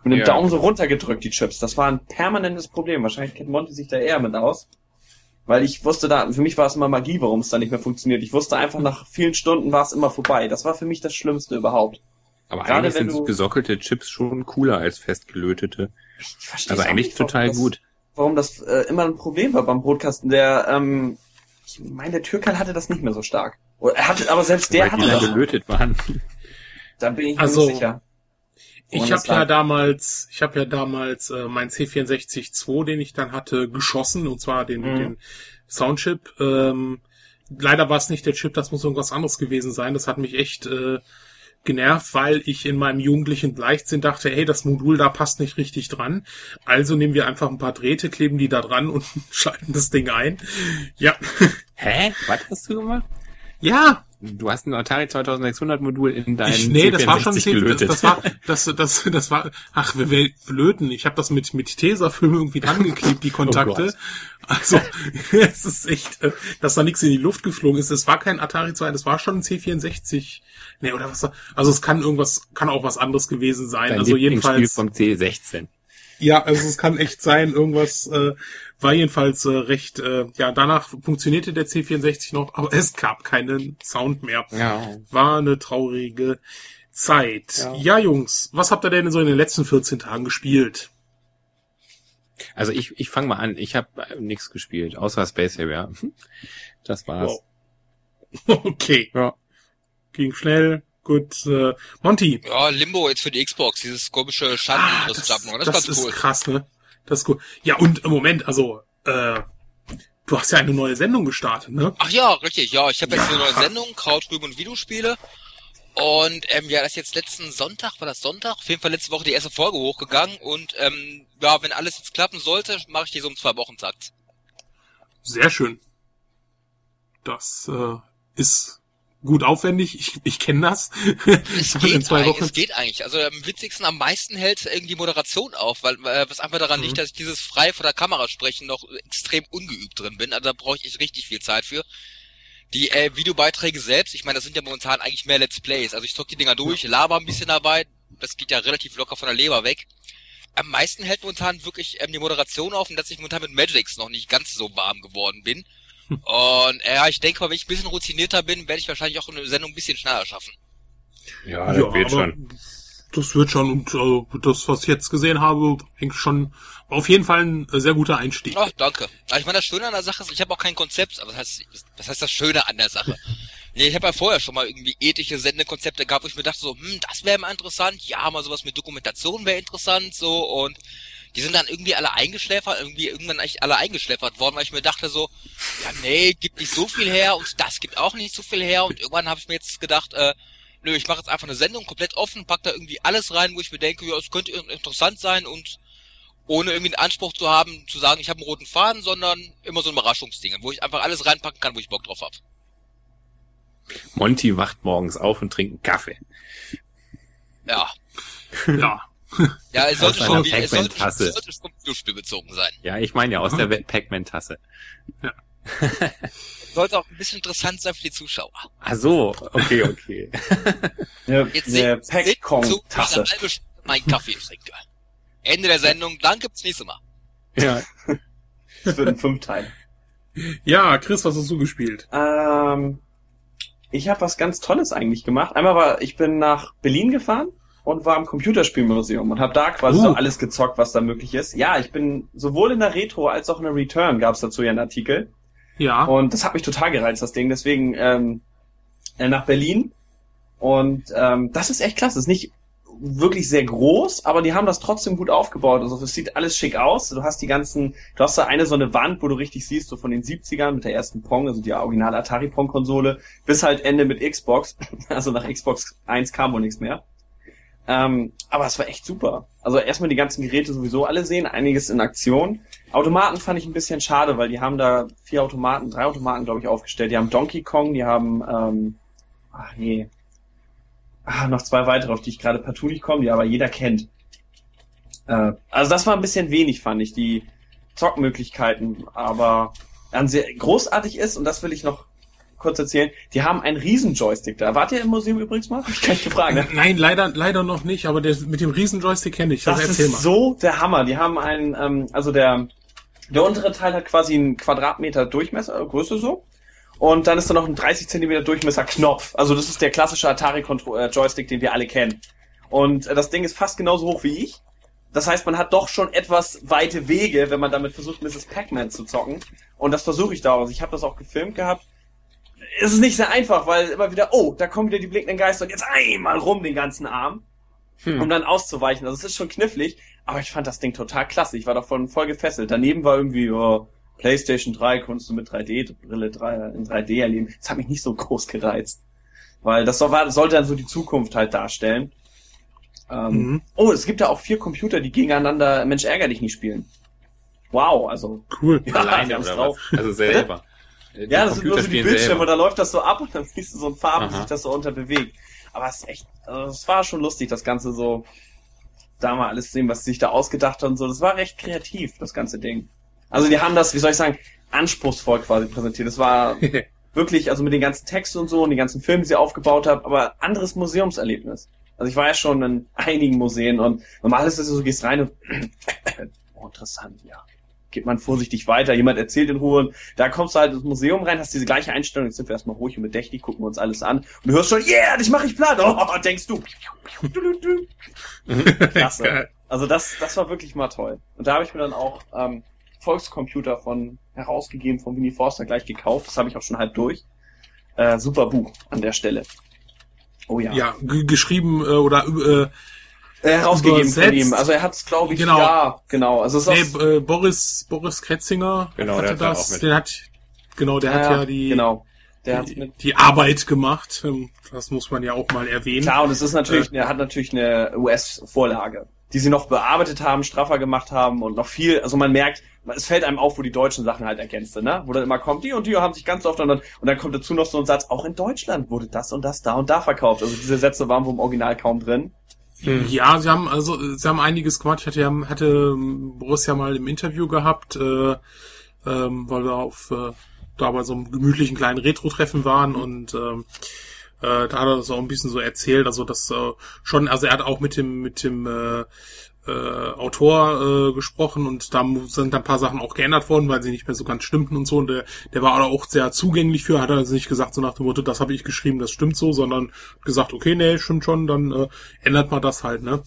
mit dem Ja. Daumen so runtergedrückt, die Chips. Das war ein permanentes Problem. Wahrscheinlich kennt Monty sich da eher mit aus. Weil ich wusste da, für mich war es immer Magie, warum es da nicht mehr funktioniert. Ich wusste einfach, nach vielen Stunden war es immer vorbei. Das war für mich das Schlimmste überhaupt. Aber Gerade eigentlich sind gesockelte Chips schon cooler als festgelötete. Ich verstehe auch eigentlich total gut. Warum das äh, immer ein Problem war beim Brotkasten. Der, ähm, ich meine, der Türkal hatte das nicht mehr so stark. Oder Er hatte, aber selbst der weil die hatte dann das. gelötet waren. Da bin ich mir Also, nicht sicher. Ich habe ja damals, ich habe ja damals äh, mein C64-2, den ich dann hatte, geschossen, und zwar den, Mhm. den Soundchip. Ähm, leider war es nicht der Chip, das muss irgendwas anderes gewesen sein. Das hat mich echt äh, genervt, weil ich in meinem jugendlichen Leichtsinn dachte, hey, das Modul da passt nicht richtig dran. Also nehmen wir einfach ein paar Drähte, kleben die da dran und schalten das Ding ein. Ja, Hä? Was hast du gemacht? ja, Du hast ein Atari 2600 Modul in deinem Ich, nee, das war schon C64 C- das, gelötet. das war das das das war ach wir wir löten. Ich habe das mit mit Tesafilm irgendwie dran geklebt die Kontakte. Gott. also es ist echt, äh, dass da nichts in die Luft geflogen ist. Es war kein Atari 2, das war schon ein C64. Nee, oder was? Also es kann irgendwas kann auch was anderes gewesen sein. Dein also jedenfalls vom C16. ja, also es kann echt sein, irgendwas, äh, war jedenfalls äh, recht, äh, ja, danach funktionierte der C64 noch, aber es gab keinen Sound mehr. Ja. War eine traurige Zeit. Ja. Ja. Jungs, was habt ihr denn so in den letzten 14 Tagen gespielt? Also ich, ich fange mal an. Ich habe nichts gespielt, außer Space Harrier. Das war's. Wow. Okay, Ja. ging schnell. Gut, äh, Monty. Ja, Limbo jetzt für die Xbox, dieses komische Ah, das, das, das ist ganz ist cool. krass, ne? Das ist cool. Ja, und im Moment, also, äh, du hast ja eine neue Sendung gestartet, ne? Ach ja, richtig, ja. Ich habe jetzt eine neue Ja. Sendung, Krautrüben und Videospiele. Und ähm, ja, das ist jetzt letzten Sonntag, war das Sonntag? Auf jeden Fall letzte Woche die erste Folge hochgegangen. Und ähm, ja, wenn alles jetzt klappen sollte, mache ich die so um zwei Wochen Takt. Sehr schön. Das äh, ist gut aufwendig. Ich, ich kenne das. Es In geht, zwei eigentlich, Wochen. es geht eigentlich. Also am witzigsten, am meisten hält irgendwie Moderation auf, weil äh, was einfach daran Mhm. liegt, dass ich dieses frei vor der Kamera sprechen noch extrem ungeübt drin bin. Also da brauche ich richtig viel Zeit für. Die äh, Videobeiträge selbst, ich meine, das sind ja momentan eigentlich mehr Let's Plays. Also ich zock die Dinger durch, laber ein bisschen dabei. Das geht ja relativ locker von der Leber weg. Am meisten hält momentan wirklich ähm, die Moderation auf und dass ich momentan mit Magix noch nicht ganz so warm geworden bin. Und äh, ja, ich denke mal, wenn ich ein bisschen routinierter bin, werde ich wahrscheinlich auch eine Sendung ein bisschen schneller schaffen. Ja, das wird aber schon. Das wird schon und äh, das, was ich jetzt gesehen habe, eigentlich schon auf jeden Fall ein sehr guter Einstieg. Ach, danke. Aber ich meine, das Schöne an der Sache ist, ich habe auch kein Konzept. Aber was heißt, was heißt das Schöne an der Sache? Nee, ich habe ja vorher schon mal irgendwie ethische Sendekonzepte gehabt, wo ich mir dachte so, hm, das wäre mal interessant. Ja, mal sowas mit Dokumentation wäre interessant, so. Und die sind dann irgendwie alle eingeschläfert, irgendwie irgendwann eigentlich alle eingeschläfert worden, weil ich mir dachte so, ja, nee, gibt nicht so viel her und das gibt auch nicht so viel her. Und irgendwann habe ich mir jetzt gedacht, äh, nö, ich mache jetzt einfach eine Sendung komplett offen, pack da irgendwie alles rein, wo ich mir denke, ja, es könnte interessant sein und ohne irgendwie den Anspruch zu haben, zu sagen, ich habe einen roten Faden, sondern immer so ein Überraschungsding, wo ich einfach alles reinpacken kann, wo ich Bock drauf hab. Monty wacht morgens auf und trinkt einen Kaffee. Ja. Ja. Ja, es sollte schon, es sollte, Pac-Man-Tasse. es sollte schon Videospiel bezogen sein. Ja, ich meine ja aus der Pac-Man-Tasse. Sollte auch ein bisschen interessant sein für die Zuschauer. Ach so, okay, okay. Eine, Jetzt halbe Stunde meinen Kaffee trinke. Ende der Sendung, dann gibt's nächste Mal. ja. Das wird ein Fünfteil. ja, Chris, was hast du gespielt? Ähm, ich habe was ganz Tolles eigentlich gemacht. Einmal war, ich bin nach Berlin gefahren und war im Computerspielmuseum und habe da quasi Uh. so alles gezockt, was da möglich ist. Ja, ich bin sowohl in der Retro als auch in der Return gab's dazu ja einen Artikel. Ja. Und das hat mich total gereizt, das Ding. Deswegen ähm, äh, nach Berlin. Und ähm, das ist echt klasse. Das ist nicht wirklich sehr groß, aber die haben das trotzdem gut aufgebaut. Also es sieht alles schick aus. Du hast die ganzen, du hast da eine so eine Wand, wo du richtig siehst, so von den 70ern mit der ersten Pong, also die originale Atari Pong Konsole, bis halt Ende mit Xbox. Also nach Xbox 1 kam wohl nichts mehr. Ähm, aber es war echt super. Also erstmal die ganzen Geräte sowieso alle sehen, einiges in Aktion. Automaten fand ich ein bisschen schade, weil die haben da vier Automaten, drei Automaten, glaube ich, aufgestellt. Die haben Donkey Kong, die haben, ähm, ach nee, ah, noch zwei weitere, auf die ich gerade partout nicht komme, die aber jeder kennt. Äh, also das war ein bisschen wenig, fand ich, die Zockmöglichkeiten, aber dann sehr großartig ist, und das will ich noch kurz erzählen, die haben einen riesen Joystick da. Wart ihr im Museum übrigens mal? Hab ich gar nicht gefragt, ne? Nein, leider, leider noch nicht, aber der, mit dem riesen Joystick kenne ich. Das, Das erzähl ist mal. so der Hammer. Die haben einen, ähm, also der, der untere Teil hat quasi einen Quadratmeter Durchmesser, äh, Größe so. Und dann ist da noch ein 30 Zentimeter Durchmesser Knopf. Also das ist der klassische Atari-Joystick, den wir alle kennen. Und äh, das Ding ist fast genauso hoch wie ich. Das heißt, man hat doch schon etwas weite Wege, wenn man damit versucht, Mrs. Pac-Man zu zocken. Und das versuche ich daraus. Ich habe das auch gefilmt gehabt. Es ist nicht sehr einfach, weil immer wieder, oh, da kommen wieder die blinkenden Geister und jetzt einmal rum den ganzen Arm um dann auszuweichen. Also es ist schon knifflig, aber ich fand das Ding total klasse. Ich war davon voll gefesselt. Daneben war irgendwie, oh, PlayStation 3 konntest du mit 3D-Brille 3, in 3D erleben. Das hat mich nicht so groß gereizt. Weil das sollte dann so die Zukunft halt darstellen. Ähm, Mhm. Oh, es gibt ja auch vier Computer, die gegeneinander Mensch ärger dich nicht spielen. Wow, also. Cool. Ja, Alleine oder drauf. was? Also selber. Die Ja, das sind nur so die Bildschirme da läuft das so ab und dann siehst du so ein Farben, wie Aha. sich das so unterbewegt. Aber es ist echt, also es war schon lustig, das Ganze so, da mal alles sehen, was sie sich da ausgedacht haben und so. Das war recht kreativ, das ganze Ding. Also die haben das, wie soll ich sagen, anspruchsvoll quasi präsentiert. Das war wirklich, also mit den ganzen Texten und so und den ganzen Filmen, die sie aufgebaut haben, aber anderes Museumserlebnis. Also ich war ja schon in einigen Museen und normal ist es so, du gehst rein und oh, interessant, ja. Geht man vorsichtig weiter, jemand erzählt in Ruhe. Und da kommst du halt ins Museum rein, hast diese gleiche Einstellung, jetzt sind wir erstmal ruhig und bedächtig, gucken wir uns alles an. Und du hörst schon, yeah, dich mach ich platt. Oh, denkst du. Klasse. Also das, das war wirklich mal toll. Und da habe ich mir dann auch ähm, Volkscomputer von herausgegeben, von Winnie Forster gleich gekauft. Das habe ich auch schon halb durch. Äh, super Buch an der Stelle. Oh ja. Ja, geschrieben äh, oder äh, herausgegeben übersetzt. von ihm. Also er hat es, glaube ich, genau. ja, genau. Also es ist nee, äh, Boris Boris Kretzinger genau, hatte der das. Der hat genau, der ja, hat ja die genau. Der die, mit die Arbeit gemacht. Ähm, das muss man ja auch mal erwähnen. Klar, und es ist natürlich, äh, er hat natürlich eine US-Vorlage, die sie noch bearbeitet haben, straffer gemacht haben und noch viel. Also man merkt, es fällt einem auf, wo die deutschen Sachen halt ergänzt sind, ne? Wo dann immer kommt, die und die haben sich ganz oft und dann, und dann kommt dazu noch so ein Satz, auch in Deutschland wurde das und das da und da verkauft. Also diese Sätze waren wohl im Original kaum drin. Hm. Ja, sie haben also sie haben einiges gemacht. Ich hatte ja hatte Borussia mal im Interview gehabt, äh, ähm, weil wir auf äh, da bei so einem gemütlichen kleinen Retro-Treffen waren und ähm, äh, da hat er das auch ein bisschen so erzählt, also das äh, schon, also er hat auch mit dem mit dem äh, äh, Autor äh, gesprochen und da sind ein paar Sachen auch geändert worden, weil sie nicht mehr so ganz stimmten und so. Und der, der war auch sehr zugänglich für, hat er also nicht gesagt so nach dem Motto, das habe ich geschrieben, das stimmt so, sondern gesagt, okay, nee, stimmt schon, dann äh, ändert man das halt, ne?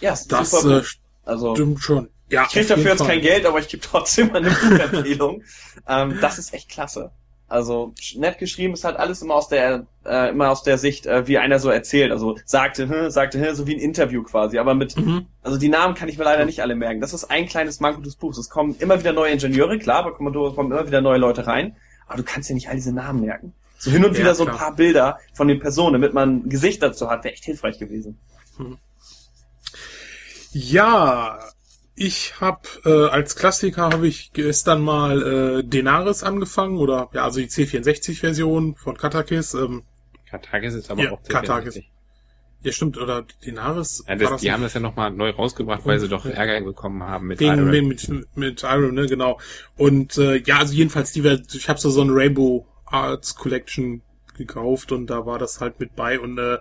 Ja, das äh, also, stimmt schon. Ja, ich krieg dafür jetzt kein Geld, aber ich gebe trotzdem eine Buchempfehlung. ähm, das ist echt klasse. Also nett geschrieben ist halt alles immer aus der äh, immer aus der Sicht, äh, wie einer so erzählt. Also sagte, hm, sagte, hm, so wie ein Interview quasi. Aber mit, mhm. also die Namen kann ich mir leider nicht alle merken. Das ist ein kleines Manko des Buchs. Es kommen immer wieder neue Ingenieure, klar, bei Commodore kommen immer wieder neue Leute rein. Aber du kannst ja nicht all diese Namen merken. So hin und ja, wieder so ein paar Bilder von den Personen, damit man ein Gesicht dazu hat, wäre echt hilfreich gewesen. Hm. Ja, ich habe äh, als Klassiker habe ich gestern mal äh, Denaris angefangen oder ja also die C64-Version von Katakis. Ähm, Katakis ist aber ja, auch C64. Katakis. Ja, stimmt, oder Denaris. Ja, das, die nicht? haben das ja nochmal neu rausgebracht, weil sie doch Ärger bekommen haben mit Wegen, Iron. Mit, mit Iron, ne, genau. Und äh, ja, also jedenfalls, die ich habe so, so eine Rainbow Arts Collection gekauft und da war das halt mit bei und äh,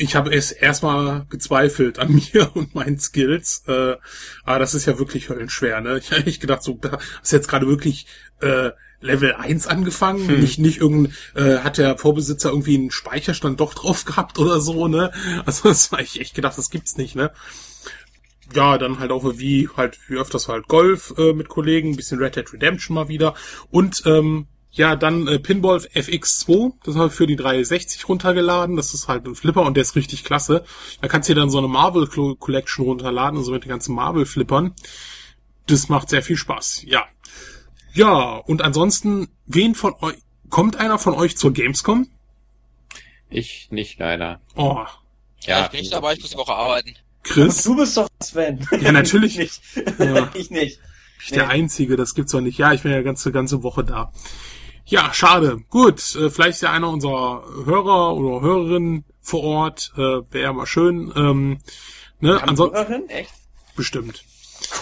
ich habe es erstmal gezweifelt an mir und meinen Skills. Äh, aber das ist ja wirklich höllenschwer, ne? Ich habe echt gedacht, so, da hast jetzt gerade wirklich äh, Level 1 angefangen. Hm. Nicht, nicht irgendein, äh, hat der Vorbesitzer irgendwie einen Speicherstand doch drauf gehabt oder so, ne? Also das war ich echt gedacht, das gibt's nicht, ne? Ja, dann halt auch wie halt, wie öfters halt Golf äh, mit Kollegen, bisschen Red Dead Redemption mal wieder. Und ähm, ja, dann äh, Pinball FX2, das habe ich für die 360 runtergeladen. Das ist halt ein Flipper und der ist richtig klasse. Da kannst du dir dann so eine Marvel Collection runterladen, also mit den ganzen Marvel Flippern. Das macht sehr viel Spaß, ja. Ja, und ansonsten, wen von euch, kommt einer von euch zur Gamescom? Ich nicht, leider. Oh. Ja, ja ich bin nicht dabei, ich muss die Woche arbeiten. Chris? Aber du bist doch Sven. Ja, natürlich. ich nicht. Ja. ich nicht. Ich nee. der Einzige, das gibt's doch nicht. Ja, ich bin ja ganze ganze Woche da. Ja, schade. Gut, äh, vielleicht ist ja einer unserer Hörer oder Hörerinnen vor Ort. Äh, Wäre ja mal schön. Ähm, ne? Ansonsten Hörerin? Echt? Bestimmt.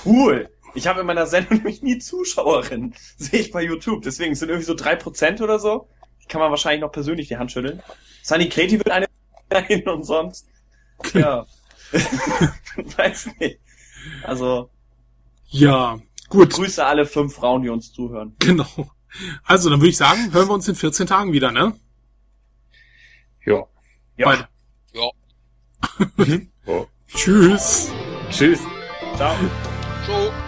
Cool. Ich habe in meiner Sendung nämlich nie Zuschauerinnen. Sehe ich bei YouTube. Deswegen sind irgendwie so drei Prozent oder so. Kann man wahrscheinlich noch persönlich die Hand schütteln. Sunny Katie wird eine hin und sonst. Ja. Weiß nicht. Also. Ja, gut. Grüße alle fünf Frauen, die uns zuhören. Genau. Also, dann würde ich sagen, hören wir uns in 14 Tagen wieder, ne? Ja. Ja. Beide. Ja. oh. Tschüss. Tschüss. Ciao. Ciao.